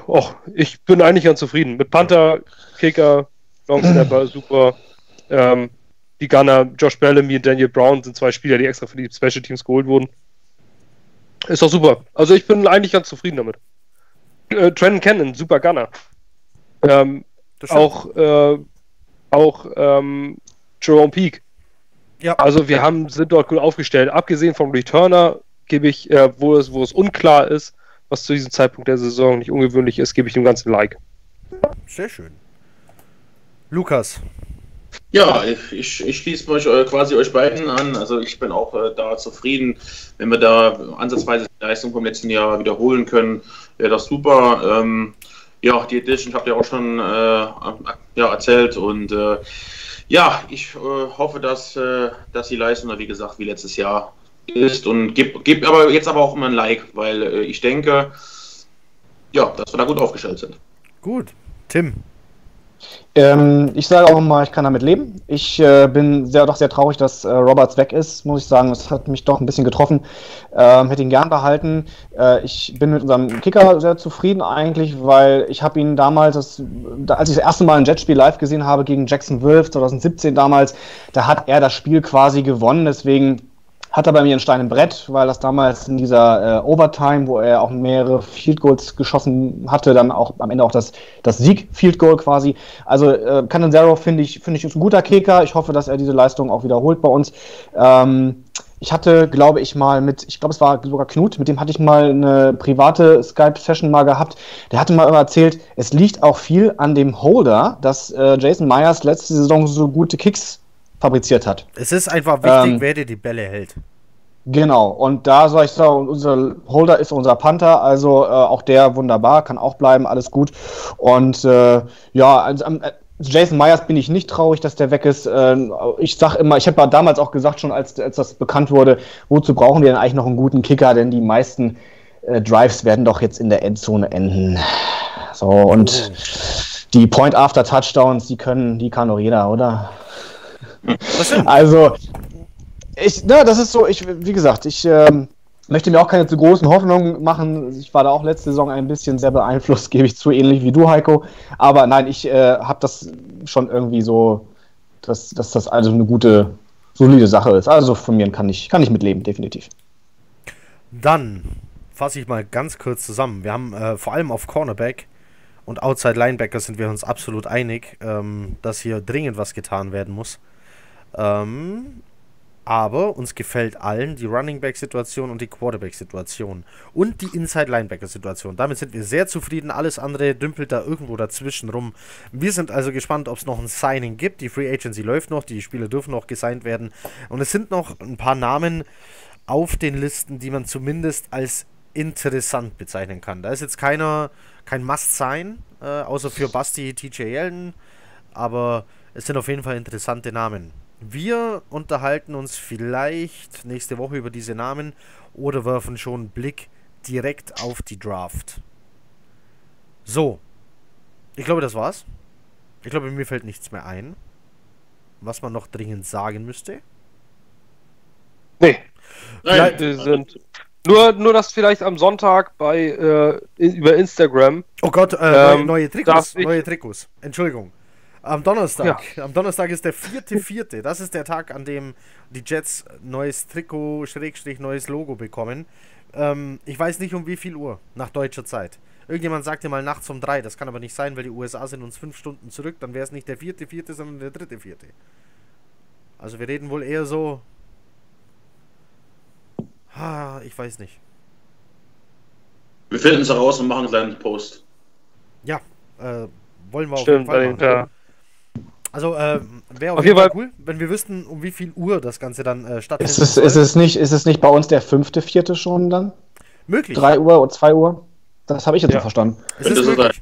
och, ich bin eigentlich ganz zufrieden. Mit Panther, Kicker, Long Snapper, super. Ähm, die Gunner, Josh Bellamy und Daniel Brown sind zwei Spieler, die extra für die Special Teams geholt wurden. Ist doch super. Also ich bin eigentlich ganz zufrieden damit. Äh, Trenton Cannon, super Gunner. Ähm, auch äh, auch ähm, Jerome Peak. Ja. Also wir haben, sind dort gut aufgestellt. Abgesehen vom Returner gebe ich, äh, wo, es, wo es unklar ist, was zu diesem Zeitpunkt der Saison nicht ungewöhnlich ist, gebe ich dem ganzen Like. Sehr schön. Lukas. Ja, ich, ich schließe mich äh, quasi euch beiden an. Also ich bin auch äh, da zufrieden. Wenn wir da ansatzweise die Leistung vom letzten Jahr wiederholen können, wäre das super. Ähm, ja, die Edition habt ihr auch schon äh, ja, erzählt und äh, ja, ich äh, hoffe, dass, äh, dass die Leistung, wie gesagt, wie letztes Jahr ist und gebe geb aber jetzt aber auch immer ein Like, weil äh, ich denke, ja, dass wir da gut aufgestellt sind. Gut, Tim. Ähm, ich sage auch mal, ich kann damit leben. Ich äh, bin sehr, doch sehr traurig, dass äh, Roberts weg ist, muss ich sagen. Das hat mich doch ein bisschen getroffen. Ähm, hätte ihn gern behalten. Äh, ich bin mit unserem Kicker sehr zufrieden eigentlich, weil ich habe ihn damals, das, als ich das erste Mal ein Jetspiel live gesehen habe gegen Jackson Wolf 2017 damals, da hat er das Spiel quasi gewonnen. Deswegen hat er bei mir ein Stein im Brett, weil das damals in dieser äh, Overtime, wo er auch mehrere Field Goals geschossen hatte, dann auch am Ende auch das, das Sieg-Field Goal quasi. Also äh, Canonzero finde ich, finde ich ist ein guter Kicker. Ich hoffe, dass er diese Leistung auch wiederholt bei uns. Ähm, ich hatte, glaube ich, mal mit, ich glaube, es war sogar Knut, mit dem hatte ich mal eine private Skype-Session mal gehabt. Der hatte mal immer erzählt, es liegt auch viel an dem Holder, dass äh, Jason Myers letzte Saison so gute Kicks fabriziert hat. Es ist einfach wichtig, ähm, wer dir die Bälle hält. Genau, und da soll ich sagen, unser Holder ist unser Panther, also äh, auch der wunderbar, kann auch bleiben, alles gut. Und äh, ja, also, äh, Jason Myers bin ich nicht traurig, dass der weg ist. Äh, ich sag immer, ich habe damals auch gesagt, schon als, als das bekannt wurde, wozu brauchen wir denn eigentlich noch einen guten Kicker, denn die meisten äh, Drives werden doch jetzt in der Endzone enden. So, und oh. die Point-After-Touchdowns, die können, die kann doch jeder, oder? Also, ich, na, das ist so, ich, wie gesagt, ich ähm, möchte mir auch keine zu großen Hoffnungen machen. Ich war da auch letzte Saison ein bisschen sehr beeinflusst, gebe ich zu, ähnlich wie du, Heiko. Aber nein, ich äh, habe das schon irgendwie so, dass, dass das also eine gute, solide Sache ist. Also von mir kann ich, kann ich mitleben, definitiv. Dann fasse ich mal ganz kurz zusammen. Wir haben äh, vor allem auf Cornerback und Outside Linebacker sind wir uns absolut einig, ähm, dass hier dringend was getan werden muss. Ähm, aber uns gefällt allen die Running Back Situation und die Quarterback Situation und die Inside Linebacker Situation. Damit sind wir sehr zufrieden. Alles andere dümpelt da irgendwo dazwischen rum. Wir sind also gespannt, ob es noch ein Signing gibt. Die Free Agency läuft noch, die Spieler dürfen noch gesigned werden und es sind noch ein paar Namen auf den Listen, die man zumindest als interessant bezeichnen kann. Da ist jetzt keiner kein Must-Sign, äh, außer für Basti TJ Yeldon, aber es sind auf jeden Fall interessante Namen. Wir unterhalten uns vielleicht nächste Woche über diese Namen oder werfen schon einen Blick direkt auf die Draft. So. Ich glaube, das war's. Ich glaube, mir fällt nichts mehr ein, was man noch dringend sagen müsste. Nee. Nein, wir sind nur, nur, dass vielleicht am Sonntag bei äh, über Instagram. Oh Gott, äh, ähm, neue Trikots. Neue Trikots. Entschuldigung. Am Donnerstag. Ja. Am Donnerstag ist der vierte, vierte. Das ist der Tag, an dem die Jets neues Trikot, Schrägstrich, neues Logo bekommen. Ähm, ich weiß nicht um wie viel Uhr, nach deutscher Zeit. Irgendjemand sagte mal nachts um drei. Das kann aber nicht sein, weil die USA sind uns fünf Stunden zurück. Dann wäre es nicht der vierte, vierte, sondern der dritte, vierte. Also wir reden wohl eher so. Ha, ich weiß nicht. Wir finden es heraus und machen einen kleinen Post. Ja, äh, wollen wir auf Stimmt, jeden Fall machen. Ja. Also äh, wäre auf, auf, jeden Fall cool, wenn wir wüssten, um wie viel Uhr das Ganze dann äh, stattfindet. Ist es, ist, es nicht, ist es nicht bei uns der fünfte, vierte schon dann? Möglich. Drei Uhr oder zwei Uhr? Das habe ich jetzt ja. so verstanden. Es, ist möglich.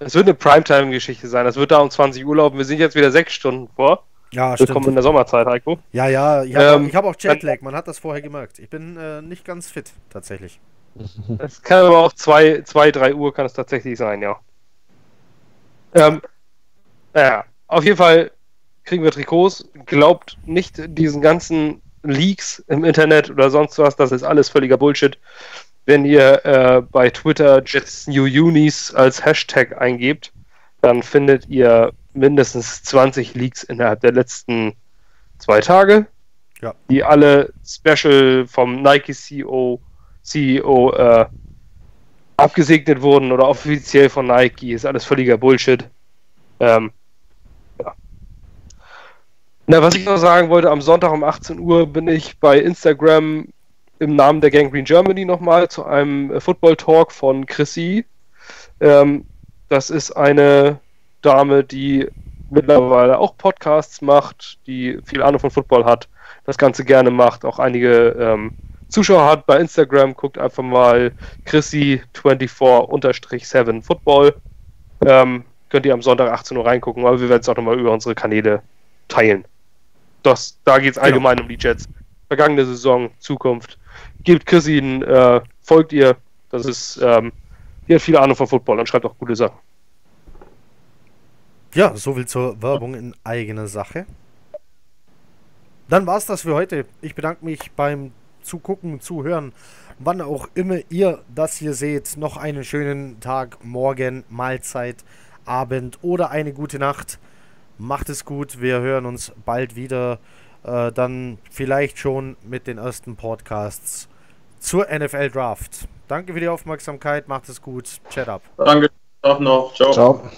es wird eine Primetime-Geschichte sein. Das wird da um 20 Uhr laufen. Wir sind jetzt wieder sechs Stunden vor. Ja, Willkommen stimmt. in der Sommerzeit, Heiko. Ja, ja, ich habe ähm, auch, hab auch Jetlag. Man hat das vorher gemerkt. Ich bin äh, nicht ganz fit, tatsächlich. Es kann aber auch zwei, zwei, drei Uhr kann es tatsächlich sein, ja. Ähm, naja, auf jeden Fall kriegen wir Trikots. Glaubt nicht diesen ganzen Leaks im Internet oder sonst was. Das ist alles völliger Bullshit. wenn ihr äh, bei Twitter Jets New Unis als Hashtag eingebt, dann findet ihr mindestens 20 Leaks innerhalb der letzten zwei Tage, Ja. die alle special vom Nike CEO, CEO äh, abgesegnet wurden oder offiziell von Nike. Ist alles völliger Bullshit. Ähm. Na, was ich noch sagen wollte, am Sonntag um 18 Uhr bin ich bei Instagram im Namen der Gang Green Germany nochmal zu einem äh, Football Talk von Chrissy. Ähm, das ist eine Dame, die mittlerweile auch Podcasts macht, die viel Ahnung von Football hat, das Ganze gerne macht, auch einige ähm, Zuschauer hat bei Instagram. Guckt einfach mal Chrissy24-7 Football. Ähm, könnt ihr am Sonntag 18 Uhr reingucken, aber wir werden es auch nochmal über unsere Kanäle teilen. Das, da geht es allgemein um die Jets. Vergangene Saison, Zukunft. Gebt Chrissy ein, äh, folgt ihr. Das ist, ähm, die hat viele Ahnung von Football und schreibt auch gute Sachen. Ja, soviel zur Werbung in eigener Sache. Dann war's das für heute. Ich bedanke mich beim Zugucken, Zuhören, wann auch immer ihr das hier seht. Noch einen schönen Tag, Morgen, Mahlzeit, Abend oder eine gute Nacht. Macht es gut. Wir hören uns bald wieder. Äh, dann vielleicht schon mit den ersten Podcasts zur NFL Draft. Danke für die Aufmerksamkeit. Macht es gut. Chat up. Danke, auch noch. Ciao. Ciao.